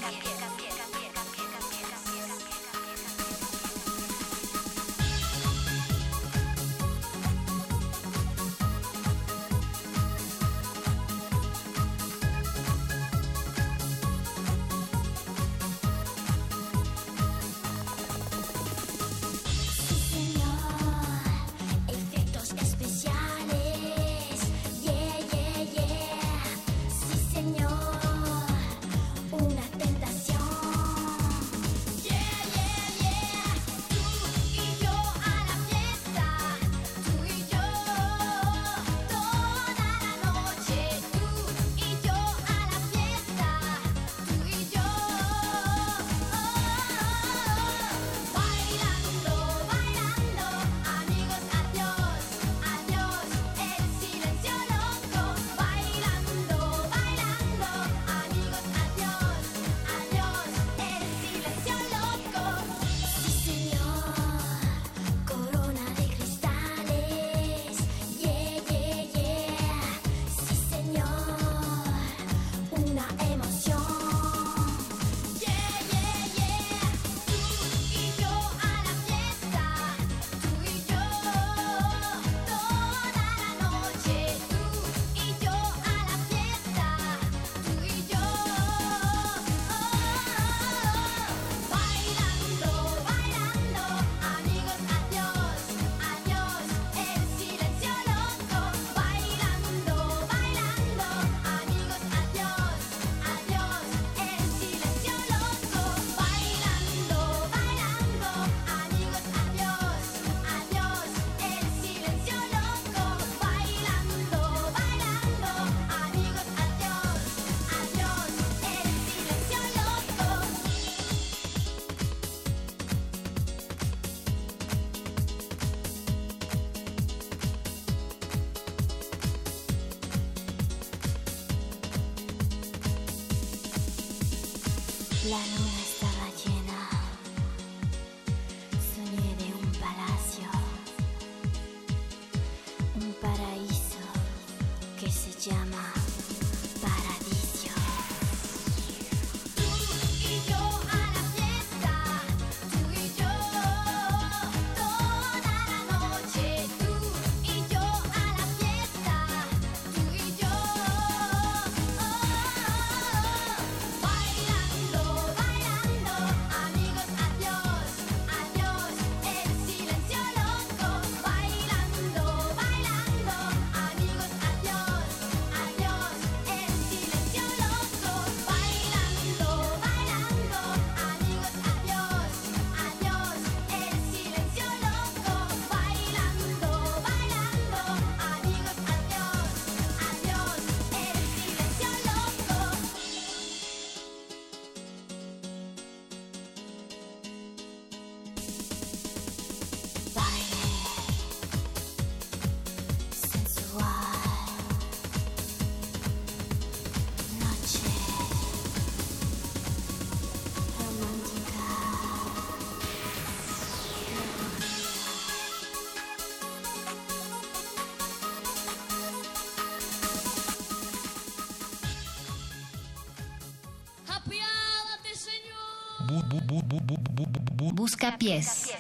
Busca pies.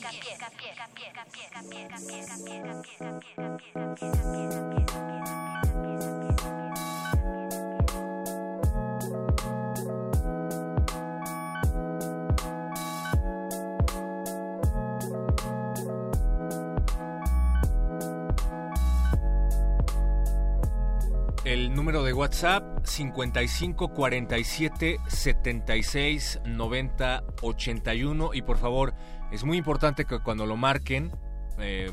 El número de WhatsApp 55 47 76 90 81 y por favor es muy importante que cuando lo marquen eh,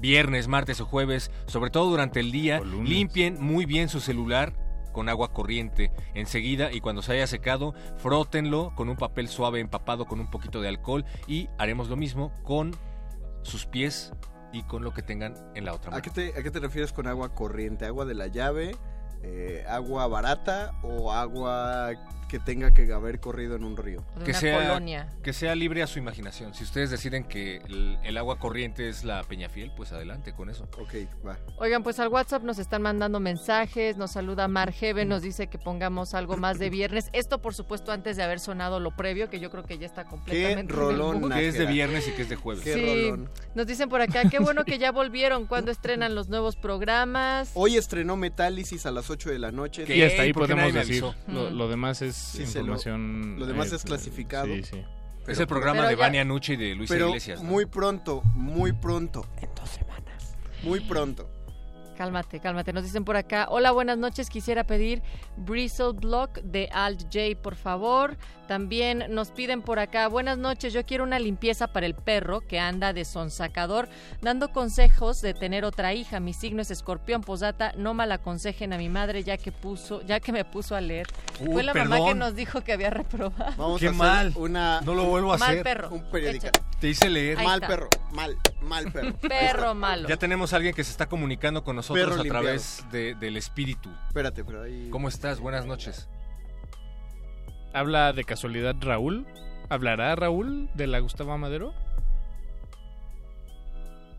viernes, martes o jueves, sobre todo durante el día, limpien muy bien su celular con agua corriente enseguida y cuando se haya secado frótenlo con un papel suave empapado con un poquito de alcohol y haremos lo mismo con sus pies y con lo que tengan en la otra ¿A mano. qué, te, ¿A qué te refieres con agua corriente? ¿Agua de la llave? eh, ¿Agua barata o agua que tenga que haber corrido en un río? que sea, que sea libre a su imaginación. Si ustedes deciden que el, el agua corriente es la Peñafiel, pues adelante con eso. Ok, va. Oigan, pues al WhatsApp nos están mandando mensajes, nos saluda Mar Heaven, nos dice que pongamos algo más de viernes. Esto, por supuesto, antes de haber sonado lo previo, que yo creo que ya está completamente. en el mood. Que es de viernes y que es de jueves. Sí, nos dicen por acá, qué bueno que ya volvieron, cuando estrenan los nuevos programas. Hoy estrenó Metálisis a las 8 de la noche. Y hasta ahí ¿Por qué podemos decir. Lo, lo demás es Sí, se lo- información. lo demás eh, es clasificado. Sí, sí. Es el programa de Vania Nuche y de Luisa Pero Iglesias. ¿no? muy pronto, muy pronto. En dos semanas. Muy pronto. Cálmate, cálmate. Nos dicen por acá, hola, buenas noches. Quisiera pedir Bristle Block de Alt J, por favor. También nos piden por acá, buenas noches. Yo quiero una limpieza para el perro que anda de sonsacador, dando consejos de tener otra hija. Mi signo es escorpión. Posdata, no mal aconsejen a mi madre ya que puso, ya que me puso a leer. Uh, Fue la mamá que nos dijo que había reprobado. Vamos Qué a hacer mal. una No lo vuelvo a Mal hacer. perro. un periódico. Te hice leer. Ahí Mal está. perro, mal, mal perro. Perro malo. Ya tenemos a alguien que se está comunicando con nosotros Perro a limpiado. través de- del espíritu. Espérate, pero ahí. ¿Cómo estás? Buenas noches. ¿Habla de casualidad Raúl? ¿Hablará Raúl de la Gustavo Amadero?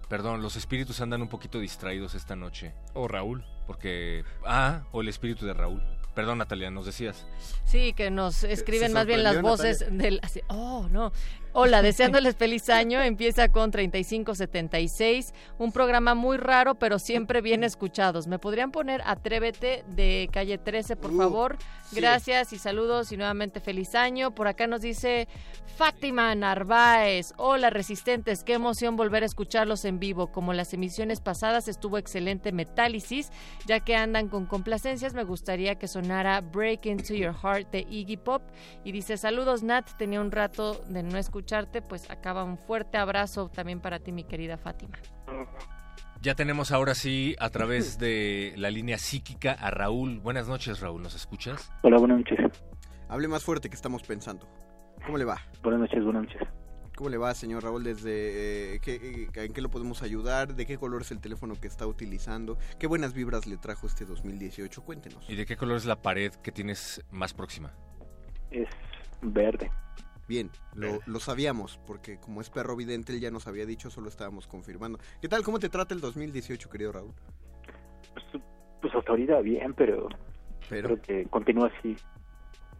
Perdón, los espíritus andan un poquito distraídos esta noche. O Raúl. Porque... Ah, o el espíritu de Raúl. Perdón, Natalia, nos decías. Sí, que nos escriben más bien las voces Natalia. del... así, oh, no. Hola, deseándoles feliz año. Empieza con 3576. Un programa muy raro, pero siempre bien escuchados. ¿Me podrían poner Atrévete de calle 13, por Uh, favor? sí. Gracias y saludos y nuevamente feliz año. Por acá nos dice Fátima Narváez. Hola, resistentes. Qué emoción volver a escucharlos en vivo. Como las emisiones pasadas estuvo excelente Metálisis. Ya que andan con complacencias, me gustaría que sonara Break Into Your Heart de Iggy Pop. Y dice, saludos Nat, tenía un rato de no escucharte. Pues acaba un fuerte abrazo también para ti, mi querida Fátima. Ya tenemos ahora sí a través de la línea psíquica a Raúl. Buenas noches, Raúl. ¿Nos escuchas? Hola, buenas noches. Hable más fuerte que estamos pensando. ¿Cómo le va? Buenas noches, buenas noches. ¿Cómo le va, señor Raúl? Desde eh, qué- eh, ¿En qué lo podemos ayudar? ¿De qué color es el teléfono que está utilizando? ¿Qué buenas vibras le trajo este 2018? Cuéntenos. ¿Y de qué color es la pared que tienes más próxima? Es verde. Bien, lo, lo sabíamos, porque como es perro vidente, él ya nos había dicho, solo estábamos confirmando. ¿Qué tal? ¿Cómo te trata el 2018, querido Raúl? Pues, pues hasta ahorita bien, pero, Pero- creo que continúa así.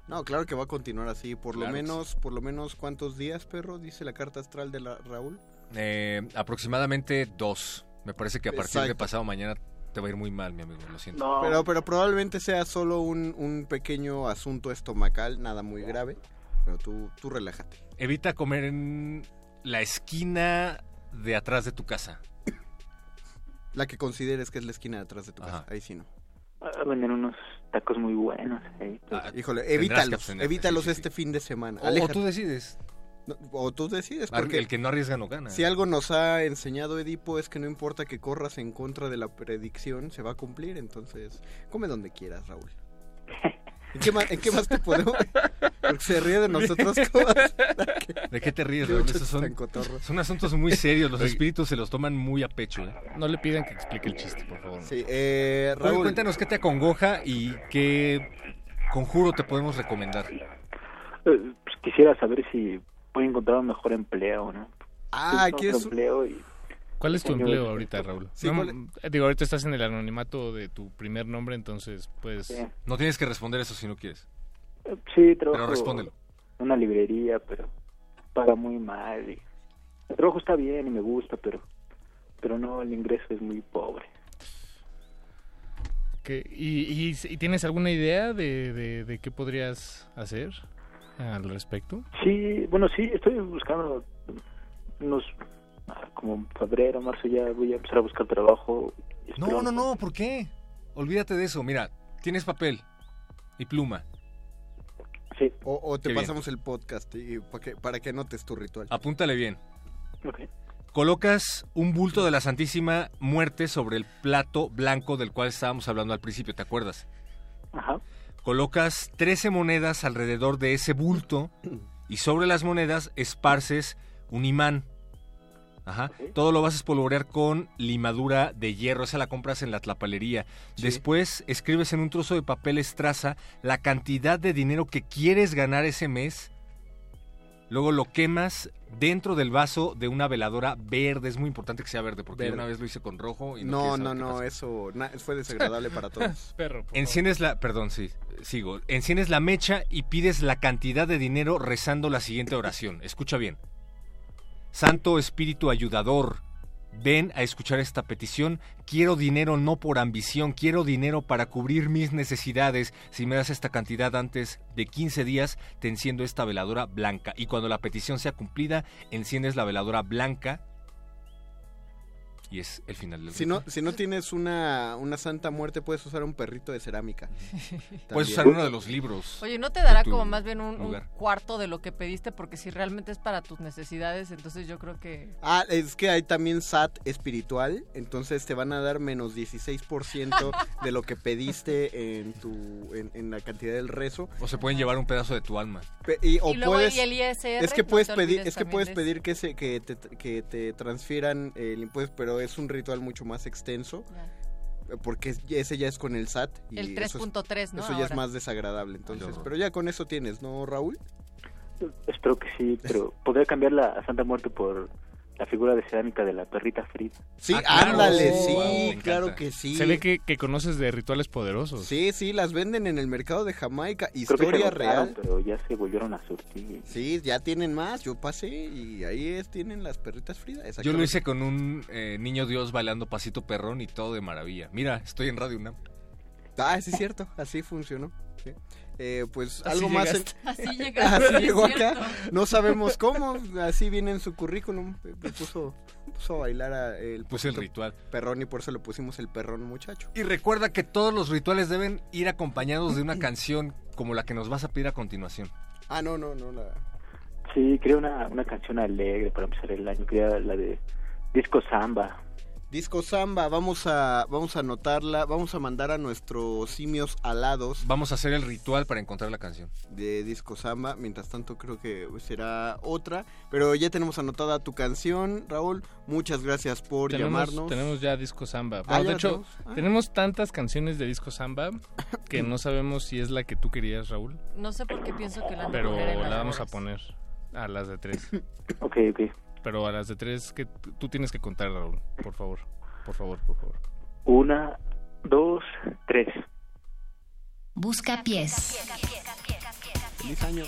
No, claro que va a continuar así. Por Claro lo menos, por lo menos, ¿cuántos días, perro? Dice la carta astral de la Raúl. Eh, aproximadamente dos. Me parece que a partir de pasado mañana te va a ir muy mal, mi amigo. Lo siento. No, Pero, pero probablemente sea solo un, un pequeño asunto estomacal, nada muy grave. Pero tú, tú relájate. Evita comer en la esquina de atrás de tu casa. La que consideres que es la esquina de atrás de tu casa. Ahí sí no. ah, venden unos tacos muy buenos. Ah, Híjole, evítalos. Evítalos sí, sí, este fin de semana. O, tú decides. No, o tú decides, porque El que no arriesga no gana. si algo nos ha enseñado Edipo es que no importa que corras en contra de la predicción, se va a cumplir. Entonces, come donde quieras, Raúl. <laughs> ¿En qué más, en qué más te podemos...? Porque se ríe de nosotros. ¿De qué te ríes, Qué Raúl? Esos son, asuntos muy serios. Los espíritus se los toman muy a pecho. ¿eh? No le pidan que explique el chiste, por favor. Sí, eh, Raúl, cuéntanos qué te acongoja y qué conjuro te podemos recomendar. eh, pues quisiera saber si puedo encontrar un mejor empleo, ¿no? Ah, ¿quieres un- empleo y ¿Cuál es tu empleo ahorita, Raúl? Sí, No, ¿cuál eh, Digo, ahorita estás en el anonimato de tu primer nombre, entonces, pues... Sí. No tienes que responder eso si no quieres. eh, sí trabajo. Pero respóndelo. una librería, pero paga muy mal. Y el trabajo está bien y me gusta, pero pero no, el ingreso es muy pobre. ¿Qué- y, y- y tienes alguna idea de, de, de qué podrías hacer al respecto? Sí, bueno, sí, estoy buscando unos como en febrero, marzo ya voy a empezar a buscar trabajo. y No, no, no, ¿por qué? Olvídate de eso. Mira, tienes papel y pluma. Sí. O, o te Qué bien. pasamos el podcast y para que, para que notes tu ritual. Apúntale bien. Ok. Colocas un bulto de la Santísima Muerte sobre el plato blanco del cual estábamos hablando al principio, ¿te acuerdas? Ajá. Colocas 13 monedas alrededor de ese bulto y sobre las monedas esparces un imán. Ajá. Todo lo vas a espolvorear con limadura de hierro. Esa la compras en la tlapalería. Después escribes en un trozo de papel estraza la cantidad de dinero que quieres ganar ese mes. Luego lo quemas dentro del vaso de una veladora verde. Es muy importante que sea verde porque Verde. una vez lo hice con rojo y no No, no, no, eso na- fue desagradable para todos. <laughs> Perro. Enciendes la, perdón, sí, sigo. Enciendes la mecha y pides la cantidad de dinero rezando la siguiente oración. Escucha bien. Santo Espíritu Ayudador, ven a escuchar esta petición. Quiero dinero no por ambición, quiero dinero para cubrir mis necesidades. Si me das esta cantidad antes de 15 días, te enciendo esta veladora blanca. Y cuando la petición sea cumplida, enciendes la veladora blanca. Y es el final del Si no, si no tienes una, una santa muerte, puedes usar un perrito de cerámica. <laughs> Puedes usar uno de los libros. Oye, ¿no te dará como más bien un, cuarto de lo que pediste? Porque si realmente es para tus necesidades, entonces yo creo que... Ah, es que hay también SAT espiritual, entonces te van a dar menos 16% de lo que pediste en tu en, en la cantidad del rezo. O se pueden llevar un pedazo de tu alma. Pe- y, o Y luego puedes, el ISR, es que puedes pedir es que puedes de pedir que se que te, que te transfieran el impuesto, pero es un ritual mucho más extenso. Porque es- ese ya es con el SAT. Y El eso es- 3.3, ¿no? Eso ya es más desagradable, entonces. Pero ya con eso tienes, ¿no, Raúl? Espero que sí, pero podría cambiar la Santa Muerte por la figura de cerámica de la perrita Frida. Sí, Ah, claro. ándale, Oh, sí, wow, claro que sí. Se ve que, que conoces de rituales poderosos. Sí, sí, las venden en el mercado de Jamaica. Creo que se Historia real. Pero ya se volvieron a surtir. Sí, ya tienen más. Yo pasé y ahí es, tienen las perritas Frida. Yo lo hice con un eh, niño Dios bailando pasito perrón y todo de maravilla. Mira, estoy en Radio UNAM. Ah, sí es cierto, así funcionó. Sí. Eh, pues Así algo más. en-. <laughs> <laughs> Así llegaste, Así llegó acá. No sabemos cómo. Así viene en su currículum. Me puso, puso a bailar a el, Puse el ritual. perrón y por eso le pusimos el perrón muchacho. Y recuerda que todos los rituales deben ir acompañados de una canción como la que nos vas a pedir a continuación. Ah, no, no, no. La... Sí, quería una, una canción alegre para empezar el año. Quería la de Disco Samba. Disco Samba, vamos a, vamos a anotarla, vamos a mandar a nuestros simios alados Vamos a hacer el ritual para encontrar la canción. de Disco Samba. Mientras tanto, creo que será otra. Pero ya tenemos anotada tu canción, Raúl. Muchas gracias por tenemos, llamarnos. tenemos ya disco samba. Ah, de hecho, tenemos. Ah. tenemos tantas canciones de disco samba <coughs> que no sabemos si es la que tú querías, Raúl. No sé por qué pienso que la Pero la vamos a poner a las de tres. Ok, ok. Pero a las de tres que tú tienes que contar, Raúl. Por favor. Por favor, por favor. Una, dos, tres. Busca pies. Feliz año.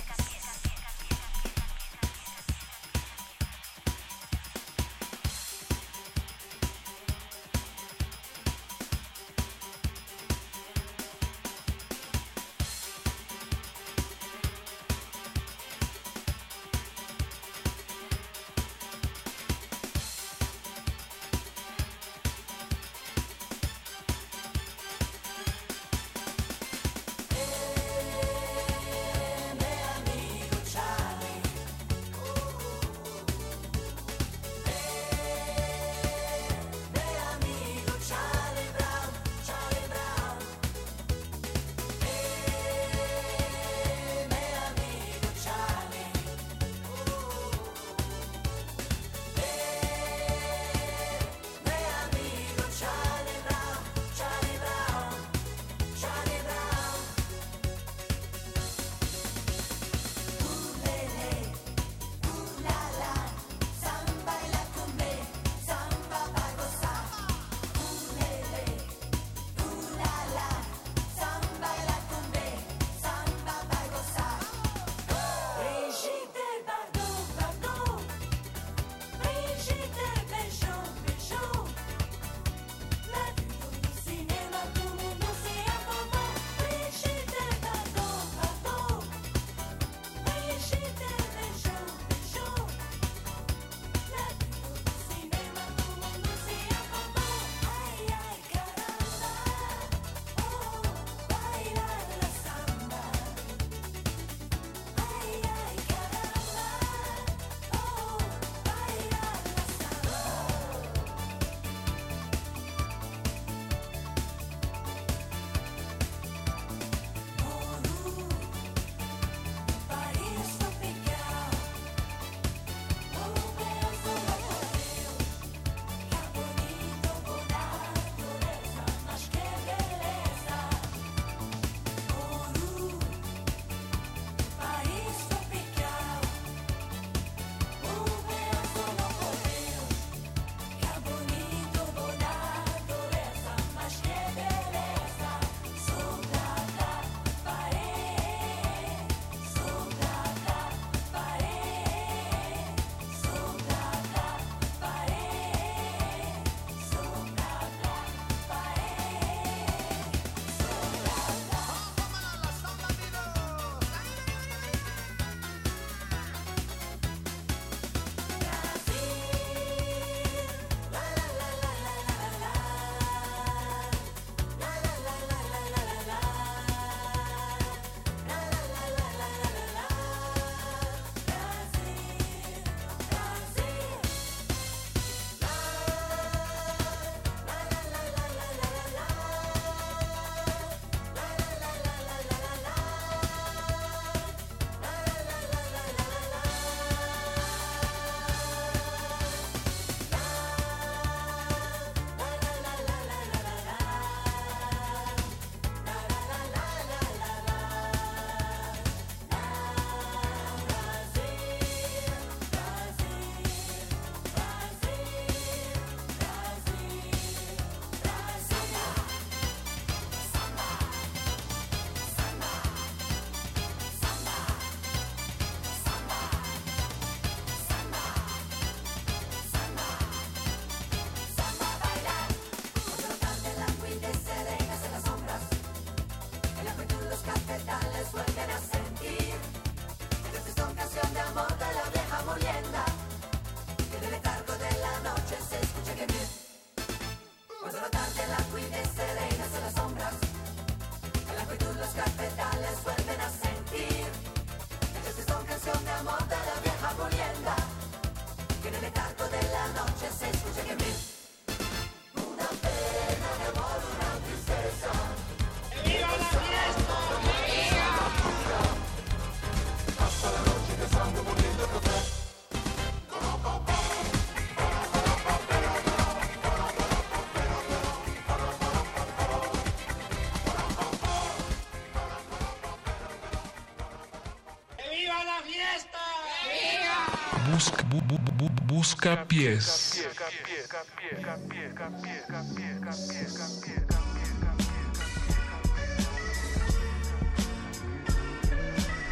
Bu- busca pies.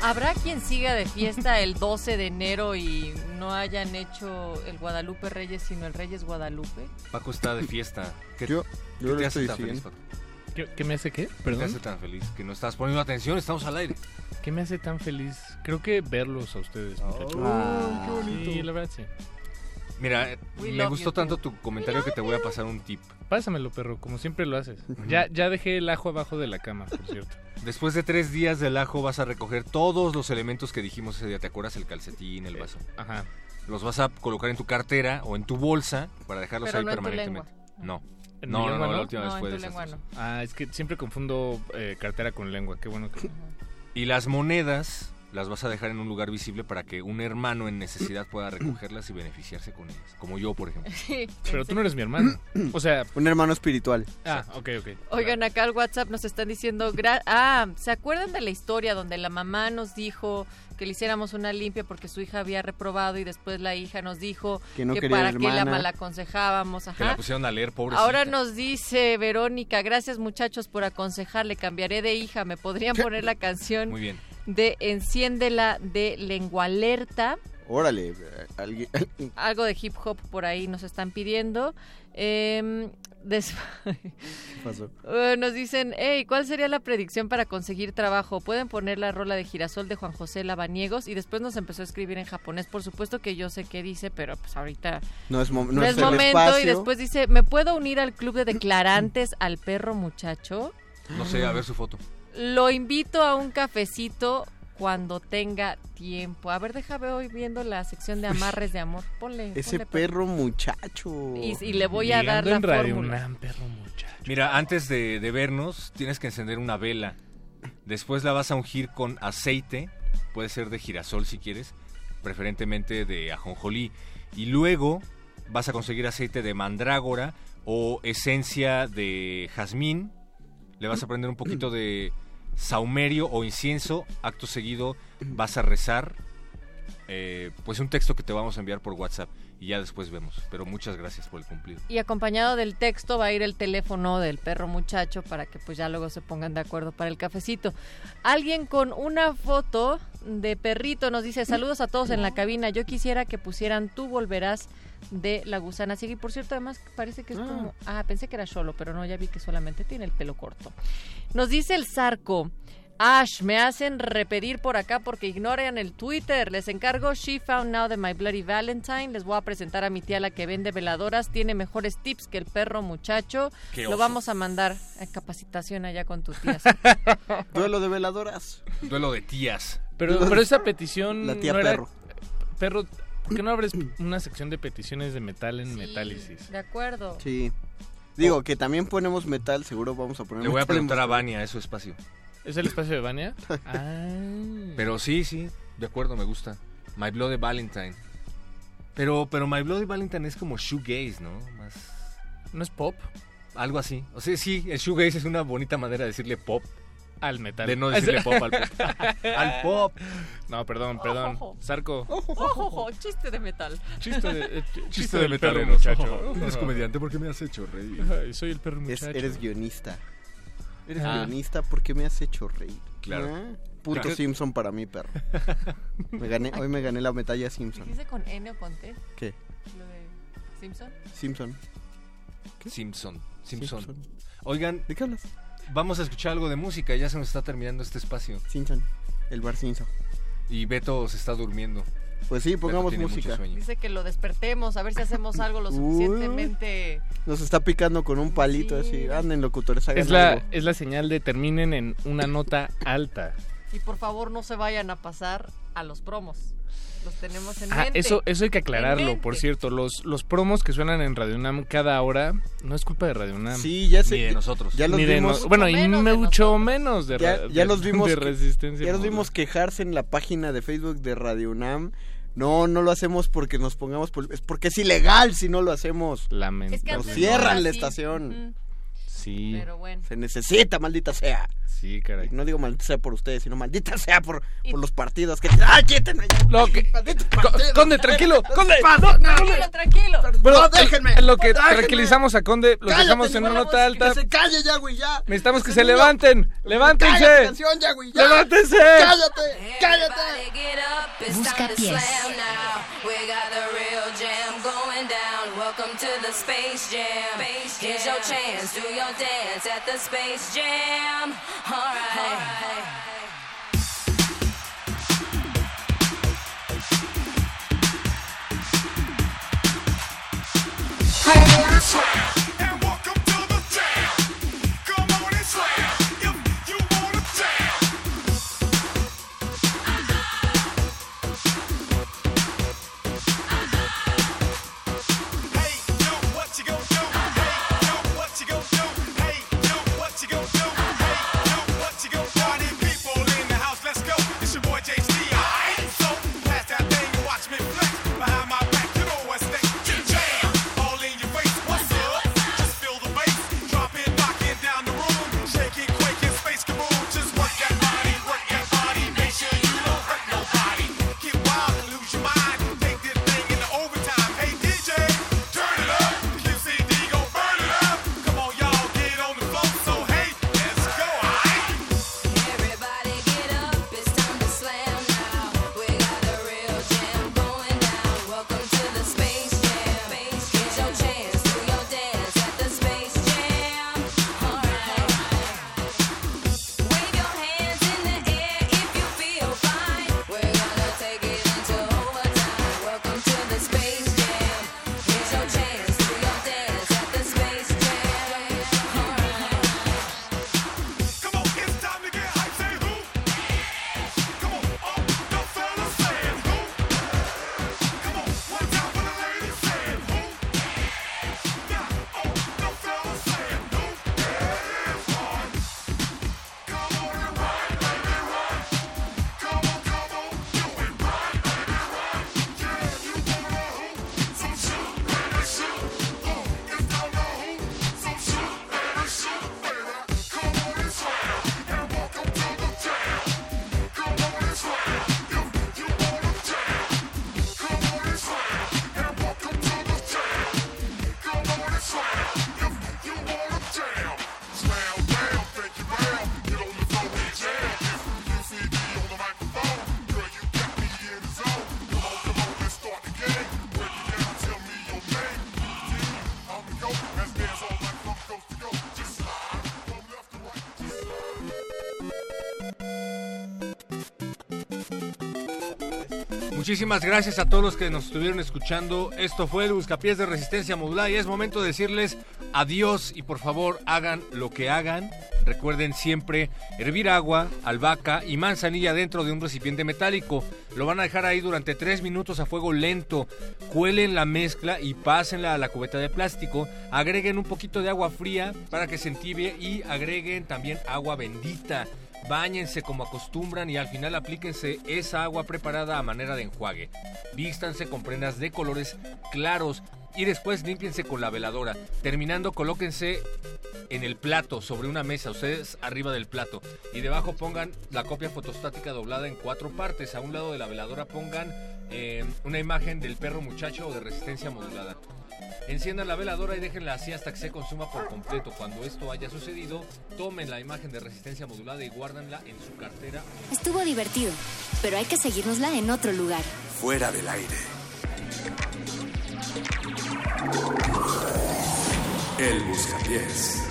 ¿Habrá quien siga de fiesta el 12 de enero y no hayan hecho el Guadalupe Reyes, sino el Reyes Guadalupe? Paco está de fiesta. ¿Qué, Yo- qué yo lo te hace tan feliz. Paco? ¿Qué, qué me hace qué? ¿Qué te Perdón. hace tan feliz? Que no estás poniendo atención, estamos al aire. ¿Qué me hace tan feliz? Creo que verlos a ustedes, muchachos. Ay, qué bonito. Sí, la verdad sí. Mira, eh, We me gustó you tanto tu comentario que te voy a pasar un tip. Pásamelo, perro, como siempre lo haces. Ya, ya dejé el ajo abajo de la cama, por cierto. <laughs> Después de tres días del ajo vas a recoger todos los elementos que dijimos ese día. ¿Te acuerdas? El calcetín, el vaso. Ajá. Los vas a colocar en tu cartera o en tu bolsa para dejarlos Pero ahí no en tu permanentemente. No. ¿En mi No, no, no, no? la última No, vez fue no. Ah, es que siempre confundo eh, cartera con lengua. Qué bueno que... Y las monedas las vas a dejar en un lugar visible para que un hermano en necesidad pueda recogerlas y beneficiarse con ellas. Como yo, por ejemplo. Sí, Pero tú no eres mi hermano. O sea... <clears throat> Un hermano espiritual. Ah, ok, ok. Oigan, acá al WhatsApp nos están diciendo, gra- ah, ¿se acuerdan de la historia donde la mamá nos dijo que le hiciéramos una limpia porque su hija había reprobado y después la hija nos dijo Que no para qué la malaconsejábamos? Que la pusieron a leer, pobre. Ahora nos dice Verónica, gracias muchachos por aconsejarle, cambiaré de hija, ¿me podrían poner la canción Muy bien. De Enciéndela de Lengua Alerta? Órale, eh, alguien... <laughs> Algo de hip hop por ahí nos están pidiendo. Em, des- pasó? <laughs> Eh, nos dicen, hey, ¿cuál sería la predicción para conseguir trabajo? Pueden poner la rola de girasol de Juan José Lavaniegos y después nos empezó a escribir en japonés. Por supuesto que yo sé qué dice, pero pues ahorita No es, mo- no no, es el momento. espacio. Y después dice, ¿me puedo unir al club de declarantes al perro muchacho? No sé, a ver su foto. Lo invito a un cafecito cuando tenga tiempo. A ver, déjame hoy viendo la sección de amarres de amor. Ponle. Ese ponle, perro muchacho. Y- y le voy a dar la en Radio fórmula. UNAM, perro muchacho. Mira, antes de, de vernos, tienes que encender una vela. Después la vas a ungir con aceite. Puede ser de girasol si quieres. Preferentemente de ajonjolí. Y luego vas a conseguir aceite de mandrágora o esencia de jazmín. Le vas a prender un poquito <clears throat> de saumerio o incienso. Acto seguido vas a rezar. eh, pues un texto que te vamos a enviar por WhatsApp. Y ya después vemos. Pero muchas gracias por el cumplido. Y acompañado del texto va a ir el teléfono del perro muchacho para que pues ya luego se pongan de acuerdo para el cafecito. Alguien con una foto de perrito nos dice saludos a todos en la cabina. Yo quisiera que pusieran tú volverás de la gusana ciega. Y por cierto, además parece que es como... Ah, pensé que era solo, pero no, ya vi que solamente tiene el pelo corto. Nos dice el Zarco. Ash, me hacen repetir por acá porque ignoran el Twitter. Les encargo She Found Now de My Bloody Valentine. Les voy a presentar a mi tía la que vende veladoras. Tiene mejores tips que el perro muchacho. Qué Lo oso. vamos a mandar a capacitación allá con tu tía. <laughs> Duelo de veladoras. Duelo de tías. Pero, pero esa petición La tía no era- perro. Perro, ¿por qué no abres una sección de peticiones de metal en Metálisis? De acuerdo. Sí. Digo, que también ponemos metal, seguro vamos a poner Le voy a metal en preguntar a. Vania, es su espacio. ¿Es el espacio de Vania? <laughs> ah. Pero sí, sí, de acuerdo, me gusta. My Bloody Valentine. Pero, pero My Bloody Valentine es como shoegaze, ¿no? Más... ¿No es pop? Algo así. O sea, sí, el shoegaze es una bonita manera de decirle pop. Al metal. De no decirle <laughs> pop al pop. al pop. No, perdón, perdón. Ojo. Zarco. Ojo, ojo, chiste de metal. Chiste de, eh, ch- <laughs> Chiste de metaleros. muchacho. Eres comediante, ¿por qué me has hecho reír? Ay, soy el perro Es- eres guionista. Eres Ah. guionista porque me has hecho reír. Claro. Ah, Punto Claro. Simpson para mí, perro. Me gané, hoy me gané la medalla Simpson. ¿Dice con N o con T? ¿Qué? Lo de Simpson. Simpson. Simpson. Simpson. Simpson. Oigan, ¿De qué hablas? vamos a escuchar algo de música. Ya se nos está terminando este espacio. Simpson. El bar Simpson. Y Beto se está durmiendo. Pues sí, pongamos música. Dice que lo despertemos, a ver si hacemos algo lo Uy. suficientemente... Nos está picando con un palito así. Anden, locutores, hagan Es la, algo. es la señal de terminen en una nota alta. Y por favor no se vayan a pasar a los promos. Los tenemos en Ah, mente. eso, eso hay que aclararlo, por cierto. Los, los promos que suenan en Radio UNAM cada hora no es culpa de Radio UNAM. Sí, ya sé. Ni de nosotros. Ya los Ni de vimos. nos- bueno, y mucho menos de, ya, ya de- los <laughs> vimos. de resistencia. ya los vimos quejarse en la página de Facebook de Radio UNAM. No, no lo hacemos porque nos pongamos. Es porque es ilegal si no lo hacemos. Lamento. Es que Nos cierran no la estación. Sí. Pero bueno. Se necesita, maldita sea. Sí, caray. Y no digo maldita sea por ustedes, sino maldita sea por, por los partidos que. ¡Ay, quítenme! ya! Lo que-. Conde, tranquilo, Conde. Pasa, no, Tranquilo, tranquilo. Bueno, No, en- déjenme, en lo que déjenme. tranquilizamos a Conde, Cállate, dejamos en una nota alta. Que se calle ya, güey, ya. Necesitamos que se niño- levanten. ¡Levántense! Cállate, canción ya, güey, ya. ¡Levántense! ¡Cállate! ¡Cállate! Busca pies. Welcome to the Space Jam. Here's your chance, do your dance at the Space Jam. All right. Everybody Muchísimas gracias a todos los que nos estuvieron escuchando. Esto fue el Buscapiés de Resistencia Modular y es momento de decirles adiós y por favor hagan lo que hagan. Recuerden siempre hervir agua, albahaca y manzanilla dentro de un recipiente metálico. Lo van a dejar ahí durante tres minutos a fuego lento. Cuelen la mezcla y pásenla a la cubeta de plástico. Agreguen un poquito de agua fría para que se entibie y agreguen también agua bendita. Báñense como acostumbran y al final aplíquense esa agua preparada a manera de enjuague. Vístanse con prendas de colores claros y después límpiense con la veladora. Terminando, colóquense en el plato, sobre una mesa, ustedes arriba del plato. Y debajo pongan la copia fotostática doblada en cuatro partes. A un lado de la veladora pongan eh, una imagen del perro muchacho o de resistencia modulada. Enciendan la veladora y déjenla así hasta que se consuma por completo. Cuando esto haya sucedido, tomen la imagen de resistencia modulada y guárdenla en su cartera. Estuvo divertido, pero hay que seguirnosla en otro lugar. Fuera del aire. El Buscapiés.